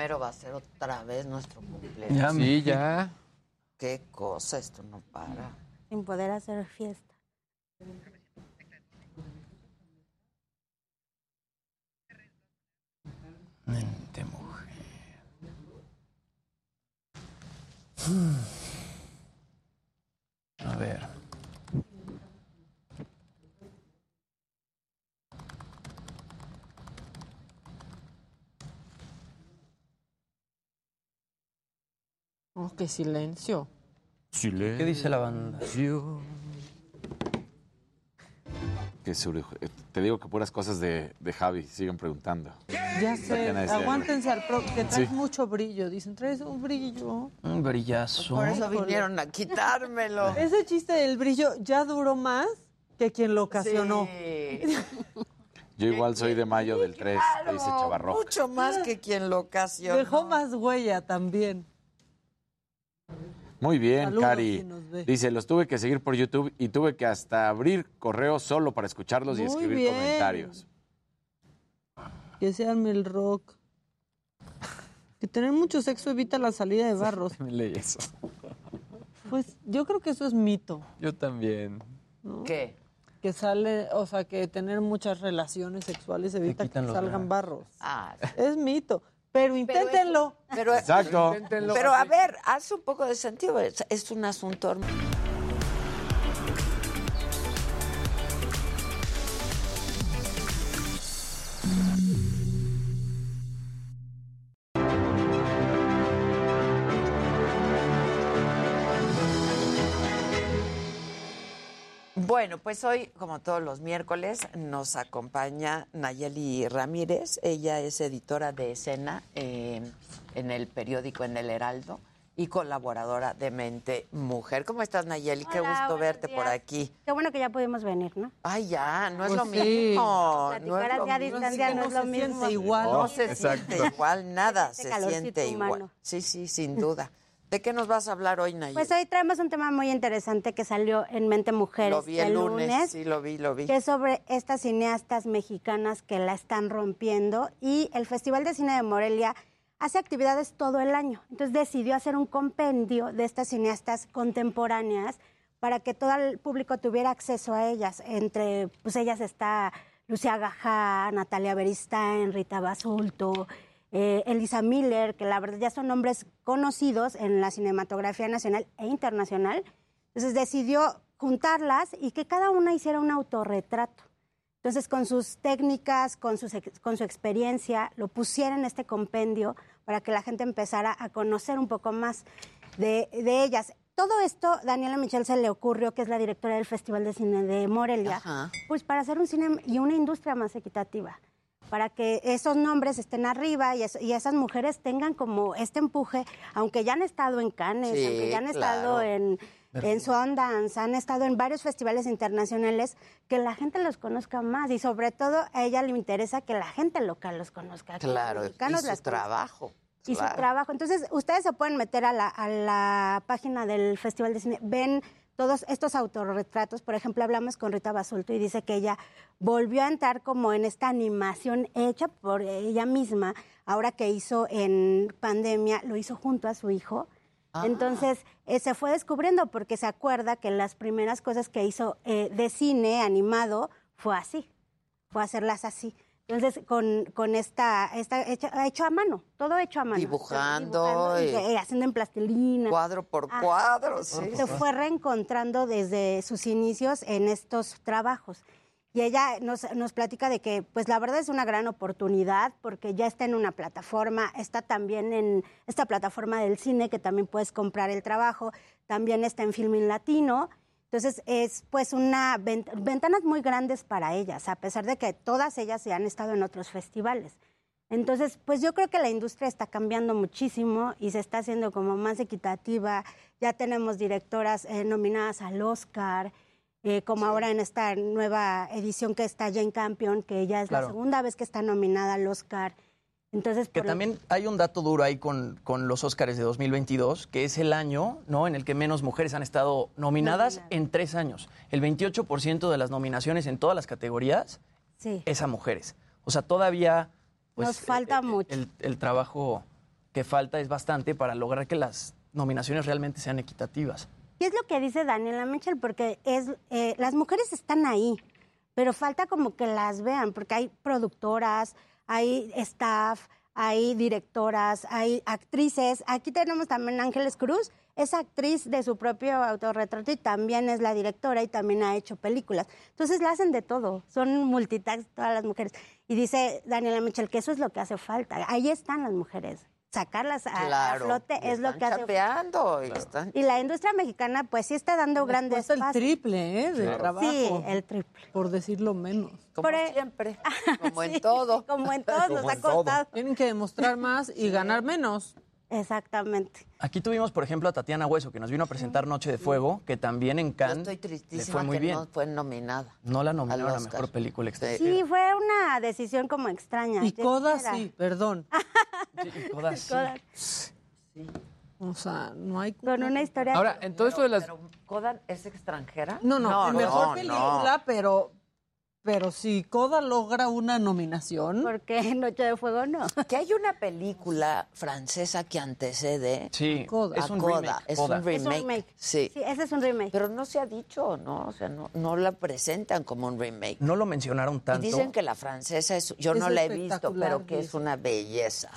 Speaker 1: mundo. Ya mero va a ser otra vez nuestro cumpleaños.
Speaker 32: Ya, Sí, ya.
Speaker 1: Qué cosa, esto no para.
Speaker 46: Sin poder hacer fiesta.
Speaker 27: Mente mujer. A ver.
Speaker 30: Oh, qué silencio.
Speaker 27: ¿Qué dice la banda?
Speaker 26: Que eh, te digo que puras cosas de, de Javi, siguen preguntando.
Speaker 30: Ya sé, aguántense al pro, que traes
Speaker 26: Sí.
Speaker 30: mucho brillo. Dicen, traes un brillo.
Speaker 27: Un brillazo.
Speaker 1: Por eso vinieron a quitármelo.
Speaker 30: Ese chiste del brillo ya duró más que quien lo ocasionó.
Speaker 26: Yo igual soy de mayo del 3, te dice Chavarro.
Speaker 1: Mucho más que quien lo ocasionó.
Speaker 30: Dejó más huella también.
Speaker 26: Muy bien,
Speaker 30: Saludos,
Speaker 26: Cari.
Speaker 30: si.
Speaker 26: Dice, los tuve que seguir por YouTube y tuve que hasta abrir correo solo para escucharlos y escribir
Speaker 30: bien.
Speaker 26: comentarios.
Speaker 30: Que se arme el rock. Que tener mucho sexo evita la salida de barros.
Speaker 32: Leí eso.
Speaker 30: Pues yo creo que eso es mito.
Speaker 32: Yo también.
Speaker 30: ¿no?
Speaker 1: ¿Qué?
Speaker 30: Que sale, o sea, que tener muchas relaciones sexuales evita que salgan barros.
Speaker 1: Ah,
Speaker 30: Es mito. Pero inténtenlo.
Speaker 1: pero,
Speaker 26: Exacto.
Speaker 1: pero a ver, hace un poco de sentido. Es, es un asunto. Bueno, pues hoy, como todos los miércoles, nos acompaña Nayeli Ramírez. Ella es editora de escena eh, en el periódico En el Heraldo y colaboradora de Mente Mujer. ¿Cómo estás, Nayeli? Qué gusto verte por aquí.
Speaker 46: Qué bueno que ya pudimos venir, ¿no?
Speaker 1: Ay, ya, no es
Speaker 30: Pues
Speaker 1: lo
Speaker 30: sí.
Speaker 1: mismo. No es
Speaker 46: a
Speaker 1: mismo.
Speaker 46: distancia no es lo
Speaker 30: se
Speaker 46: mismo.
Speaker 30: siente igual.
Speaker 1: No se
Speaker 32: Exacto.
Speaker 1: siente igual, nada, se siente igual.
Speaker 46: humano.
Speaker 1: Sí, sí, sin duda. ¿De qué nos vas a hablar hoy, Nayeli?
Speaker 46: Pues hoy traemos un tema muy interesante que salió en Mente Mujeres
Speaker 1: lo vi el lunes, sí, lo vi, lo vi.
Speaker 46: que es sobre estas cineastas mexicanas que la están rompiendo y el Festival de Cine de Morelia hace actividades todo el año. Entonces decidió hacer un compendio de estas cineastas contemporáneas para que todo el público tuviera acceso a ellas. Entre pues ellas está Lucía Gajá, Natalia Beristain, Rita Basulto, eh, Elisa Miller, que la verdad ya son nombres conocidos en la cinematografía nacional e internacional. Entonces decidió juntarlas y que cada una hiciera un autorretrato. Entonces, con sus técnicas, con, sus con su experiencia, lo pusiera en este compendio para que la gente empezara a conocer un poco más de, de ellas. Todo esto, Daniela Michel se le ocurrió, que es la directora del Festival de Cine de Morelia,
Speaker 1: Ajá.
Speaker 46: pues para hacer un cine y una industria más equitativa, para que esos nombres estén arriba y, es- y esas mujeres tengan como este empuje, aunque ya han estado en Cannes,
Speaker 1: Sí,
Speaker 46: aunque ya han
Speaker 1: claro.
Speaker 46: estado en, en Sundance, han estado en varios festivales internacionales, que la gente los conozca más y sobre todo a ella le interesa que la gente local los conozca. que los
Speaker 1: Claro, y su
Speaker 46: las
Speaker 1: trabajo.
Speaker 46: Y
Speaker 1: claro.
Speaker 46: su trabajo. Entonces, ustedes se pueden meter a la, a la página del Festival de Cine, ven todos estos autorretratos. Por ejemplo, hablamos con Rita Basulto y dice que ella volvió a entrar como en esta animación hecha por ella misma, ahora que hizo en pandemia, lo hizo junto a su hijo.
Speaker 1: Ah.
Speaker 46: Entonces, eh, se fue descubriendo porque se acuerda que las primeras cosas que hizo eh, de cine animado fue así, fue hacerlas así. Entonces, con, con esta, esta hecha- hecho a mano, todo hecho a mano.
Speaker 1: Dibujando
Speaker 46: y,
Speaker 1: y-
Speaker 46: eh, haciendo en plastilina.
Speaker 1: Cuadro por
Speaker 46: Ah,
Speaker 1: cuadro, sí.
Speaker 46: Se fue reencontrando desde sus inicios en estos trabajos. Y ella nos, nos platica de que, pues la verdad es una gran oportunidad porque ya está en una plataforma, está también en esta plataforma del cine que también puedes comprar el trabajo, también está en Filming Latino. Entonces es pues una ven- ventanas muy grandes para ellas, a pesar de que todas ellas ya han estado en otros festivales. Entonces, pues yo creo que la industria está cambiando muchísimo y se está haciendo como más equitativa. Ya tenemos directoras eh, nominadas al Oscar, eh, como ahora en esta nueva edición que está Jane Campion, que ya es
Speaker 27: Claro.
Speaker 46: la segunda vez que está nominada al Oscar. Entonces,
Speaker 27: Que también hay un dato duro ahí con, con los Óscares de 2022, que es el año ¿no? en el que menos mujeres han estado nominadas en tres años. El 28% de las nominaciones en todas las categorías
Speaker 46: Sí.
Speaker 27: es a mujeres. O sea, todavía pues,
Speaker 46: nos falta mucho.
Speaker 27: el, el trabajo que falta es bastante para lograr que las nominaciones realmente sean equitativas.
Speaker 46: Y es lo que dice Daniela Mitchell, porque es, eh, las mujeres están ahí, pero falta como que las vean, porque hay productoras, hay staff, hay directoras, hay actrices. Aquí tenemos también Ángeles Cruz, es actriz de su propio autorretrato y también es la directora y también ha hecho películas. Entonces la hacen de todo, son multitask todas las mujeres. Y dice Daniela Mitchell que eso es lo que hace falta. Ahí están las mujeres. Sacarlas a, a
Speaker 1: Claro,
Speaker 46: flote es lo que hace
Speaker 1: chapeando, y están-
Speaker 46: y la industria mexicana, pues sí está dando grandes
Speaker 30: cuesta el
Speaker 46: pasos.
Speaker 30: triple, ¿eh? De
Speaker 46: Claro.
Speaker 30: trabajo.
Speaker 46: Sí, el triple.
Speaker 30: Por decirlo menos.
Speaker 1: Como siempre. Como en todo.
Speaker 46: Como en todo, nos ha costado.
Speaker 30: Tienen que demostrar más y ganar menos.
Speaker 46: Exactamente.
Speaker 27: Aquí tuvimos, por ejemplo, a Tatiana Hueso, que nos vino a presentar Noche de Fuego, que también en Cannes
Speaker 1: Estoy
Speaker 27: le
Speaker 1: tristísima
Speaker 27: fue muy
Speaker 1: que
Speaker 27: bien.
Speaker 1: no fue nominada.
Speaker 27: No la nominaron a
Speaker 1: Oscar.
Speaker 27: Mejor Película Extranjera.
Speaker 46: Sí, fue una decisión como extraña.
Speaker 30: Y Coda sí, perdón.
Speaker 27: Coda sí.
Speaker 46: Coda.
Speaker 30: O sea, no hay...
Speaker 46: Con una historia...
Speaker 32: Ahora, en todo esto de las...
Speaker 1: ¿Coda es extranjera?
Speaker 30: No, no, en mejor
Speaker 1: no,
Speaker 30: película, pero pero si Coda logra una nominación.
Speaker 46: Porque Noche de Fuego no.
Speaker 1: Que hay una película francesa que antecede
Speaker 27: Sí,
Speaker 30: Coda.
Speaker 1: a
Speaker 27: es un
Speaker 1: Coda.
Speaker 27: remake.
Speaker 1: Es
Speaker 27: Coda.
Speaker 1: un remake.
Speaker 46: Es un remake.
Speaker 1: Sí.
Speaker 46: Sí, ese es un remake.
Speaker 1: Pero no se ha dicho, ¿no? O sea, no, no la presentan como un remake.
Speaker 27: No lo mencionaron
Speaker 1: Y
Speaker 27: tanto.
Speaker 1: dicen que la francesa es, yo
Speaker 30: Es
Speaker 1: no la he visto, pero que es una belleza.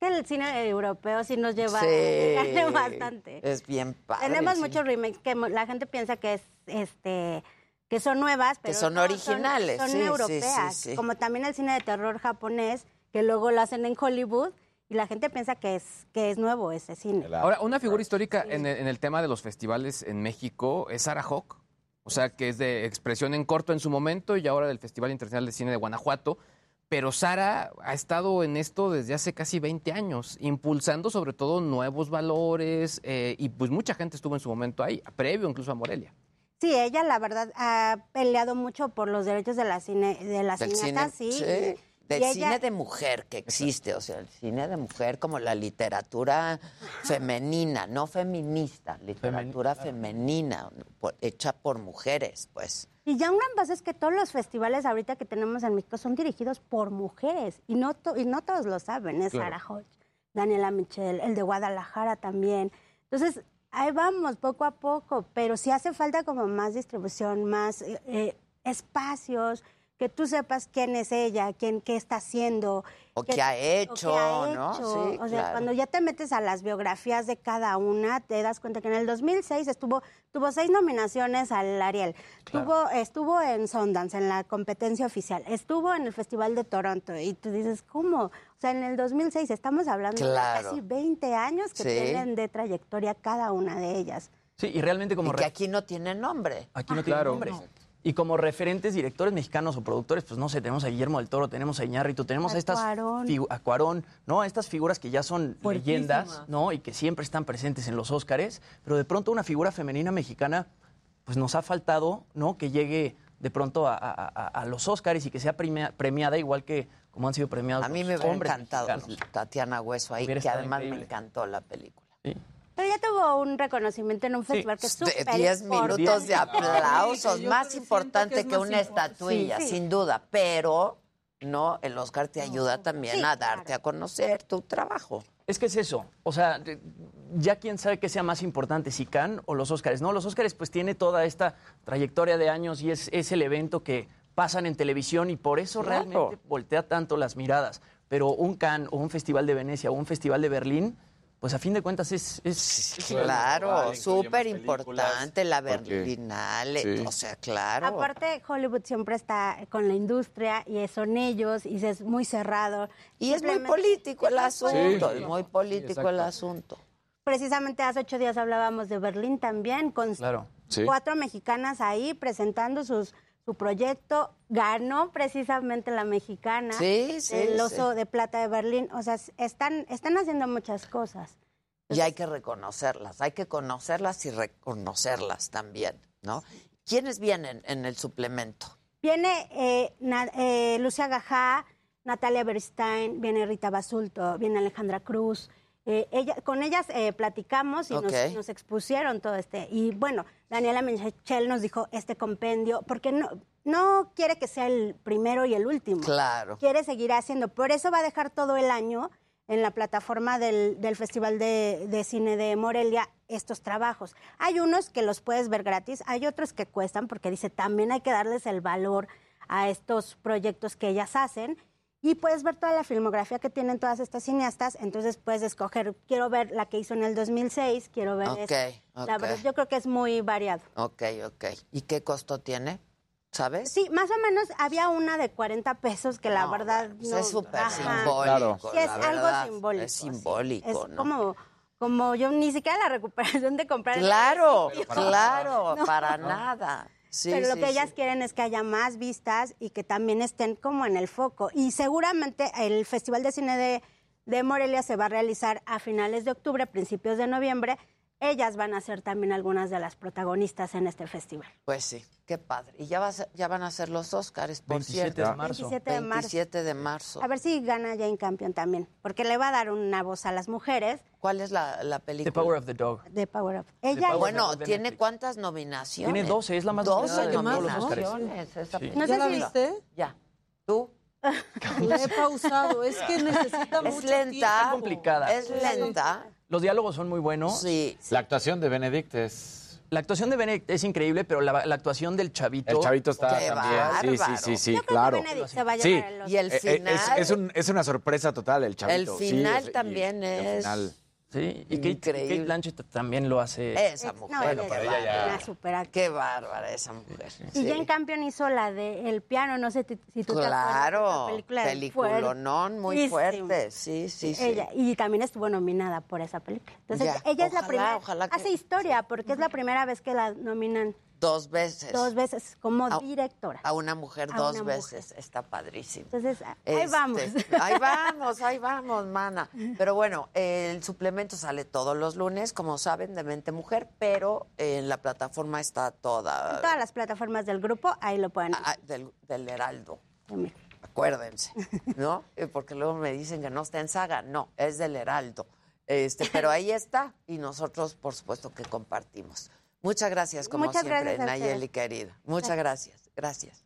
Speaker 46: Que el cine europeo sí nos lleva
Speaker 1: Sí.
Speaker 46: bastante.
Speaker 1: Es bien padre.
Speaker 46: Tenemos
Speaker 1: sí.
Speaker 46: muchos remakes que la gente piensa que es este que son nuevas, pero
Speaker 1: son
Speaker 46: no,
Speaker 1: originales,
Speaker 46: Son,
Speaker 1: sí,
Speaker 46: europeas,
Speaker 1: sí, sí.
Speaker 46: como también el cine de terror japonés que luego lo hacen en Hollywood y la gente piensa que es que es nuevo ese cine.
Speaker 32: Ahora, una figura histórica en el, en el tema de los festivales en México es Sarah Hawk, o sea, que es de expresión en corto en su momento y ahora del Festival Internacional de Cine de Guanajuato. Pero Sara ha estado en esto desde hace casi 20 años, impulsando sobre todo nuevos valores eh, y pues mucha gente estuvo en su momento ahí, previo incluso a Morelia.
Speaker 46: Sí, ella la verdad ha peleado mucho por los derechos de la cine de las
Speaker 1: cine,
Speaker 46: sí.
Speaker 1: sí, del
Speaker 46: ella-
Speaker 1: cine de mujer que existe, o sea, el cine de mujer como la literatura femenina, no feminista, literatura femenina, por- hecha por mujeres, pues.
Speaker 46: Y ya un gran paso es que todos los festivales ahorita que tenemos en México son dirigidos por mujeres y no, to- y no todos lo saben. Es
Speaker 47: Claro.
Speaker 46: Sarah Hodge, Daniela Michel, el de Guadalajara también. Entonces, ahí vamos poco a poco, pero sí hace falta como más distribución, más eh, eh, espacios, que tú sepas quién es ella, quién qué está haciendo.
Speaker 1: O qué ha
Speaker 46: o qué
Speaker 1: hecho,
Speaker 46: ha
Speaker 1: ¿no?
Speaker 46: hecho.
Speaker 1: Sí,
Speaker 46: o sea,
Speaker 1: claro.
Speaker 46: cuando ya te metes a las biografías de cada una, te das cuenta que en el 2006 estuvo, tuvo seis nominaciones al Ariel. Tuvo, estuvo en Sundance, en la competencia oficial. Estuvo en el Festival de Toronto. Y tú dices, ¿cómo? O sea, en el 2006 estamos hablando
Speaker 1: Claro.
Speaker 46: de casi 20 años que
Speaker 27: Sí.
Speaker 46: tienen de trayectoria cada una de ellas.
Speaker 27: Sí, y realmente como...
Speaker 1: Y que aquí no tiene nombre.
Speaker 27: Aquí no tiene
Speaker 1: Claro.
Speaker 27: nombre. Y como referentes, directores mexicanos o productores, pues no sé, tenemos a Guillermo del Toro, tenemos a Iñárritu, tenemos a,
Speaker 46: A
Speaker 27: estas
Speaker 46: Cuarón.
Speaker 27: a Cuarón, ¿no? A estas figuras que ya son leyendas, ¿no? Y que siempre están presentes en los Óscares, pero de pronto una figura femenina mexicana, pues nos ha faltado, ¿no? Que llegue de pronto a, a- a- a los Óscares y que sea premia- premiada igual que como han sido premiados
Speaker 1: A mí me hubiera encantado
Speaker 27: mexicanos.
Speaker 1: Tatiana Hueso ahí, que además me encantó la película.
Speaker 46: Pero ya tuvo un reconocimiento en un festival que es
Speaker 1: De
Speaker 46: súper
Speaker 1: 10
Speaker 46: importante.
Speaker 1: minutos de aplausos, más importante
Speaker 46: que es
Speaker 1: que,
Speaker 46: más
Speaker 1: una
Speaker 46: importante.
Speaker 1: estatuilla,
Speaker 46: Sí, sí.
Speaker 1: sin duda. Pero, no, el Oscar te ayuda también
Speaker 46: Sí,
Speaker 1: a darte a conocer tu trabajo.
Speaker 27: Es que es eso. O sea, ya quién sabe qué sea más importante, si Cannes o los Óscares. No, los Óscares pues tiene toda esta trayectoria de años y es, es el evento que pasan en televisión y por eso
Speaker 1: Claro.
Speaker 27: realmente voltea tanto las miradas. Pero un Cannes o un Festival de Venecia o un Festival de Berlín, pues a fin de cuentas es... es, es
Speaker 1: Claro, súper importante la Berlinale,
Speaker 27: Sí.
Speaker 1: o sea, claro.
Speaker 46: Aparte, Hollywood siempre está con la industria y son ellos y es muy cerrado.
Speaker 1: Y es muy político el asunto, es muy político el asunto.
Speaker 46: Precisamente hace ocho días hablábamos de Berlín también, con
Speaker 1: Claro. Sí.
Speaker 46: cuatro mexicanas ahí presentando sus, su proyecto. Ganó precisamente la mexicana,
Speaker 1: Sí, sí,
Speaker 46: el oso
Speaker 1: sí.
Speaker 46: de plata de Berlín. O sea, están, están haciendo muchas cosas.
Speaker 1: Y hay que reconocerlas, hay que conocerlas y reconocerlas también, ¿no? ¿Quiénes vienen en el suplemento?
Speaker 46: Viene eh, Na- eh, Lucia Gajá, Natalia Berstein, viene Rita Basulto, viene Alejandra Cruz. Eh, ella, con ellas eh, platicamos y nos- nos, expusieron todo este. Y bueno, Daniela Menchel nos dijo este compendio, porque no, no quiere que sea el primero y el último.
Speaker 1: Claro.
Speaker 46: Quiere seguir haciendo. Por eso va a dejar todo el año en la plataforma del, del Festival de, de Cine de Morelia estos trabajos. Hay unos que los puedes ver gratis, hay otros que cuestan porque dice también hay que darles el valor a estos proyectos que ellas hacen y puedes ver toda la filmografía que tienen todas estas cineastas, entonces puedes escoger, quiero ver la que hizo en el 2006, quiero ver
Speaker 1: Ok,
Speaker 46: esta. La verdad, yo creo que es muy variado.
Speaker 1: Ok, ok. ¿Y qué costo tiene? ¿Sabes?
Speaker 46: Sí, más o menos había una de 40 pesos que la
Speaker 1: No,
Speaker 46: verdad
Speaker 1: Pues
Speaker 46: no.
Speaker 1: es súper simbólico.
Speaker 26: Claro.
Speaker 46: Sí, es algo
Speaker 1: verdad.
Speaker 46: simbólico.
Speaker 1: Es simbólico,
Speaker 46: Es
Speaker 1: ¿no?
Speaker 46: como, como yo ni siquiera la recuperación de comprar. en el
Speaker 1: Claro,
Speaker 46: sitio.
Speaker 1: claro,
Speaker 46: No.
Speaker 1: para nada. Sí,
Speaker 46: Pero lo
Speaker 1: sí,
Speaker 46: que
Speaker 1: sí.
Speaker 46: ellas quieren es que haya más vistas y que también estén como en el foco. Y seguramente el Festival de Cine de, de Morelia se va a realizar a finales de octubre, principios de noviembre. Ellas van a ser también algunas de las protagonistas en este festival.
Speaker 1: Pues sí, qué padre. Y ya, va a ser- ya van a ser los Óscares, por
Speaker 27: 27
Speaker 1: cierto.
Speaker 27: de marzo.
Speaker 46: 27 de marzo.
Speaker 1: 27 de marzo.
Speaker 46: A ver si gana Jane Campion también, porque le va a dar una voz a las mujeres
Speaker 1: ¿Cuál es la, la
Speaker 27: The
Speaker 1: película?
Speaker 27: Power of the Dog.
Speaker 46: de Power Up. Ella
Speaker 27: Power
Speaker 1: Bueno,
Speaker 27: of the
Speaker 1: ¿tiene
Speaker 27: Netflix.
Speaker 1: cuántas nominaciones?
Speaker 27: Tiene 12, es la más
Speaker 1: 12
Speaker 27: nominada de todos los
Speaker 1: nominaciones. Esa
Speaker 27: Sí.
Speaker 46: No sé
Speaker 30: ¿Ya la
Speaker 46: si-
Speaker 30: viste?
Speaker 1: Ya. ¿Tú?
Speaker 30: La he pausado, es que necesita
Speaker 1: Es
Speaker 30: mucho
Speaker 1: lenta.
Speaker 30: tiempo.
Speaker 27: complicada.
Speaker 1: Es lenta.
Speaker 27: Los diálogos son muy buenos.
Speaker 1: Sí.
Speaker 26: La actuación de Benedict es...
Speaker 27: La actuación de Benedict es increíble, pero la, la actuación del chavito...
Speaker 26: El chavito está
Speaker 1: Qué
Speaker 26: también. Sí, sí, sí, sí,
Speaker 46: Yo creo que
Speaker 26: claro.
Speaker 46: Benedict se va a
Speaker 26: Sí.
Speaker 46: llevar el Oscar.
Speaker 1: Y el final.
Speaker 26: Es, es un- es una sorpresa total el
Speaker 1: el
Speaker 26: chavito. sí,
Speaker 1: final
Speaker 26: es- y-
Speaker 1: también
Speaker 26: y el
Speaker 1: es.
Speaker 26: final.
Speaker 27: Sí, y Kate,
Speaker 1: Increíble.
Speaker 27: Kate Blanchett también lo hace.
Speaker 1: Esa
Speaker 46: No,
Speaker 1: mujer.
Speaker 46: ella
Speaker 26: para
Speaker 46: es
Speaker 26: ella ya-
Speaker 46: una super
Speaker 1: Qué bárbara esa mujer.
Speaker 46: Y
Speaker 1: Sí.
Speaker 46: Jane Campion hizo la de El piano, no sé si tú te acuerdas.
Speaker 1: Claro. Peliculonón muy fuerte. Sí, sí, sí.
Speaker 46: Ella, y también estuvo nominada por esa película. Entonces,
Speaker 1: Ya.
Speaker 46: ella es la
Speaker 1: Ojalá,
Speaker 46: primera.
Speaker 1: ojalá que-
Speaker 46: Hace historia, porque es la primera vez que la nominan
Speaker 1: Dos veces.
Speaker 46: dos veces como
Speaker 1: A-
Speaker 46: directora.
Speaker 1: A una mujer
Speaker 46: A
Speaker 1: dos
Speaker 46: una mujer.
Speaker 1: veces. Está padrísimo.
Speaker 46: Entonces, ahí
Speaker 1: Este,
Speaker 46: vamos.
Speaker 1: Ahí vamos, ahí vamos, mana. Pero bueno, el suplemento sale todos los lunes, como saben, de Mente Mujer, pero en la plataforma está
Speaker 46: En
Speaker 1: toda
Speaker 46: todas las plataformas del grupo, ahí lo pueden
Speaker 1: ah, del, del Heraldo. Acuérdense, ¿no? Eh, Porque luego me dicen que no está en saga. No, es del Heraldo. Este, pero ahí está y nosotros, por supuesto, que compartimos. Muchas gracias, como
Speaker 46: Muchas
Speaker 1: siempre,
Speaker 46: gracias
Speaker 1: Nayeli, querida. Muchas gracias. Gracias.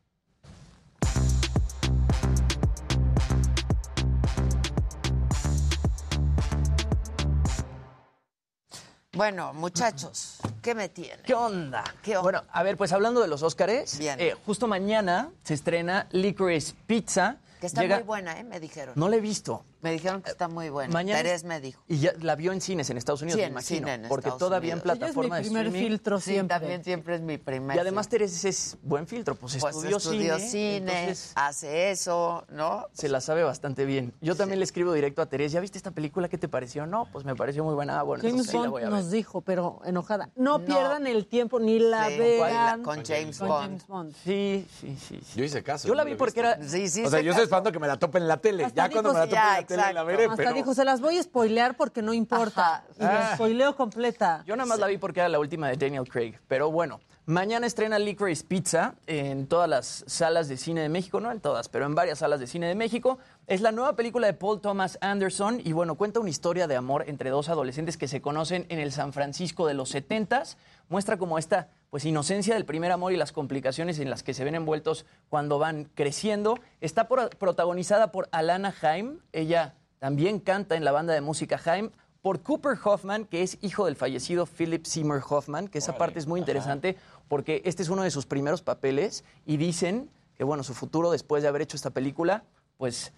Speaker 1: Bueno, muchachos, ¿qué me tienen?
Speaker 27: ¿Qué onda?
Speaker 1: ¿Qué onda?
Speaker 27: Bueno, a ver, pues hablando de los Óscares,
Speaker 1: Bien.
Speaker 27: eh, justo mañana se estrena Licorice Pizza.
Speaker 1: Que está
Speaker 27: Llega-
Speaker 1: muy buena, ¿eh? Me dijeron.
Speaker 27: No la he visto.
Speaker 1: Me dijeron que está muy buena.
Speaker 27: Mañana-
Speaker 1: Terés me dijo.
Speaker 27: Y ya la vio en cines en Estados Unidos,
Speaker 1: Sí,
Speaker 27: me
Speaker 1: en
Speaker 27: imagino.
Speaker 1: cine en
Speaker 27: porque
Speaker 1: Estados
Speaker 27: todavía
Speaker 1: Unidos.
Speaker 27: en
Speaker 30: Ella es mi
Speaker 27: plataforma de
Speaker 30: primer
Speaker 27: streaming.
Speaker 30: filtro
Speaker 1: Sí,
Speaker 30: siempre.
Speaker 1: también siempre es mi primer.
Speaker 27: Y además
Speaker 1: filtro.
Speaker 27: Teresa es buen filtro, pues,
Speaker 1: pues
Speaker 27: estudió,
Speaker 1: estudió
Speaker 27: cine,
Speaker 1: cine,
Speaker 27: entonces
Speaker 1: hace eso, ¿no?
Speaker 27: se la sabe bastante bien. Yo también le escribo directo a Teresa, ¿ya viste esta película? ¿Qué te pareció? No, pues me pareció muy buena. Ah, bueno,
Speaker 30: James
Speaker 27: entonces ahí la
Speaker 30: Bond
Speaker 27: voy a ver.
Speaker 30: nos dijo, pero enojada, no,
Speaker 1: No.
Speaker 30: pierdan el tiempo ni la
Speaker 1: Sí,
Speaker 30: vean.
Speaker 1: con James
Speaker 30: con
Speaker 1: Bond.
Speaker 30: James Bond.
Speaker 27: Sí, sí, sí. sí.
Speaker 26: Yo hice caso.
Speaker 27: Yo la vi porque era...
Speaker 1: Sí, sí.
Speaker 26: O sea,
Speaker 1: se
Speaker 26: yo estoy esperando que me la tope en la tele. Ya cuando me la tope la veré,
Speaker 30: Hasta
Speaker 26: pero...
Speaker 30: dijo, se las voy a spoilear porque no importa. Y la spoileo completa.
Speaker 27: Yo nada más la vi porque era la última de Daniel Craig. Pero bueno, mañana estrena Licorice Pizza en todas las salas de cine de México, no en todas, pero en varias salas de cine de México. Es la nueva película de Paul Thomas Anderson y bueno, cuenta una historia de amor entre dos adolescentes que se conocen en el San Francisco de los 70s. Muestra como esta pues inocencia del primer amor y las complicaciones en las que se ven envueltos cuando van creciendo. Está por- protagonizada por Alana Haim. Ella también canta en la banda de música Haim por Cooper Hoffman, que es hijo del fallecido Philip Seymour Hoffman, que esa parte es muy interesante porque este es uno de sus primeros papeles y dicen que bueno, su futuro después de haber hecho esta película, pues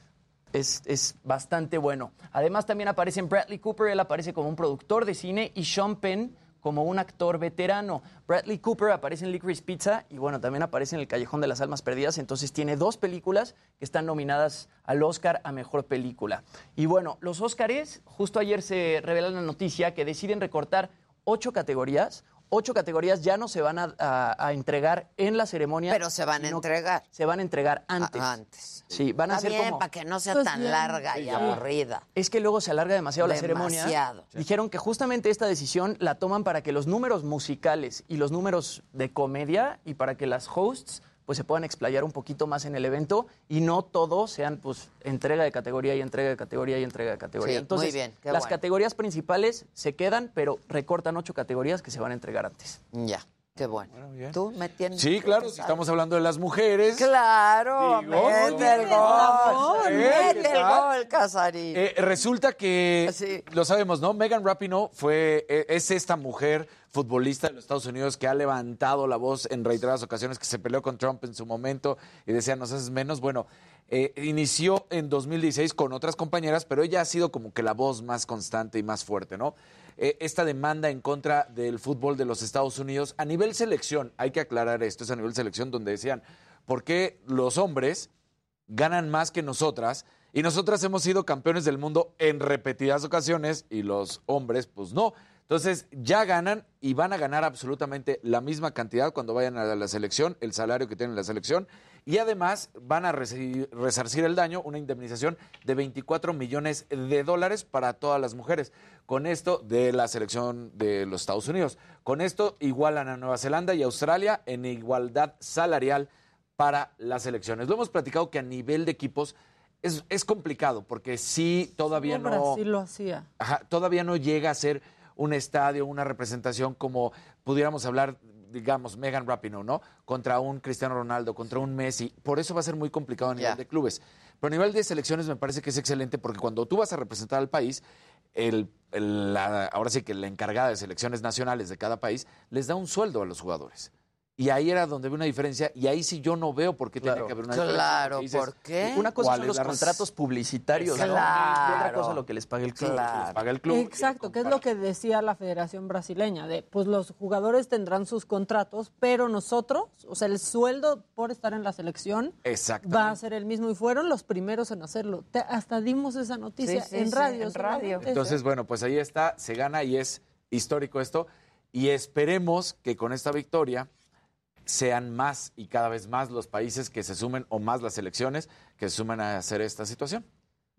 Speaker 27: Es, es bastante bueno. Además, también aparece Bradley Cooper, él aparece como un productor de cine, y Sean Penn como un actor veterano. Bradley Cooper aparece en Licorice Pizza y bueno, también aparece en El Callejón de las Almas Perdidas, entonces tiene dos películas que están nominadas al Oscar a Mejor Película. Y bueno, los Oscars, justo ayer se revela la noticia que deciden recortar ocho categorías, ocho categorías ya no se van a, a- a entregar en la ceremonia.
Speaker 1: Pero se van a entregar.
Speaker 27: Se van a entregar antes.
Speaker 1: Ah, antes.
Speaker 27: Sí, van a
Speaker 1: Está
Speaker 27: ser
Speaker 1: bien,
Speaker 27: como...
Speaker 1: para que no sea
Speaker 27: Pues
Speaker 1: tan
Speaker 27: bien.
Speaker 1: larga y
Speaker 27: Sí,
Speaker 1: aburrida.
Speaker 27: Es que luego se alarga demasiado, la ceremonia.
Speaker 1: Demasiado.
Speaker 27: Dijeron que justamente esta decisión la toman para que los números musicales y los números de comedia y para que las hosts pues se puedan explayar un poquito más en el evento y no todo sean pues entrega de categoría y entrega de categoría y entrega de categoría.
Speaker 1: Sí, muy
Speaker 27: Entonces,
Speaker 1: bien,
Speaker 27: las
Speaker 1: bueno.
Speaker 27: categorías principales se quedan, pero recortan ocho categorías que se van a entregar antes.
Speaker 1: Ya, qué bueno. ¿Tú me tienes?
Speaker 26: Sí, claro, si estamos hablando de las mujeres.
Speaker 1: Claro,
Speaker 26: Digo,
Speaker 1: mete el gol,
Speaker 26: ¿eh?
Speaker 1: mete
Speaker 26: ¿Qué
Speaker 1: el gol, Casarín.
Speaker 26: Eh, resulta que, lo sabemos, ¿no? Megan Rapinoe fue, eh, es esta mujer futbolista de los Estados Unidos que ha levantado la voz en reiteradas ocasiones, que se peleó con Trump en su momento y decía, nos haces menos. Bueno, eh, inició en 2016 con otras compañeras, pero ella ha sido como que la voz más constante y más fuerte, ¿no? Eh, esta demanda en contra del fútbol de los Estados Unidos. A nivel selección, hay que aclarar esto, es a nivel selección donde decían, ¿por qué los hombres ganan más que nosotras y nosotras hemos sido campeones del mundo en repetidas ocasiones y los hombres pues no. Entonces ya ganan y van a ganar absolutamente la misma cantidad cuando vayan a la selección, el salario que tienen la selección y además van a resarcir el daño, una indemnización de 24 millones de dólares para todas las mujeres. Con esto de la selección de los Estados Unidos. Con esto igualan a Nueva Zelanda y Australia en igualdad salarial para las elecciones. Lo hemos platicado que a nivel de equipos es, es complicado porque sí todavía
Speaker 30: No,
Speaker 26: no,
Speaker 30: Brasil lo hacía.
Speaker 26: ajá, todavía no llega a ser un estadio, una representación como pudiéramos hablar, digamos, Megan Rapinoe, ¿no? Contra un Cristiano Ronaldo, contra un Messi. Por eso va a ser muy complicado a nivel de clubes. Pero a nivel de selecciones me parece que es excelente porque cuando tú vas a representar al país, el, el- la- ahora sí que la encargada de selecciones nacionales de cada país les da un sueldo a los jugadores. Y ahí era donde ve una diferencia, y ahí sí yo no veo por qué tenía que haber una diferencia.
Speaker 1: Claro,
Speaker 26: porque dices,
Speaker 1: ¿por qué?
Speaker 27: Una cosa
Speaker 26: ¿cuál
Speaker 27: son los contratos publicitarios, ¿no?
Speaker 1: Claro.
Speaker 27: Y otra cosa lo que les paga el club.
Speaker 1: Claro.
Speaker 26: Les paga el club.
Speaker 30: Exacto, que es lo que decía la Federación Brasileña, de pues los jugadores tendrán sus contratos, pero nosotros, o sea, el sueldo por estar en la selección va a ser el mismo y fueron los primeros en hacerlo. Te- hasta dimos esa noticia
Speaker 1: Sí, sí,
Speaker 30: en
Speaker 1: sí,
Speaker 30: radio.
Speaker 1: en radio.
Speaker 26: Entonces, bueno, pues ahí está, se gana y es histórico esto. Y esperemos que con esta victoria sean más y cada vez más los países que se sumen o más las elecciones que se sumen a hacer esta situación.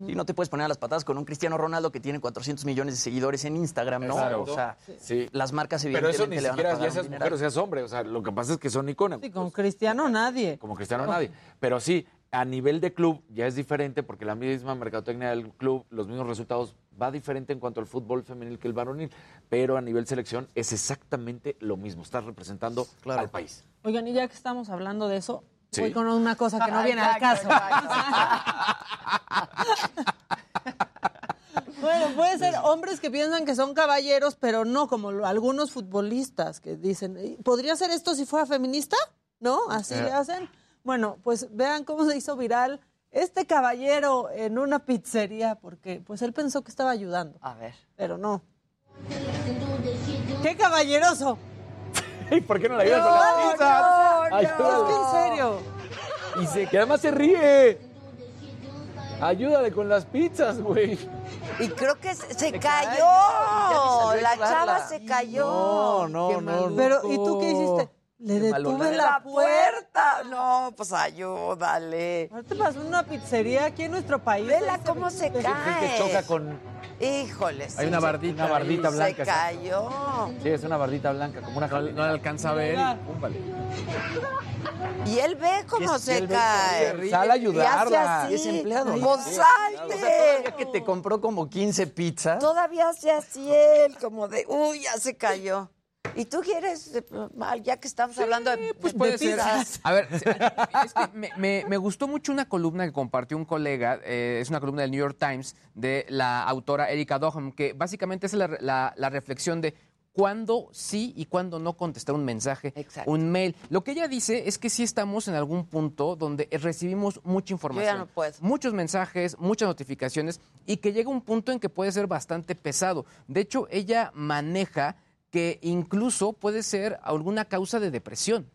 Speaker 27: Y no te puedes poner a las patadas con un Cristiano Ronaldo que tiene 400 millones de seguidores en Instagram, ¿no?
Speaker 26: Claro.
Speaker 27: O sea,
Speaker 26: Sí.
Speaker 27: las marcas
Speaker 26: Pero
Speaker 27: evidentemente
Speaker 26: eso ni
Speaker 27: le van a
Speaker 26: siquiera
Speaker 27: pagar
Speaker 26: ya seas
Speaker 27: un
Speaker 26: mujer
Speaker 27: dineral.
Speaker 26: o seas hombre. O sea, lo que pasa es que son iconos.
Speaker 30: Sí, con Cristiano nadie.
Speaker 26: Como Cristiano nadie. Pero sí, a nivel de club ya es diferente porque la misma mercadotecnia del club, los mismos resultados, va diferente en cuanto al fútbol femenil que el varonil. Pero a nivel selección es exactamente lo mismo. Estás representando al país.
Speaker 30: Oigan, y ya que estamos hablando de eso,
Speaker 26: Sí.
Speaker 30: voy con una cosa que no viene al caso. Bueno, puede ser hombres que piensan que son caballeros, pero no como algunos futbolistas que dicen, "Eh, ¿podría ser esto si fuera feminista? ¿No? Así
Speaker 1: Eh.
Speaker 30: le hacen. Bueno, pues vean cómo se hizo viral este caballero en una pizzería, porque pues él pensó que estaba ayudando.
Speaker 1: A ver.
Speaker 30: Pero no. ¡Qué caballeroso!
Speaker 26: ¿Y por qué no le
Speaker 30: No,
Speaker 26: ayudas con las
Speaker 30: no,
Speaker 26: pizzas?
Speaker 30: no.
Speaker 26: Ayúdale.
Speaker 30: Es que en serio.
Speaker 26: Y se, que además se ríe. Ayúdale con las pizzas, güey.
Speaker 1: Y creo que se, cayó.
Speaker 27: A
Speaker 1: La chava se cayó.
Speaker 26: No, no,
Speaker 27: Qué
Speaker 26: no.
Speaker 30: Pero, ¿y tú qué hiciste? Le detuve la
Speaker 1: la
Speaker 30: puerta.
Speaker 1: puerta. No, pues ayúdale.
Speaker 30: ¿No te pasó en una pizzería aquí en nuestro país?
Speaker 1: Vela
Speaker 30: se
Speaker 1: cómo se
Speaker 26: Es que
Speaker 1: cae.
Speaker 26: choca con.
Speaker 1: Híjole.
Speaker 32: Hay una bardita.
Speaker 26: Una bardita
Speaker 1: Se
Speaker 26: blanca.
Speaker 1: cayó.
Speaker 26: Sí, es una bardita blanca, como una
Speaker 32: No, alcanza a ver. y
Speaker 1: él ve cómo se cae.
Speaker 26: se. Sal a ayudarla.
Speaker 1: Y hace así.
Speaker 27: Es empleado.
Speaker 1: Pues
Speaker 27: O sea,
Speaker 1: salte.
Speaker 27: que te compró como 15 pizzas.
Speaker 1: Todavía hace así él, como de, uy, ya se cayó. ¿Y tú quieres, eh, mal, ya que estamos hablando de,
Speaker 32: Pues
Speaker 1: de
Speaker 32: puede ser.
Speaker 1: pizzas?
Speaker 32: A ver, es que me, me- me gustó mucho una columna que compartió un colega, eh, es una columna del New York Times, de la autora Erika Doham, que básicamente es la, la- la reflexión de cuándo sí y cuándo no contestar un mensaje, un mail. Lo que ella dice es que sí estamos en algún punto donde recibimos mucha información.
Speaker 1: no puedo.
Speaker 32: Muchos mensajes, muchas notificaciones y que llega un punto en que puede ser bastante pesado. De hecho, ella maneja que incluso puede ser alguna causa de depresión.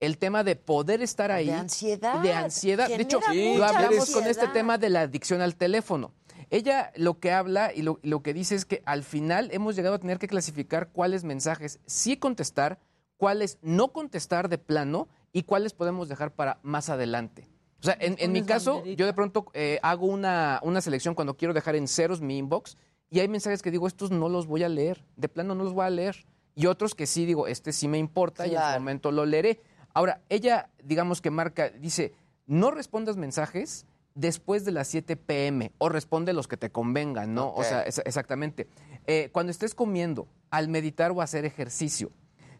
Speaker 32: El tema de poder estar ahí.
Speaker 1: De ansiedad.
Speaker 32: De ansiedad. De hecho, lo hablamos con este tema de la adicción al teléfono. Ella lo que habla y lo, lo que dice es que al final hemos llegado a tener que clasificar cuáles mensajes sí contestar, cuáles no contestar de plano y cuáles podemos dejar para más adelante. O sea, en, en mi caso,
Speaker 30: banderita.
Speaker 32: yo de pronto eh, hago una, una selección cuando quiero dejar en ceros mi inbox y hay mensajes que digo, estos no los voy a leer, de plano no los voy a leer. Y otros que sí digo, este sí me importa y en su momento lo leeré. Ahora, ella, digamos que marca, dice, no respondas mensajes después de las 7 pm o responde los que te convengan, ¿no? O sea, es- exactamente. Eh, cuando estés comiendo, al meditar o hacer ejercicio,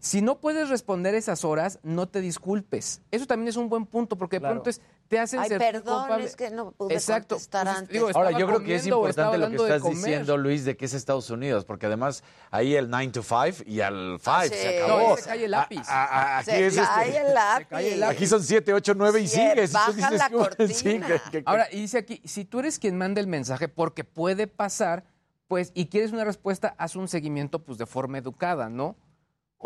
Speaker 32: si no puedes responder esas horas, no te disculpes. Eso también es un buen punto porque de
Speaker 26: Claro.
Speaker 32: pronto es, te hacen
Speaker 1: Ay,
Speaker 32: sentir
Speaker 1: perdón,
Speaker 32: culpable.
Speaker 1: es que no pude
Speaker 32: Exacto.
Speaker 1: contestar
Speaker 32: Pues,
Speaker 1: antes.
Speaker 32: digo,
Speaker 26: Ahora, yo creo que es importante lo que estás diciendo, Luis, de que es Estados Unidos, porque además ahí el 9 to 5 y al 5
Speaker 1: Ah, sí.
Speaker 26: se
Speaker 1: No,
Speaker 26: acabó.
Speaker 1: ahí se cae el
Speaker 26: A-
Speaker 32: lápiz.
Speaker 26: a- a- aquí
Speaker 1: Se
Speaker 26: es este-
Speaker 1: cae el lápiz.
Speaker 26: Aquí son 7, 8, 9 y
Speaker 1: Sí,
Speaker 26: sigues. tú
Speaker 1: baja
Speaker 26: dices,
Speaker 1: la cortina.
Speaker 26: Sí, que- que-
Speaker 32: Ahora, y dice aquí, si tú eres quien manda el mensaje, porque puede pasar, pues, y quieres una respuesta, haz un seguimiento, pues, de forma educada, ¿no?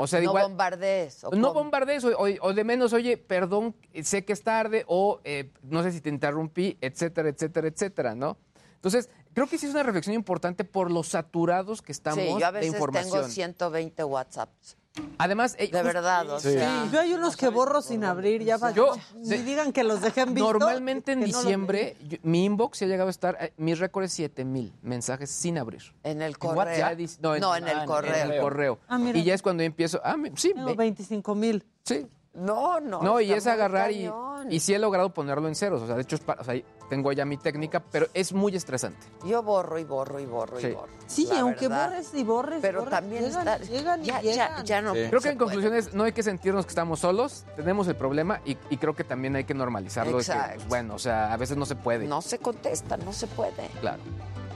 Speaker 32: O sea,
Speaker 1: no
Speaker 32: igual...
Speaker 1: bombardees. ¿o
Speaker 32: No bombardees, o, o- o de menos, oye, perdón, sé que es tarde, o eh, no sé si te interrumpí, etcétera, etcétera, etcétera, ¿no? Entonces, creo que sí es una reflexión importante por los saturados que estamos
Speaker 1: Sí, yo a
Speaker 32: de
Speaker 1: veces
Speaker 32: información.
Speaker 1: tengo 120 WhatsApps.
Speaker 32: Además, eh,
Speaker 1: De verdad, o sea.
Speaker 30: Yo hay unos que borro sin abrir, ya para
Speaker 32: Yo-
Speaker 30: ni digan que los dejé en visto.
Speaker 32: Normalmente en
Speaker 30: no
Speaker 32: diciembre, yo- mi inbox se ha llegado a estar, eh, mi récord es 7 mil mensajes sin abrir.
Speaker 1: En el
Speaker 32: En
Speaker 1: correo.
Speaker 32: No, en,
Speaker 1: No, en el
Speaker 32: ah,
Speaker 1: correo.
Speaker 32: En el correo.
Speaker 30: Ah, mira.
Speaker 32: y ya es cuando yo empiezo. Ah, sí,
Speaker 30: Tengo
Speaker 32: ve-
Speaker 30: 25 mil.
Speaker 32: sí.
Speaker 1: No, no.
Speaker 32: No, y es agarrar y, y sí he logrado ponerlo en ceros. O sea, de hecho, es pa- o sea, tengo ya mi técnica, pero es muy estresante.
Speaker 1: Yo borro y borro y borro
Speaker 32: Sí.
Speaker 1: y borro.
Speaker 30: Sí,
Speaker 1: la
Speaker 30: aunque
Speaker 1: verdad.
Speaker 30: borres y borres.
Speaker 1: Pero
Speaker 30: borres,
Speaker 1: también
Speaker 30: llegan,
Speaker 1: está-
Speaker 30: Llegan y
Speaker 1: ya,
Speaker 30: llegan.
Speaker 1: ya, ya no.
Speaker 26: Sí.
Speaker 32: Creo que en
Speaker 1: puede.
Speaker 32: conclusiones no hay que sentirnos que estamos solos, tenemos el problema y, y creo que también hay que normalizarlo. que,
Speaker 1: Exacto.
Speaker 32: pues, bueno, o sea, a veces no se puede.
Speaker 1: No se contesta, no se puede.
Speaker 32: Claro.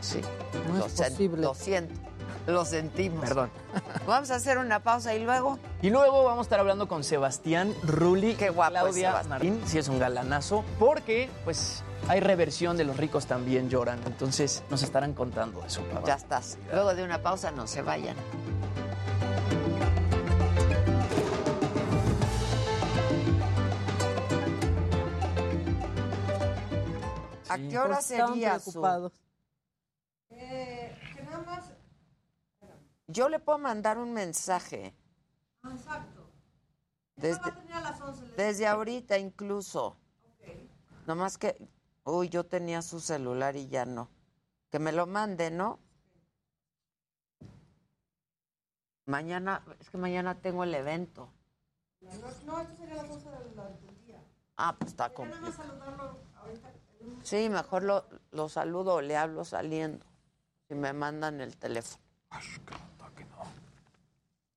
Speaker 1: Sí.
Speaker 30: No
Speaker 1: lo,
Speaker 30: es posible.
Speaker 1: lo siento. Lo sentimos.
Speaker 32: Perdón.
Speaker 1: Vamos a hacer una pausa y luego.
Speaker 27: Y luego vamos a estar hablando con Sebastián Rulli.
Speaker 1: Qué guapo es
Speaker 27: Claudia
Speaker 1: Sebastián.
Speaker 27: Marín, sí es un galanazo, porque pues hay reversión de los ricos también lloran. Entonces nos estarán contando eso. papá.
Speaker 1: Ya estás. Luego de una pausa, no se vayan. ¿A qué hora
Speaker 30: Pues estaban
Speaker 1: sería su...?
Speaker 30: preocupados.
Speaker 42: Eh, que nada más.
Speaker 1: Yo le puedo mandar un mensaje.
Speaker 42: Ah, exacto.
Speaker 1: Desde,
Speaker 42: Va a tener a las 11. le-
Speaker 1: desde ahorita incluso. Nomás que... Uy, yo tenía su celular y ya no. Que me lo mande, ¿no? Mañana, es que mañana tengo el evento.
Speaker 42: No, esto sería las 11 de la- del día.
Speaker 1: Ah, pues está
Speaker 42: Nada más
Speaker 1: complicado.
Speaker 42: saludarlo ahorita.
Speaker 1: Sí, mejor lo, lo saludo o le hablo saliendo. Si me mandan el teléfono.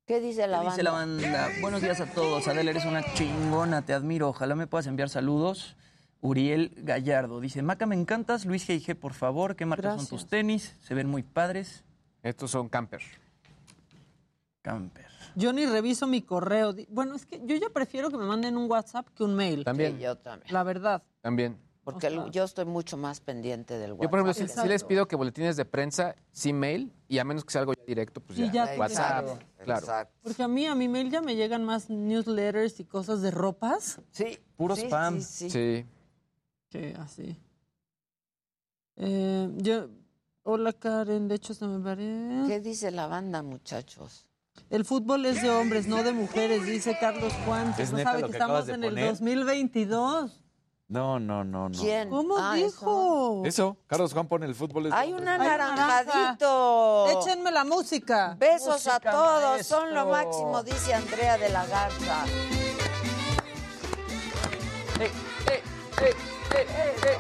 Speaker 1: ¿Qué dice la
Speaker 27: ¿Qué
Speaker 1: banda?
Speaker 27: dice la banda? Buenos días a todos. Adela, eres una chingona, te admiro. Ojalá me puedas enviar saludos. Uriel Gallardo dice, Maca, me encantas. Luis G.I.G., por favor, ¿qué marcas son
Speaker 30: Gracias.
Speaker 27: tus tenis? Se ven muy padres.
Speaker 32: Estos son camper.
Speaker 27: Camper.
Speaker 30: Yo ni reviso mi correo. Bueno, es que yo ya prefiero que me manden un WhatsApp que un mail.
Speaker 32: También,
Speaker 1: Sí, yo también.
Speaker 30: La verdad.
Speaker 32: también.
Speaker 1: Porque el- yo estoy mucho más pendiente del WhatsApp.
Speaker 32: Yo, por ejemplo, sí, les pido que boletines de prensa, sí mail, y a menos que sea algo ya directo, pues ya,
Speaker 30: ya
Speaker 32: WhatsApp. Claro.
Speaker 1: exacto.
Speaker 30: Porque a mí, a mi mail ya me llegan más newsletters y cosas de ropas.
Speaker 1: Sí.
Speaker 27: Puro
Speaker 1: sí,
Speaker 27: spam.
Speaker 1: Sí, sí.
Speaker 32: Sí.
Speaker 30: Sí, así. Eh, yo, hola Karen, de hecho se me parece.
Speaker 1: ¿Qué dice la banda, muchachos?
Speaker 30: El fútbol es de hombres, no de mujeres, dice Carlos Juan.
Speaker 26: ¿Es
Speaker 30: no sabe que estamos en el
Speaker 26: poner?
Speaker 30: 2022.
Speaker 26: No, no, no, no.
Speaker 1: ¿Quién?
Speaker 30: ¿Cómo
Speaker 1: Ah,
Speaker 30: dijo?
Speaker 26: Eso, Carlos Juan pone el fútbol. es
Speaker 1: Hay un anaranjadito.
Speaker 30: Échenme la música.
Speaker 1: Besos a
Speaker 27: Música,
Speaker 1: todos, son lo
Speaker 27: maestro.
Speaker 1: máximo, dice Andrea de la Garza.
Speaker 27: Eh, eh, eh, eh, eh, eh.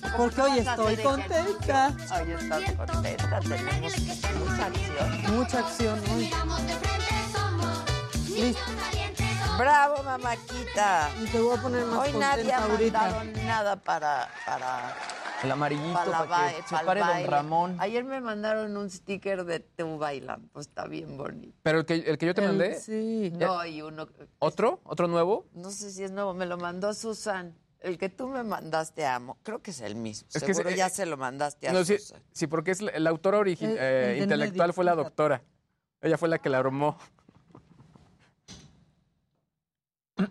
Speaker 1: Eso.
Speaker 30: Porque hoy estoy contenta.
Speaker 1: Hoy estás contenta, tenemos mucha acción.
Speaker 30: Mucha acción hoy. Listo.
Speaker 1: Bravo, mamáquita.
Speaker 30: Y te voy a poner más
Speaker 1: Hoy nadie ha
Speaker 30: ahorita.
Speaker 1: mandado nada para, para
Speaker 27: El amarillito
Speaker 1: Pa' la
Speaker 27: para que se pare don. Ramón.
Speaker 1: Ayer me mandaron un sticker de tú bailando, pues está bien bonito.
Speaker 32: Pero el que, el que yo te
Speaker 1: El-
Speaker 32: mandé.
Speaker 30: Sí.
Speaker 1: No, y uno,
Speaker 32: ¿Otro? ¿Otro nuevo?
Speaker 1: no sé si es nuevo, me lo mandó Susan. El que tú me mandaste, amo. Creo que es el mismo.
Speaker 32: Es que
Speaker 1: Seguro
Speaker 32: se-
Speaker 1: ya se lo mandaste a
Speaker 32: No, sí,
Speaker 1: Susan.
Speaker 32: sí, porque es la, la autora eh,
Speaker 1: del
Speaker 32: intelectual
Speaker 1: medio,
Speaker 32: fue la doctora. Ella fue la que la armó.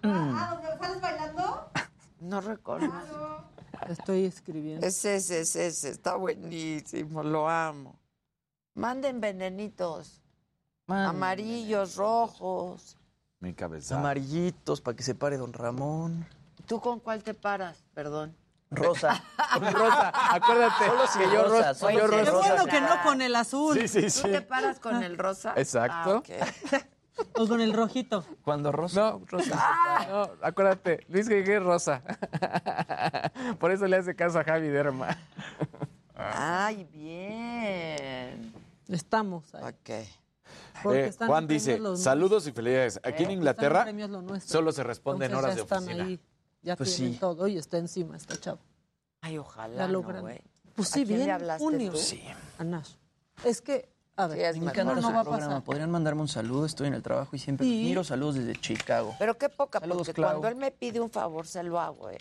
Speaker 42: Ah, ¿donde sales bailando?
Speaker 1: No recuerdo.
Speaker 30: Estoy escribiendo.
Speaker 1: Es ese, es ese. Está buenísimo, lo amo. Manden venenitos. Amarillos, rojos.
Speaker 26: Mi cabeza.
Speaker 27: Amarillitos para que se pare don Ramón.
Speaker 1: ¿Tú con cuál te paras? Perdón.
Speaker 27: Rosa.
Speaker 32: Rosa, acuérdate.
Speaker 27: Solo si
Speaker 32: que yo
Speaker 27: rosa,
Speaker 32: rosa,
Speaker 27: solo
Speaker 32: yo
Speaker 27: si
Speaker 32: rosa.
Speaker 30: Qué bueno que no con el azul.
Speaker 32: Sí, sí, sí.
Speaker 1: ¿Tú te paras con el rosa?
Speaker 32: Exacto.
Speaker 1: Ah.
Speaker 30: O con el rojito.
Speaker 27: Cuando Rosa.
Speaker 32: No, Rosa. No, acuérdate. Luis Guigué es Rosa. Por eso le hace caso a Javi Derma.
Speaker 1: Ay, bien.
Speaker 30: Estamos ahí.
Speaker 1: Ok.
Speaker 30: Porque
Speaker 26: Eh,
Speaker 30: están
Speaker 26: Juan dice, saludos y felicidades. Aquí en
Speaker 30: en
Speaker 26: Inglaterra solo se responde en horas de
Speaker 30: ya están
Speaker 26: oficina.
Speaker 30: ahí, ya
Speaker 26: Pues
Speaker 30: tienen
Speaker 26: sí.
Speaker 30: todo y está encima esta chava.
Speaker 1: Ay, ojalá,
Speaker 30: Ya
Speaker 1: no,
Speaker 30: pues
Speaker 1: ¿A
Speaker 30: sí, bien,
Speaker 1: hablaste
Speaker 30: junio.
Speaker 1: tú?
Speaker 27: Sí.
Speaker 30: A Nash. Es que, a ver,
Speaker 1: Sí, es
Speaker 27: Me
Speaker 1: mejor.
Speaker 27: encanta
Speaker 30: no
Speaker 27: su
Speaker 30: va a
Speaker 27: programa.
Speaker 30: pasar.
Speaker 27: Podrían mandarme un saludo. Estoy en el trabajo y siempre
Speaker 30: Sí.
Speaker 27: miro. Saludos desde Chicago.
Speaker 1: Pero qué poca,
Speaker 27: Saludos,
Speaker 1: porque
Speaker 27: Clau.
Speaker 1: cuando él me pide un favor, se lo hago, eh.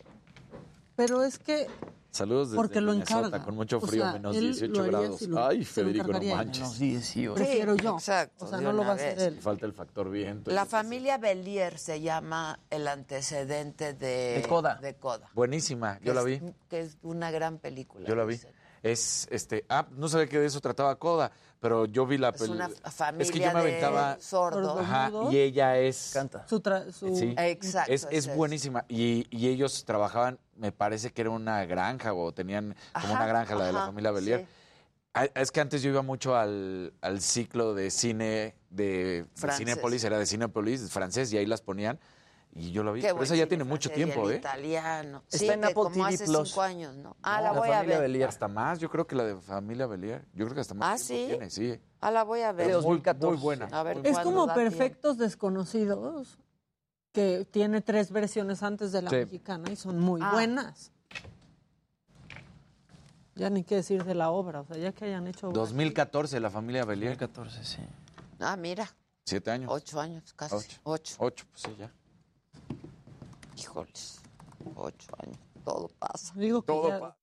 Speaker 30: Pero es que
Speaker 26: Saludos desde
Speaker 30: Porque lo
Speaker 26: Minnesota,
Speaker 30: encarga.
Speaker 26: con mucho
Speaker 30: O
Speaker 26: frío,
Speaker 30: sea,
Speaker 26: menos
Speaker 30: él
Speaker 26: 18
Speaker 30: lo haría
Speaker 26: grados.
Speaker 30: lo-
Speaker 26: Ay, Federico, no manches.
Speaker 27: Menos 18.
Speaker 30: prefiero yo.
Speaker 1: Exacto.
Speaker 30: O sea, no lo va a hacer él.
Speaker 26: Falta el factor viento.
Speaker 1: La familia Belier se llama el antecedente de...
Speaker 27: De Coda.
Speaker 1: De Coda.
Speaker 26: Buenísima, yo la vi.
Speaker 1: Que es una gran película.
Speaker 26: Yo la vi.
Speaker 1: dicen.
Speaker 26: Es, este, ah, no sabía que de eso trataba Coda, pero yo vi la
Speaker 1: Es una
Speaker 26: película.
Speaker 1: familia
Speaker 26: Es que yo me
Speaker 1: de
Speaker 26: aventaba.
Speaker 1: sordos.
Speaker 26: Ajá, y ella es.
Speaker 27: Canta.
Speaker 30: Su tra- su-
Speaker 26: Sí.
Speaker 1: Exacto.
Speaker 26: Es, es buenísima. Y, y ellos trabajaban, me parece que era una granja o tenían como
Speaker 1: Ajá,
Speaker 26: una granja, la de la familia Belier.
Speaker 1: sí.
Speaker 26: Ah, Es que antes yo iba mucho al, al ciclo de cine de, de. Cinépolis, era de Cinépolis, francés, y ahí las ponían. Y yo la vi.
Speaker 1: Qué
Speaker 26: Pero esa ya tiene mucho tiempo, ¿eh?
Speaker 1: italiano.
Speaker 27: Está
Speaker 1: sí,
Speaker 27: en Apple
Speaker 1: como
Speaker 27: TV
Speaker 1: hace
Speaker 27: Plus.
Speaker 1: cinco años, ¿no? Ah,
Speaker 26: No,
Speaker 1: la voy a
Speaker 27: familia
Speaker 1: ver.
Speaker 27: Belier.
Speaker 26: Hasta más, yo creo que la de familia Belier. Yo creo que hasta más
Speaker 1: Ah, ¿sí?
Speaker 26: tiene, sí.
Speaker 1: Ah, la voy a ver.
Speaker 26: Pero muy,
Speaker 27: 2014.
Speaker 26: muy buena.
Speaker 1: A ver
Speaker 30: Es como Perfectos Desconocidos, que tiene tres versiones antes de la
Speaker 26: Sí.
Speaker 30: mexicana y son muy
Speaker 1: Ah.
Speaker 30: buenas. Ya ni qué decir de la obra, o sea, ya que hayan hecho...
Speaker 26: 2014, la familia Belier.
Speaker 27: 2014, sí.
Speaker 1: Ah, mira,
Speaker 26: Siete años.
Speaker 1: ocho años casi.
Speaker 26: Ocho.
Speaker 1: Ocho.
Speaker 26: Ocho, pues sí, ya.
Speaker 1: Híjoles, ocho años. Todo pasa.
Speaker 30: Digo que
Speaker 26: Todo
Speaker 30: ya-
Speaker 26: pa-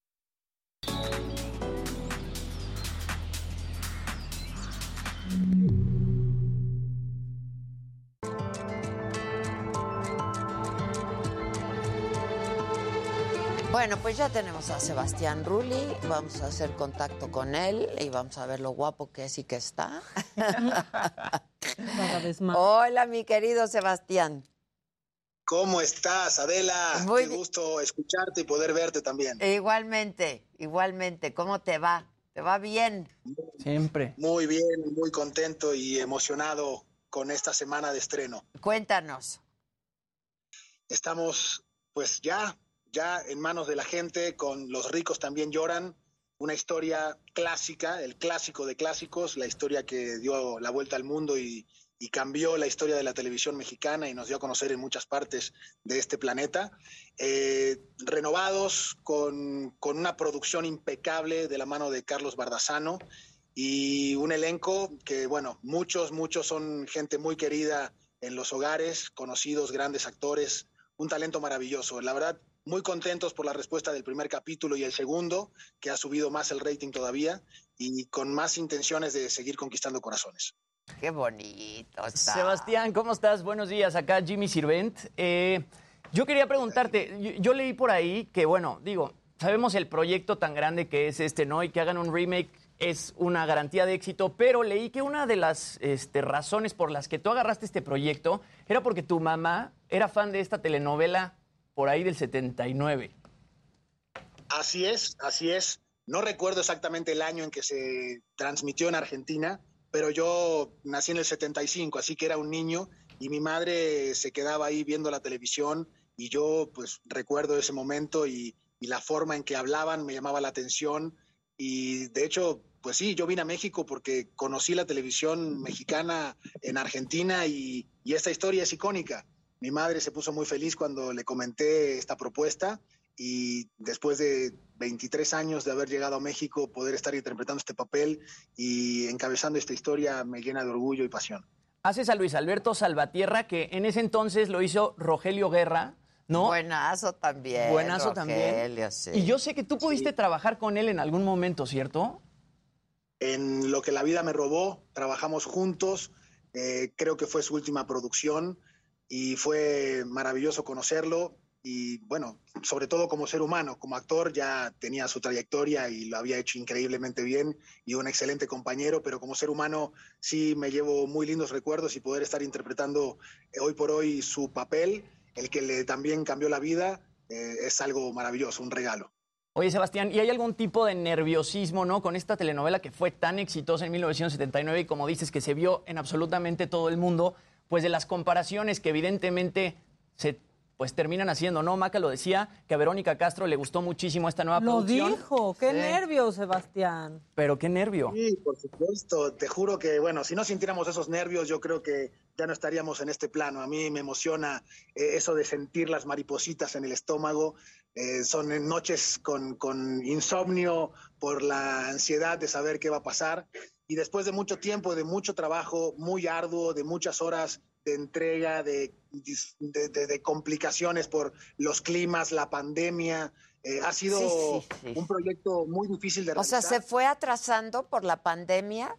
Speaker 1: Bueno, pues ya tenemos a Sebastián Rulli, vamos a hacer contacto con él y vamos a ver lo guapo que es y que está.
Speaker 30: cada vez más.
Speaker 1: Hola, mi querido Sebastián.
Speaker 47: ¿Cómo estás, Adela?
Speaker 1: Muy
Speaker 47: Qué gusto escucharte y poder verte también.
Speaker 1: Igualmente, igualmente, ¿cómo te va? ¿Te va bien?
Speaker 27: Siempre.
Speaker 47: Muy bien, muy contento y emocionado con esta semana de estreno.
Speaker 1: Cuéntanos.
Speaker 47: Estamos, pues ya, ya en manos de la gente, con Los ricos también lloran, una historia clásica, el clásico de clásicos, la historia que dio la vuelta al mundo y, y cambió la historia de la televisión mexicana y nos dio a conocer en muchas partes de este planeta. Eh, renovados con, con una producción impecable de la mano de Carlos Bardazano y un elenco que, bueno, muchos, muchos son gente muy querida en los hogares, conocidos, grandes actores, un talento maravilloso. La verdad, muy contentos por la respuesta del primer capítulo y el segundo, que ha subido más el rating todavía y con más intenciones de seguir conquistando corazones.
Speaker 1: Qué bonito está.
Speaker 27: Sebastián, ¿cómo estás? Buenos días. Acá Jimmy Sirvent. Eh, yo quería preguntarte, yo, yo leí por ahí que, bueno, digo, sabemos el proyecto tan grande que es este, ¿no? Y que hagan un remake es una garantía de éxito, pero leí que una de las este, razones por las que tú agarraste este proyecto era porque tu mamá era fan de esta telenovela por ahí del 79.
Speaker 47: Así es, así es. No recuerdo exactamente el año en que se transmitió en Argentina, pero yo nací en el 75, así que era un niño y mi madre se quedaba ahí viendo la televisión y yo pues recuerdo ese momento y, y la forma en que hablaban me llamaba la atención y de hecho pues sí, yo vine a México porque conocí la televisión mexicana en Argentina y, y esta historia es icónica. Mi madre se puso muy feliz cuando le comenté esta propuesta y después de 23 años de haber llegado a México, poder estar interpretando este papel y encabezando esta historia me llena de orgullo y pasión.
Speaker 27: Haces a Luis Alberto Salvatierra, que en ese entonces lo hizo Rogelio Guerra, ¿no?
Speaker 1: Buenazo también.
Speaker 27: Buenazo también.
Speaker 1: Rogelio, sí.
Speaker 27: Y yo sé que tú pudiste trabajar con él en algún momento, ¿cierto?
Speaker 47: En Lo que la vida me robó, trabajamos juntos, eh, creo que fue su última producción y fue maravilloso conocerlo y bueno, sobre todo como ser humano, como actor ya tenía su trayectoria y lo había hecho increíblemente bien y un excelente compañero, pero como ser humano sí me llevo muy lindos recuerdos y poder estar interpretando eh, hoy por hoy su papel, el que le también cambió la vida, eh, es algo maravilloso, un regalo.
Speaker 27: Oye, Sebastián, ¿y hay algún tipo de nerviosismo, no? Con esta telenovela que fue tan exitosa en 1979 y como dices, que se vio en absolutamente todo el mundo, pues de las comparaciones que evidentemente se pues terminan haciendo, ¿no? Maca lo decía, que a Verónica Castro le gustó muchísimo esta nueva
Speaker 30: Lo
Speaker 27: producción.
Speaker 30: dijo, qué
Speaker 27: Sí.
Speaker 30: nervios, Sebastián.
Speaker 27: Pero qué nervio.
Speaker 47: Sí, por supuesto. Te juro que, bueno, si no sintiéramos esos nervios, yo creo que ya no estaríamos en este plano. A mí me emociona eh, eso de sentir las maripositas en el estómago. Eh, son noches con, con insomnio por la ansiedad de saber qué va a pasar. Y después de mucho tiempo, de mucho trabajo, muy arduo, de muchas horas de entrega, de, de- de- de complicaciones por los climas, la pandemia, eh, ha sido
Speaker 1: Sí, sí, sí.
Speaker 47: un proyecto muy difícil de
Speaker 1: O sea,
Speaker 47: realizar.
Speaker 1: ¿se fue atrasando por la pandemia?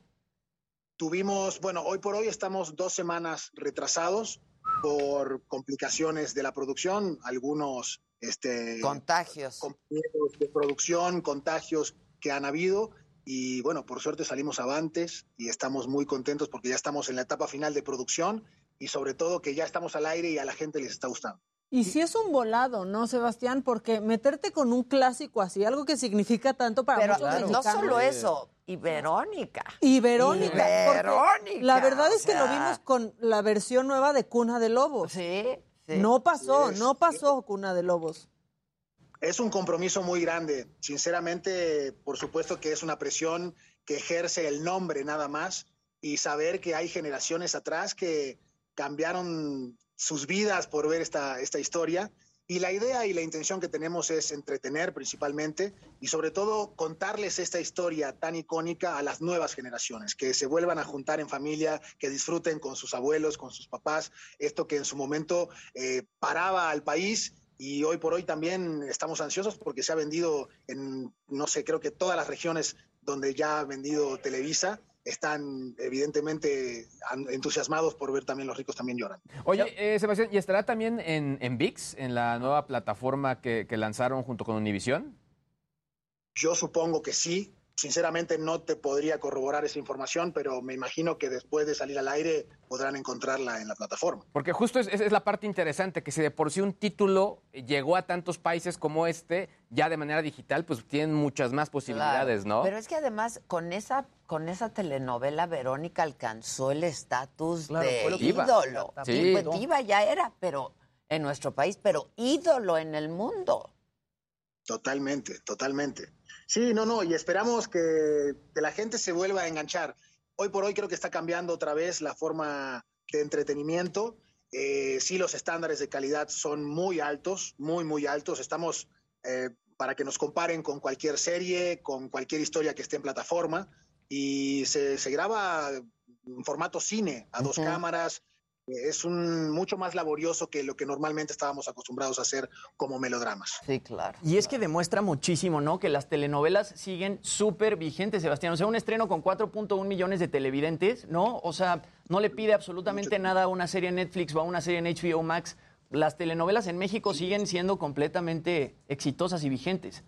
Speaker 47: Tuvimos, bueno, hoy por hoy estamos dos semanas retrasados por complicaciones de la producción, algunos este,
Speaker 1: Contagios.
Speaker 47: compañeros de producción, contagios que han habido y bueno, por suerte salimos avantes y estamos muy contentos porque ya estamos en la etapa final de producción y sobre todo que ya estamos al aire y a la gente les está gustando.
Speaker 30: Y si es un volado, ¿no, Sebastián? Porque meterte con un clásico así, algo que significa tanto para
Speaker 1: Pero
Speaker 30: muchos
Speaker 1: no
Speaker 30: mexicanos.
Speaker 1: solo eso, y Verónica.
Speaker 30: Y Verónica.
Speaker 1: Y Verónica,
Speaker 30: La verdad es que lo
Speaker 1: sea.
Speaker 30: vimos con la versión nueva de Cuna de Lobos.
Speaker 1: Sí.
Speaker 30: No pasó, no pasó Cuna de Lobos.
Speaker 47: Es un compromiso muy grande. Sinceramente, por supuesto que es una presión que ejerce el nombre nada más y saber que hay generaciones atrás que cambiaron sus vidas por ver esta, esta historia. Y la idea y la intención que tenemos es entretener principalmente y sobre todo contarles esta historia tan icónica a las nuevas generaciones, que se vuelvan a juntar en familia, que disfruten con sus abuelos, con sus papás, esto que en su momento eh, paraba al país y hoy por hoy también estamos ansiosos porque se ha vendido en, no sé, creo que todas las regiones donde ya ha vendido Televisa están evidentemente entusiasmados por ver también Los ricos también lloran.
Speaker 32: Oye, eh, Sebastián, ¿y estará también en, en VIX, en la nueva plataforma que, que lanzaron junto con Univision?
Speaker 47: Yo supongo que sí. Sinceramente no te podría corroborar esa información, pero me imagino que después de salir al aire podrán encontrarla en la plataforma.
Speaker 32: Porque justo es, esa es la parte interesante, que si de por sí un título llegó a tantos países como este, ya de manera digital, pues tienen muchas más posibilidades,
Speaker 1: Claro.
Speaker 32: ¿no?
Speaker 1: Pero es que además con esa con esa telenovela Verónica alcanzó el estatus
Speaker 32: Claro,
Speaker 1: de
Speaker 32: fue lo que iba.
Speaker 1: ídolo.
Speaker 32: Sí.
Speaker 1: Pues diva ya era, pero en nuestro país, pero ídolo en el mundo.
Speaker 47: Totalmente, totalmente. Sí, no, no, y esperamos que, que la gente se vuelva a enganchar. Hoy por hoy creo que está cambiando otra vez la forma de entretenimiento. Eh, sí, los estándares de calidad son muy altos, muy, muy altos. Estamos eh, para que nos comparen con cualquier serie, con cualquier historia que esté en plataforma. Y se, se graba en formato cine, a dos cámaras. Es un mucho más laborioso que lo que normalmente estábamos acostumbrados a hacer como melodramas.
Speaker 1: Sí, claro.
Speaker 27: Y es que demuestra muchísimo, ¿no? Que las telenovelas siguen súper vigentes, Sebastián. O sea, un estreno con 4.1 millones de televidentes, ¿no? O sea, no le pide absolutamente nada a una serie en Netflix o a una serie en HBO Max. Las telenovelas en México siguen siendo completamente exitosas y vigentes.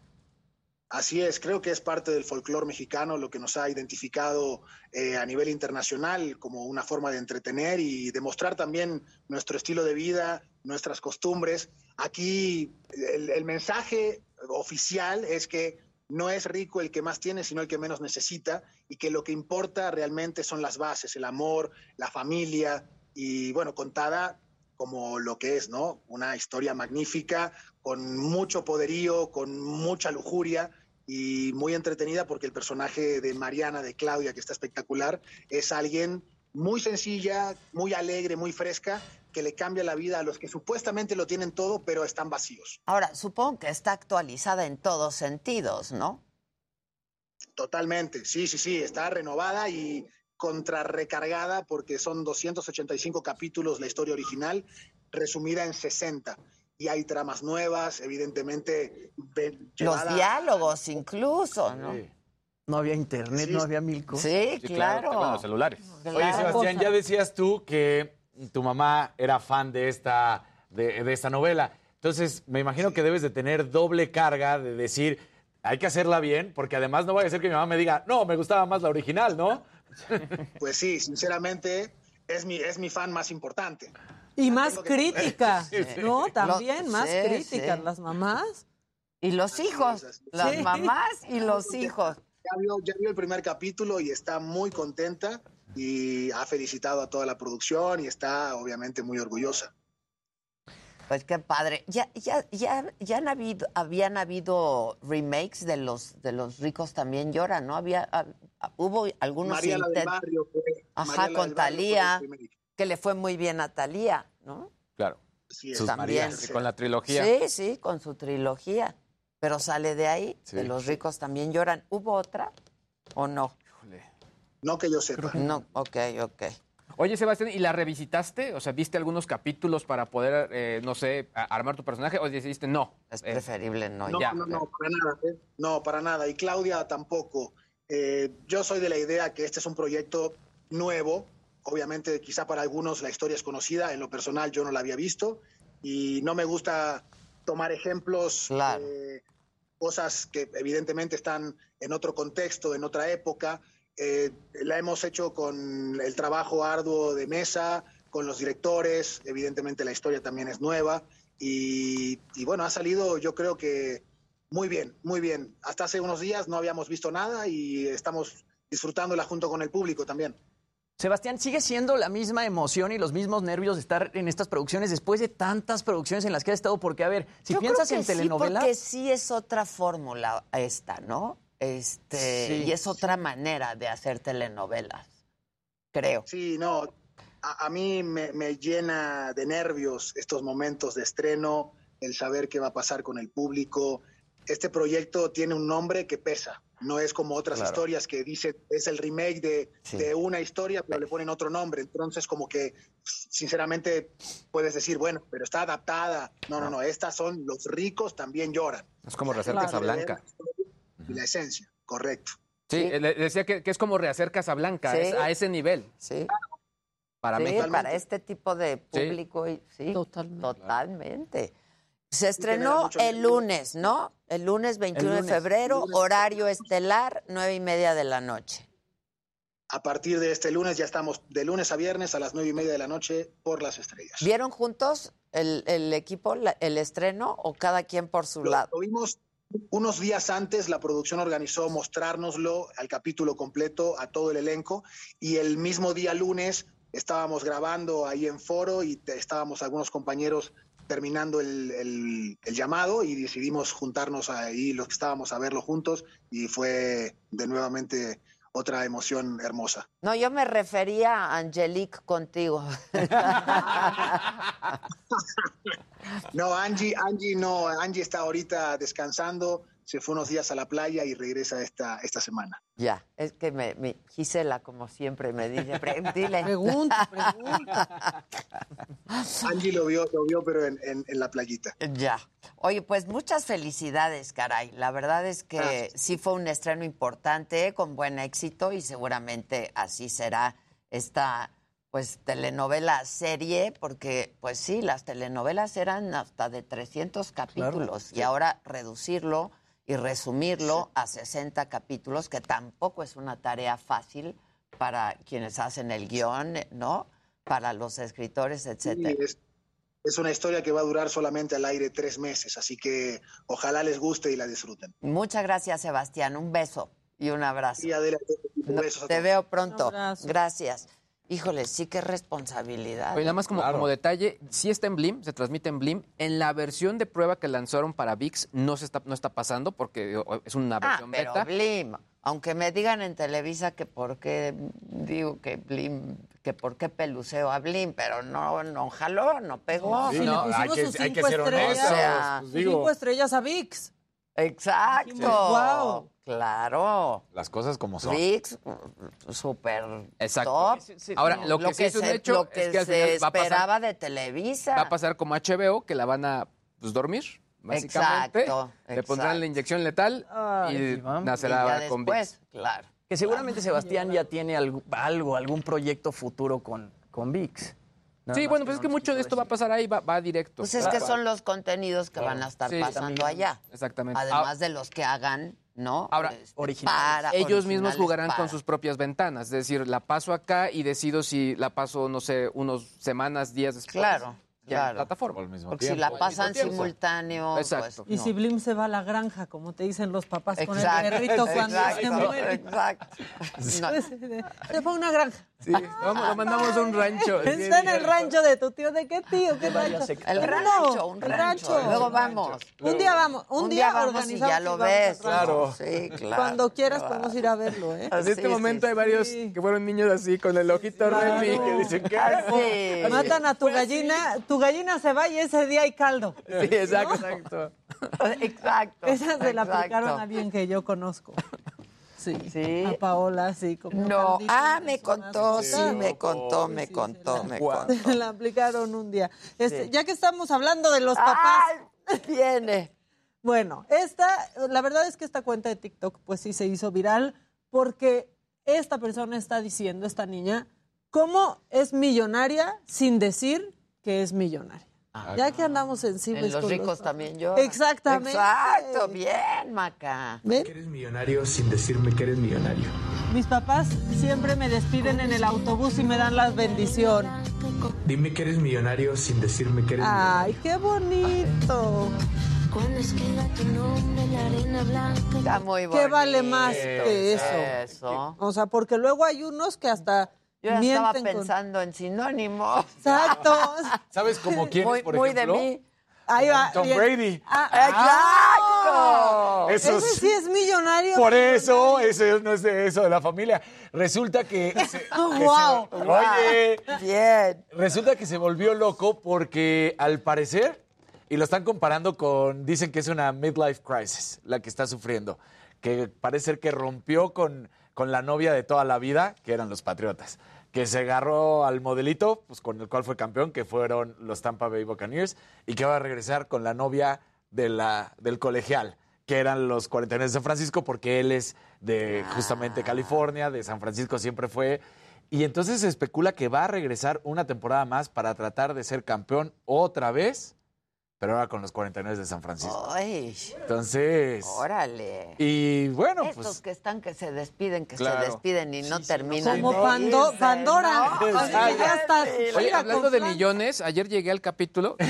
Speaker 47: Así es, creo que es parte del folclore mexicano lo que nos ha identificado eh, a nivel internacional como una forma de entretener y demostrar también nuestro estilo de vida, nuestras costumbres. Aquí el, el mensaje oficial es que no es rico el que más tiene, sino el que menos necesita y que lo que importa realmente son las bases, el amor, la familia y bueno, contada como lo que es, ¿no? Una historia magnífica, con mucho poderío, con mucha lujuria y muy entretenida porque el personaje de Mariana, de Claudia, que está espectacular, es alguien muy sencilla, muy alegre, muy fresca, que le cambia la vida a los que supuestamente lo tienen todo, pero están vacíos.
Speaker 1: Ahora, supongo que está actualizada en todos sentidos, ¿no?
Speaker 47: Totalmente, sí, sí, sí, está renovada y contrarrecargada porque son 285 capítulos la historia original, resumida en 60. Y hay tramas nuevas, evidentemente.
Speaker 1: Los diálogos incluso, ¿no?
Speaker 27: No había internet,
Speaker 47: Sí,
Speaker 27: no
Speaker 47: sí.
Speaker 27: había mil cosas.
Speaker 1: Sí, claro.
Speaker 26: Bueno, los
Speaker 32: celulares.
Speaker 26: Oye, Sebastián, ya decías tú que tu mamá era fan de esta, de, de esta novela. Entonces, me imagino que debes de tener doble carga de decir, hay que hacerla bien, porque además no vaya a ser que mi mamá me diga, no, me gustaba más la original, ¿no?
Speaker 47: Pues sí, sinceramente, es mi, es mi fan más importante.
Speaker 30: Y más crítica. ¿no? También
Speaker 1: Lo-
Speaker 30: más
Speaker 1: sí,
Speaker 30: críticas,
Speaker 1: sí.
Speaker 30: las mamás.
Speaker 1: Y los hijos, las mamás y los hijos.
Speaker 47: Ya vio, ya vio el primer capítulo y está muy contenta y ha felicitado a toda la producción y está obviamente muy orgullosa.
Speaker 1: Pues qué padre. Ya, ya, ya, ya han habido, habían habido remakes de los, de los ricos también lloran, ¿no? Había, hubo algunos
Speaker 47: María la del barrio fue,
Speaker 1: Ajá,
Speaker 47: María la
Speaker 1: con
Speaker 47: del Barrio fue
Speaker 1: Talía, que le fue muy bien a Talía, ¿no?
Speaker 26: Claro.
Speaker 47: Sí,
Speaker 26: Sus
Speaker 1: También.
Speaker 26: Marías.
Speaker 32: Con la trilogía.
Speaker 1: Sí, sí, con su trilogía. Pero sale de ahí,
Speaker 26: Sí.
Speaker 1: de los ricos también lloran. ¿Hubo otra o no?
Speaker 47: No que yo sepa.
Speaker 1: No, ok, ok.
Speaker 32: Oye, Sebastián, ¿y la revisitaste? O sea, ¿viste algunos capítulos para poder, eh, no sé, armar tu personaje? ¿O decidiste no?
Speaker 1: Es
Speaker 32: Eh,
Speaker 1: preferible no.
Speaker 47: No,
Speaker 32: Ya.
Speaker 47: no, no, para nada. ¿eh? No, para nada. Y Claudia tampoco. Eh, yo soy de la idea que este es un proyecto nuevo. Obviamente, quizá para algunos la historia es conocida. En lo personal, yo no la había visto. Y no me gusta tomar ejemplos,
Speaker 1: Claro.
Speaker 47: eh, cosas que evidentemente están en otro contexto, en otra época. Eh, la hemos hecho con el trabajo arduo de mesa, con los directores. Evidentemente, la historia también es nueva. Y, y bueno, ha salido, yo creo que muy bien, muy bien. Hasta hace unos días no habíamos visto nada y estamos disfrutándola junto con el público también.
Speaker 27: Sebastián, ¿sigue siendo la misma emoción y los mismos nervios de estar en estas producciones después de tantas producciones en las que has estado? Porque, a ver, si
Speaker 1: Yo
Speaker 27: piensas
Speaker 1: creo
Speaker 27: en telenovelas...
Speaker 1: Sí, porque sí es otra fórmula esta, ¿no? Este,
Speaker 27: Sí.
Speaker 1: y es otra manera de hacer telenovelas, creo.
Speaker 47: Sí, no, a, a mí me, me llena de nervios estos momentos de estreno, el saber qué va a pasar con el público. Este proyecto tiene un nombre que pesa. No es como otras
Speaker 1: Claro.
Speaker 47: historias que dice es el remake de,
Speaker 1: Sí.
Speaker 47: de una historia, pero le ponen otro nombre. Entonces, como que, sinceramente, puedes decir, bueno, pero está adaptada. No, no, no. Estas son los ricos también lloran.
Speaker 32: Es como rehacer
Speaker 30: Claro.
Speaker 32: Casablanca.
Speaker 47: Y la esencia, correcto.
Speaker 32: Sí, le decía que, que es como rehacer Casablanca,
Speaker 1: Sí.
Speaker 32: es a ese nivel.
Speaker 1: Sí,
Speaker 32: Para México.
Speaker 1: para este tipo de público, y- sí,
Speaker 30: Totalmente.
Speaker 1: totalmente. Se estrenó el lunes, ¿no? El lunes 21
Speaker 27: lunes.
Speaker 1: de febrero,
Speaker 47: lunes.
Speaker 1: horario estelar, nueve y media de la noche.
Speaker 47: A partir de este lunes ya estamos de lunes a viernes a las nueve y media de la noche por las estrellas.
Speaker 1: ¿Vieron juntos el, el equipo, la- el estreno, o cada quien por su
Speaker 47: Lo,
Speaker 1: lado?
Speaker 47: lo vimos unos días antes, la producción organizó mostrárnoslo al capítulo completo a todo el elenco y el mismo día lunes estábamos grabando ahí en foro y te- estábamos algunos compañeros terminando el, el- el llamado y decidimos juntarnos ahí los que estábamos a verlo juntos y fue de nuevamente otra emoción hermosa.
Speaker 1: No, yo me refería a Angelique contigo.
Speaker 47: No, Angie, Angie no, Angie está ahorita descansando, se fue unos días a la playa y regresa esta, esta semana.
Speaker 1: Ya, es que me, me- Gisela, como siempre, me dice, "Pre- dile.
Speaker 30: Pregunta, pregunta.
Speaker 47: Angie lo vio, lo vio pero en, en- en la playita.
Speaker 1: Ya. Oye, pues muchas felicidades, caray. La verdad es que
Speaker 47: Gracias.
Speaker 1: sí fue un estreno importante, con buen éxito, y seguramente así será esta pues telenovela serie, porque pues sí, las telenovelas eran hasta de 300 capítulos, y ahora reducirlo y resumirlo a 60 capítulos, que tampoco es una tarea fácil para quienes hacen el guion, ¿no? Para los escritores, etcétera.
Speaker 47: Es, es una historia que va a durar solamente al aire tres meses, así que ojalá les guste y la disfruten.
Speaker 1: Muchas gracias, Sebastián. Un beso y un abrazo.
Speaker 47: Y Adela,
Speaker 1: No,
Speaker 47: besos a
Speaker 1: te veo pronto.
Speaker 30: Un.
Speaker 1: Gracias. Híjole, sí que responsabilidad.
Speaker 32: Oye, nada más como,
Speaker 26: Claro.
Speaker 32: como detalle, sí está en Blim, se transmite en Blim. En la versión de prueba que lanzaron para VIX no se está, no está pasando porque es una
Speaker 1: ah,
Speaker 32: versión
Speaker 1: pero
Speaker 32: beta.
Speaker 1: Blim. Aunque me digan en Televisa que por qué digo que Blim, que que por qué peluceo a Blin, pero no, no jaló, no pegó.
Speaker 30: Sí, le pusimos sus cinco estrellas.
Speaker 1: O sea,
Speaker 30: sus cinco estrellas a VIX.
Speaker 1: Exacto.
Speaker 30: Wow.
Speaker 1: Claro.
Speaker 26: Las cosas como son.
Speaker 1: VIX, súper
Speaker 32: Exacto.
Speaker 1: top.
Speaker 32: Ahora, lo que sí es un
Speaker 1: se,
Speaker 32: hecho
Speaker 1: lo que
Speaker 32: es que al
Speaker 1: se
Speaker 32: final va a pasar-
Speaker 1: esperaba de Televisa.
Speaker 32: Va a pasar como HBO, que la van a pues, dormir, básicamente.
Speaker 1: Exacto,
Speaker 32: Le pondrán la inyección letal y nacerá
Speaker 1: Y ya
Speaker 32: con
Speaker 1: después,
Speaker 32: VIX.
Speaker 1: claro.
Speaker 27: Que seguramente Sebastián ya tiene algo, algo, algún proyecto futuro con, con VIX. Nada
Speaker 32: Sí, bueno, pues es que mucho de esto va a pasar ahí, va, va directo.
Speaker 1: Pues es que son los contenidos que van a estar
Speaker 32: Sí,
Speaker 1: pasando allá.
Speaker 32: Exactamente.
Speaker 1: Además de los que hagan, ¿no?
Speaker 32: Ahora,
Speaker 1: Este, para-
Speaker 32: ellos mismos
Speaker 1: originales
Speaker 32: jugarán
Speaker 1: para.
Speaker 32: con sus propias ventanas. Es decir, la paso acá y decido si la paso, no sé, unos semanas, días después.
Speaker 1: Claro,
Speaker 32: ya en
Speaker 1: claro.
Speaker 32: plataforma.
Speaker 1: Porque si la pasan simultáneo,
Speaker 32: Exacto.
Speaker 1: pues
Speaker 30: Y si Blim se va a la granja, como te dicen los papás con el
Speaker 1: Exacto,
Speaker 30: perrito cuando se
Speaker 1: exacto,
Speaker 30: muere.
Speaker 1: exacto.
Speaker 30: Se fue a una granja.
Speaker 32: Sí, vamos, lo mandamos a un rancho.
Speaker 30: Está en el rancho de tu tío. ¿De qué tío? ¿Qué rancho?
Speaker 1: El
Speaker 30: No,
Speaker 1: rancho, un rancho. Luego vamos.
Speaker 30: Un día vamos. Un, día,
Speaker 1: vamos y
Speaker 30: organizamos
Speaker 1: ya lo
Speaker 30: y vamos
Speaker 1: ves.
Speaker 30: al.
Speaker 32: Claro.
Speaker 1: Sí, claro.
Speaker 30: Cuando quieras
Speaker 1: claro.
Speaker 30: podemos ir a verlo, ¿eh?
Speaker 32: En este momento hay varios que fueron niños así, con el ojito. Remy, que dicen que
Speaker 1: Ah.
Speaker 30: Matan a tu gallina, tu gallina se va y ese día hay caldo.
Speaker 32: Sí, exacto, exacto.
Speaker 1: Exacto.
Speaker 30: Esa se la aplicaron a alguien que yo conozco. Sí.
Speaker 1: Sí.
Speaker 30: A Paola, sí. Como
Speaker 1: No, ah, me contó, sí, me contó, me contó, me contó.
Speaker 30: Se la aplicaron un día. Este,
Speaker 1: Sí.
Speaker 30: Ya que estamos hablando de los
Speaker 1: Ah,
Speaker 30: papás.
Speaker 1: Viene.
Speaker 30: Bueno, esta, la verdad es que esta cuenta de TikTok, pues sí se hizo viral porque esta persona está diciendo, esta niña, cómo es millonaria sin decir que es millonaria. ya que andamos sensibles
Speaker 1: En los ricos también yo.
Speaker 30: Exactamente.
Speaker 1: Exacto, bien, Maca.
Speaker 30: ¿Ven?
Speaker 48: Eres millonario sin decirme que eres millonario.
Speaker 30: Mis papás siempre me despiden en el autobús y me dan la bendición.
Speaker 48: Dime que eres millonario sin decirme que eres
Speaker 30: Ay, qué bonito.
Speaker 49: Cuando escriba tu nombre la arena blanca.
Speaker 1: Está muy
Speaker 30: ¿Qué vale más
Speaker 1: bonito,
Speaker 30: que eso?
Speaker 1: Eso.
Speaker 30: O sea, porque luego hay unos que hasta
Speaker 1: Yo ya estaba
Speaker 30: con-
Speaker 1: pensando en sinónimos.
Speaker 30: Exacto.
Speaker 26: ¿Sabes como quién
Speaker 1: muy,
Speaker 26: es, por
Speaker 1: muy
Speaker 26: ejemplo?
Speaker 1: de mí.
Speaker 30: Ahí va.
Speaker 26: Tom
Speaker 30: bien.
Speaker 26: Brady.
Speaker 30: Ah,
Speaker 1: ¡Exacto!
Speaker 26: Eso
Speaker 30: Ese sí es millonario.
Speaker 26: Por eso, eso no es de eso de la familia. Resulta que. se- que se-
Speaker 30: Guau.
Speaker 26: oye.
Speaker 1: Bien.
Speaker 26: Resulta que se volvió loco porque al parecer, y lo están comparando con, dicen que es una midlife crisis la que está sufriendo, que parece ser que rompió con, con la novia de toda la vida, que eran los Patriotas, que se agarró al modelito, pues con el cual fue campeón, que fueron los Tampa Bay Buccaneers, y que va a regresar con la novia de la, del colegial, que eran los 49 de San Francisco, porque él es de justamente California, de San Francisco siempre fue. Y entonces se especula que va a regresar una temporada más para tratar de ser campeón otra vez, pero ahora con los 49 de San Francisco.
Speaker 1: Ay,
Speaker 26: Entonces.
Speaker 1: órale.
Speaker 26: Y bueno,
Speaker 1: Estos
Speaker 26: pues.
Speaker 1: que están que se despiden, que
Speaker 26: Claro.
Speaker 1: se despiden y no terminan.
Speaker 30: Como
Speaker 1: de
Speaker 30: Pando- Pandora.
Speaker 1: ¿no?
Speaker 30: O sea, ya está.
Speaker 32: Oye, hablando de millones, ayer llegué al capítulo de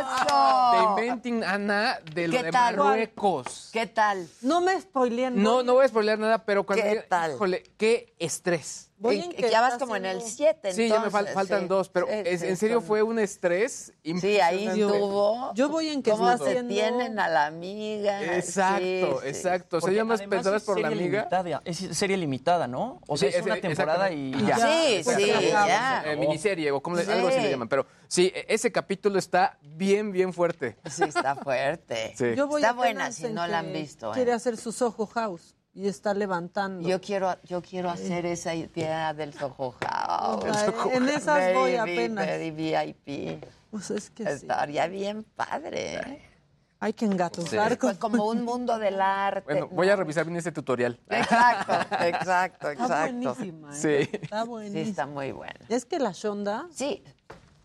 Speaker 1: ¡Eso!
Speaker 32: Inventing Anna de lo
Speaker 1: ¿Qué
Speaker 32: de
Speaker 1: tal?
Speaker 32: Marruecos.
Speaker 1: ¿Qué tal?
Speaker 30: No me spoileen.
Speaker 32: No, no voy a spoilear nada, pero cuando...
Speaker 1: ¿Qué tal?
Speaker 32: Híjole, qué estrés.
Speaker 30: Voy
Speaker 1: Y-
Speaker 30: en que
Speaker 1: ya vas como en el
Speaker 30: haciendo-
Speaker 1: 7,
Speaker 32: Sí, ya me fal- faltan dos, pero es- en serio fue un estrés
Speaker 1: Sí, ahí
Speaker 32: impresionante.
Speaker 1: tuvo.
Speaker 30: Yo voy en que
Speaker 1: ¿Cómo se tienen a la amiga?
Speaker 32: Exacto,
Speaker 1: Sí, sí.
Speaker 32: exacto. O sea, ya más pensabas
Speaker 27: es
Speaker 32: por la
Speaker 27: serie
Speaker 32: amiga.
Speaker 27: limitada, es serie limitada, ¿no? O sea,
Speaker 32: Sí,
Speaker 27: es una
Speaker 32: es-
Speaker 27: temporada y ya.
Speaker 1: Sí,
Speaker 30: Pues
Speaker 1: sí, ya.
Speaker 32: Eh, miniserie o como
Speaker 1: Sí.
Speaker 32: algo así le llaman. Pero sí, e- ese capítulo está bien, bien fuerte.
Speaker 1: Sí, está fuerte.
Speaker 32: Sí.
Speaker 30: Yo voy
Speaker 1: Está buena si no la han visto. ¿eh?
Speaker 30: Quiere hacer su Soho House y está levantando.
Speaker 1: Yo quiero, yo quiero hacer esa idea del Soho House.
Speaker 30: Ay, en esas voy apenas.
Speaker 1: Very VIP.
Speaker 30: Pues es que sí.
Speaker 1: Estaría bien padre.
Speaker 30: Hay que engatusar
Speaker 1: Pues
Speaker 30: con...
Speaker 1: como un mundo del arte.
Speaker 32: Bueno, voy a revisar bien este tutorial.
Speaker 1: Exacto, exacto,
Speaker 30: Está
Speaker 1: exacto.
Speaker 30: buenísima. ¿eh?
Speaker 32: Sí.
Speaker 30: Está
Speaker 1: Sí,
Speaker 30: buenísima.
Speaker 1: está muy buena.
Speaker 30: Es que la Shonda...
Speaker 1: Sí,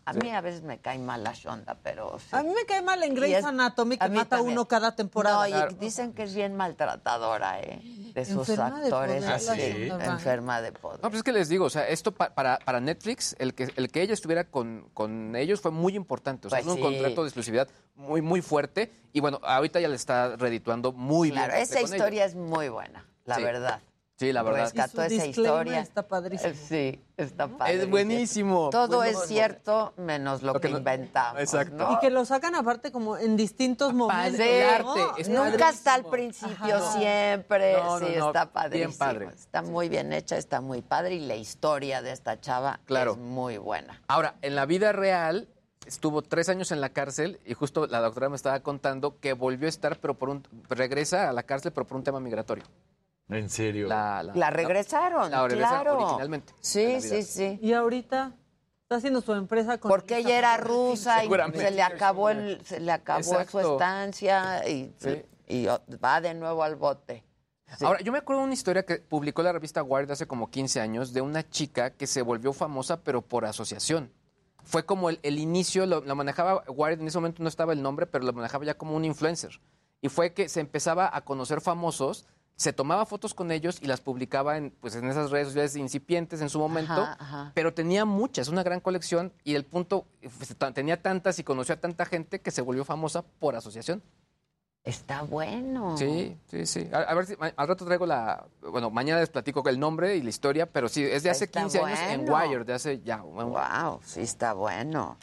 Speaker 1: a mí a veces me cae mal la Shonda, pero sí.
Speaker 30: A mí me cae mal en Grey's
Speaker 1: es-
Speaker 30: Anatomy que
Speaker 1: a
Speaker 30: mata
Speaker 1: también.
Speaker 30: uno cada temporada.
Speaker 1: No, y dicen que es bien maltratadora, ¿eh? De sus
Speaker 30: Enferma de
Speaker 1: actores.
Speaker 30: poder,
Speaker 26: la
Speaker 1: sí,
Speaker 30: Shonda
Speaker 1: enferma de poder.
Speaker 32: No, pues es que les digo, o sea, esto pa- para, para Netflix, el que, el que ella estuviera con, con ellos fue muy importante. O sea,
Speaker 1: Pues
Speaker 32: es un
Speaker 1: sí.
Speaker 32: contrato de exclusividad muy, muy fuerte. Y bueno, ahorita ya le está redituando muy
Speaker 1: claro,
Speaker 32: bien.
Speaker 1: esa
Speaker 32: con
Speaker 1: historia es muy buena, la
Speaker 32: Sí.
Speaker 1: verdad.
Speaker 32: Sí, la verdad.
Speaker 1: rescató esa historia.
Speaker 30: está padrísimo.
Speaker 1: Sí, está padre.
Speaker 32: Es buenísimo.
Speaker 1: Todo
Speaker 32: Bueno,
Speaker 1: es
Speaker 32: no,
Speaker 1: cierto menos lo,
Speaker 32: Lo
Speaker 1: que,
Speaker 32: que no-
Speaker 1: inventamos.
Speaker 32: Exacto.
Speaker 1: ¿no?
Speaker 30: Y que lo sacan aparte como en distintos momentos.
Speaker 1: Sí,
Speaker 32: el arte, es
Speaker 1: Nunca está al
Speaker 32: padrísimo.
Speaker 1: principio,
Speaker 30: Ajá.
Speaker 1: siempre.
Speaker 32: No, no,
Speaker 1: sí,
Speaker 32: no,
Speaker 1: está
Speaker 32: bien
Speaker 1: padrísimo.
Speaker 32: padre.
Speaker 1: Está muy bien hecha, está muy padre. Y la historia de esta chava
Speaker 32: Claro.
Speaker 1: es muy buena.
Speaker 32: Ahora, en la vida real, estuvo tres años en la cárcel y justo la doctora me estaba contando que volvió a estar, pero por un. regresa a la cárcel, pero por un tema migratorio.
Speaker 26: ¿En serio?
Speaker 32: La,
Speaker 1: La regresaron,
Speaker 32: la regresaron
Speaker 1: claro.
Speaker 32: originalmente. en
Speaker 1: Sí,
Speaker 32: la
Speaker 1: sí, sí.
Speaker 30: Y ahorita está haciendo su empresa con
Speaker 1: Porque ella era rusa y se le acabó el, se le acabó su estancia y,
Speaker 32: Sí.
Speaker 1: y va de nuevo al bote. Sí.
Speaker 32: Ahora, yo me acuerdo de una historia que publicó la revista Wired hace como 15 años de una chica que se volvió famosa, pero por asociación. Fue como el, el inicio, lo, lo manejaba Wired, en ese momento no estaba el nombre, pero lo manejaba ya como un influencer. Y fue que se empezaba a conocer famosos, se tomaba fotos con ellos y las publicaba en, pues, en esas redes sociales incipientes en su momento,
Speaker 1: Ajá, ajá.
Speaker 32: pero tenía muchas, una gran colección, y el punto, pues, tenía tantas y conoció a tanta gente que se volvió famosa por asociación.
Speaker 1: Está bueno.
Speaker 32: Sí, sí, sí. A, a ver si al rato traigo la. Bueno, mañana les platico el nombre y la historia, pero sí, es de hace
Speaker 1: Está
Speaker 32: 15 años en
Speaker 1: bueno.
Speaker 32: Wire, de hace ya. un-
Speaker 1: Wow, sí está bueno.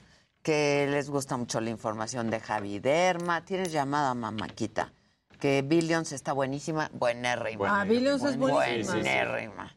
Speaker 1: Que les gusta mucho la información de Javi Derma. Tienes llamada, mamáquita. Que Billions está buenísima. Buenérrima.
Speaker 30: Ah, Billions es buenísima.
Speaker 1: Buenérrima.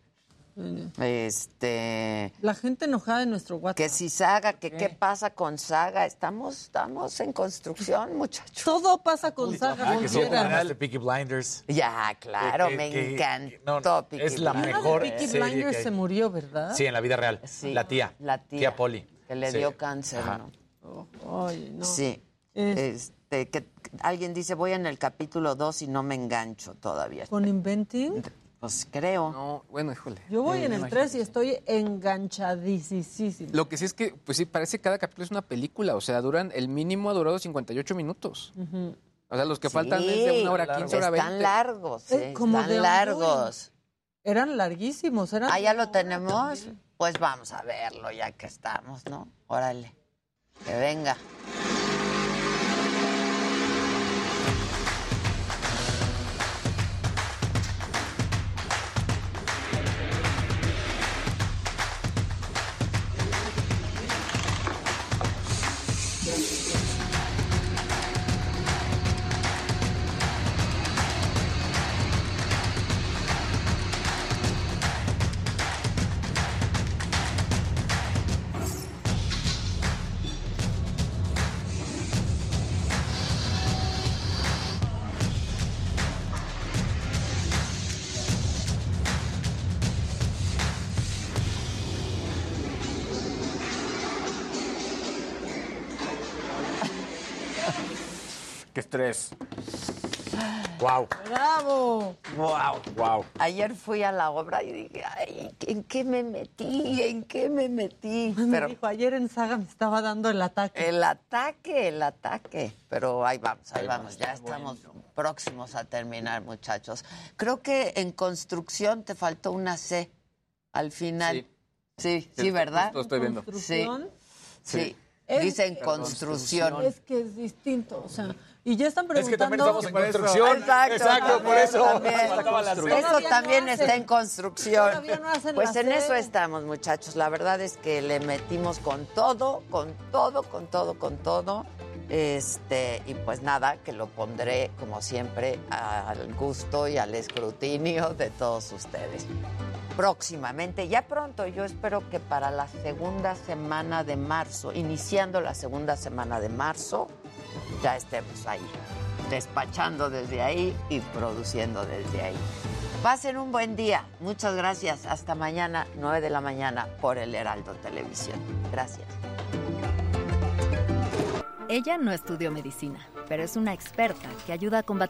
Speaker 1: Este.
Speaker 30: La gente enojada en nuestro WhatsApp.
Speaker 1: Que si Saga, que qué pasa con Saga. Estamos, estamos en construcción, muchachos.
Speaker 30: Todo pasa con Saga.
Speaker 26: Ah, que sí,
Speaker 30: Montiera.
Speaker 26: ganaste Peaky Blinders.
Speaker 1: Ya, claro,
Speaker 26: Que-
Speaker 1: me
Speaker 26: que-
Speaker 1: encantó.
Speaker 26: no,
Speaker 1: Peaky
Speaker 26: es la
Speaker 1: Blinders.
Speaker 26: mejor
Speaker 30: Peaky
Speaker 26: serie
Speaker 30: Blinders
Speaker 26: que
Speaker 30: se murió, ¿verdad?
Speaker 26: Sí, en la vida real.
Speaker 1: Sí,
Speaker 26: la tía.
Speaker 1: la tía.
Speaker 26: Tía Polly.
Speaker 1: Que le
Speaker 26: Sí.
Speaker 1: dio cáncer,
Speaker 26: Ajá.
Speaker 1: ¿no?
Speaker 30: Ay, no.
Speaker 1: Sí.
Speaker 30: Es-
Speaker 1: Este, que alguien dice, voy en el capítulo 2 y no me engancho todavía.
Speaker 30: ¿Con Inventing?
Speaker 1: Pues creo.
Speaker 32: No, bueno, híjole.
Speaker 30: Yo voy
Speaker 32: Sí,
Speaker 30: en el
Speaker 32: imagino.
Speaker 30: 3 y estoy enganchadísimo.
Speaker 32: Lo que sí es que, pues sí, parece que cada capítulo es una película. O sea, duran, el mínimo ha durado 58 minutos.
Speaker 30: Ujú.
Speaker 32: O sea, los que
Speaker 1: Sí,
Speaker 32: faltan es de una hora 15, hora 20.
Speaker 1: Están largos,
Speaker 30: Eh,
Speaker 1: sí,
Speaker 30: como
Speaker 1: están
Speaker 30: de
Speaker 1: largos.
Speaker 30: Eran larguísimos. Eran
Speaker 1: Ah, ya lo tenemos. Pues vamos a verlo ya que estamos, ¿no? Órale. Que venga.
Speaker 26: Wow.
Speaker 1: Wow. Ayer fui a la obra y dije, ay, ¿en qué me metí? ¿En qué me metí?
Speaker 30: Me
Speaker 1: Pero
Speaker 30: dijo, ayer en Saga me estaba dando el ataque.
Speaker 1: el ataque, el ataque. Pero ahí vamos, ahí vamos. Ya estamos próximos a terminar, muchachos. Creo que en construcción te faltó una C al final. Sí, sí,
Speaker 32: Sí,
Speaker 1: ¿verdad?
Speaker 32: justo estoy viendo.
Speaker 1: Sí.
Speaker 30: ¿Construcción?
Speaker 1: Sí.
Speaker 30: Es-
Speaker 1: Dicen construcción.
Speaker 30: Es que es distinto, o sea, y ya están
Speaker 26: Es que también
Speaker 30: preguntando...
Speaker 26: estamos en construcción.
Speaker 1: Exacto,
Speaker 26: Exacto, por eso.
Speaker 1: también. Eso también
Speaker 30: no
Speaker 1: está en construcción.
Speaker 30: Todavía no hacen
Speaker 1: Pues en eso estamos, muchachos. La verdad es que le metimos con todo, con todo, con todo, con todo. Este, y pues nada, que lo pondré, como siempre, al gusto y al escrutinio de todos ustedes. Próximamente, ya pronto, yo espero que para la segunda semana de marzo, iniciando la segunda semana de marzo, ya estemos ahí, despachando desde ahí y produciendo desde ahí. Pasen un buen día. Muchas gracias. Hasta mañana, 9 de la mañana, por el Heraldo Televisión. Gracias.
Speaker 50: Ella no estudió medicina, pero es una experta que ayuda a combatir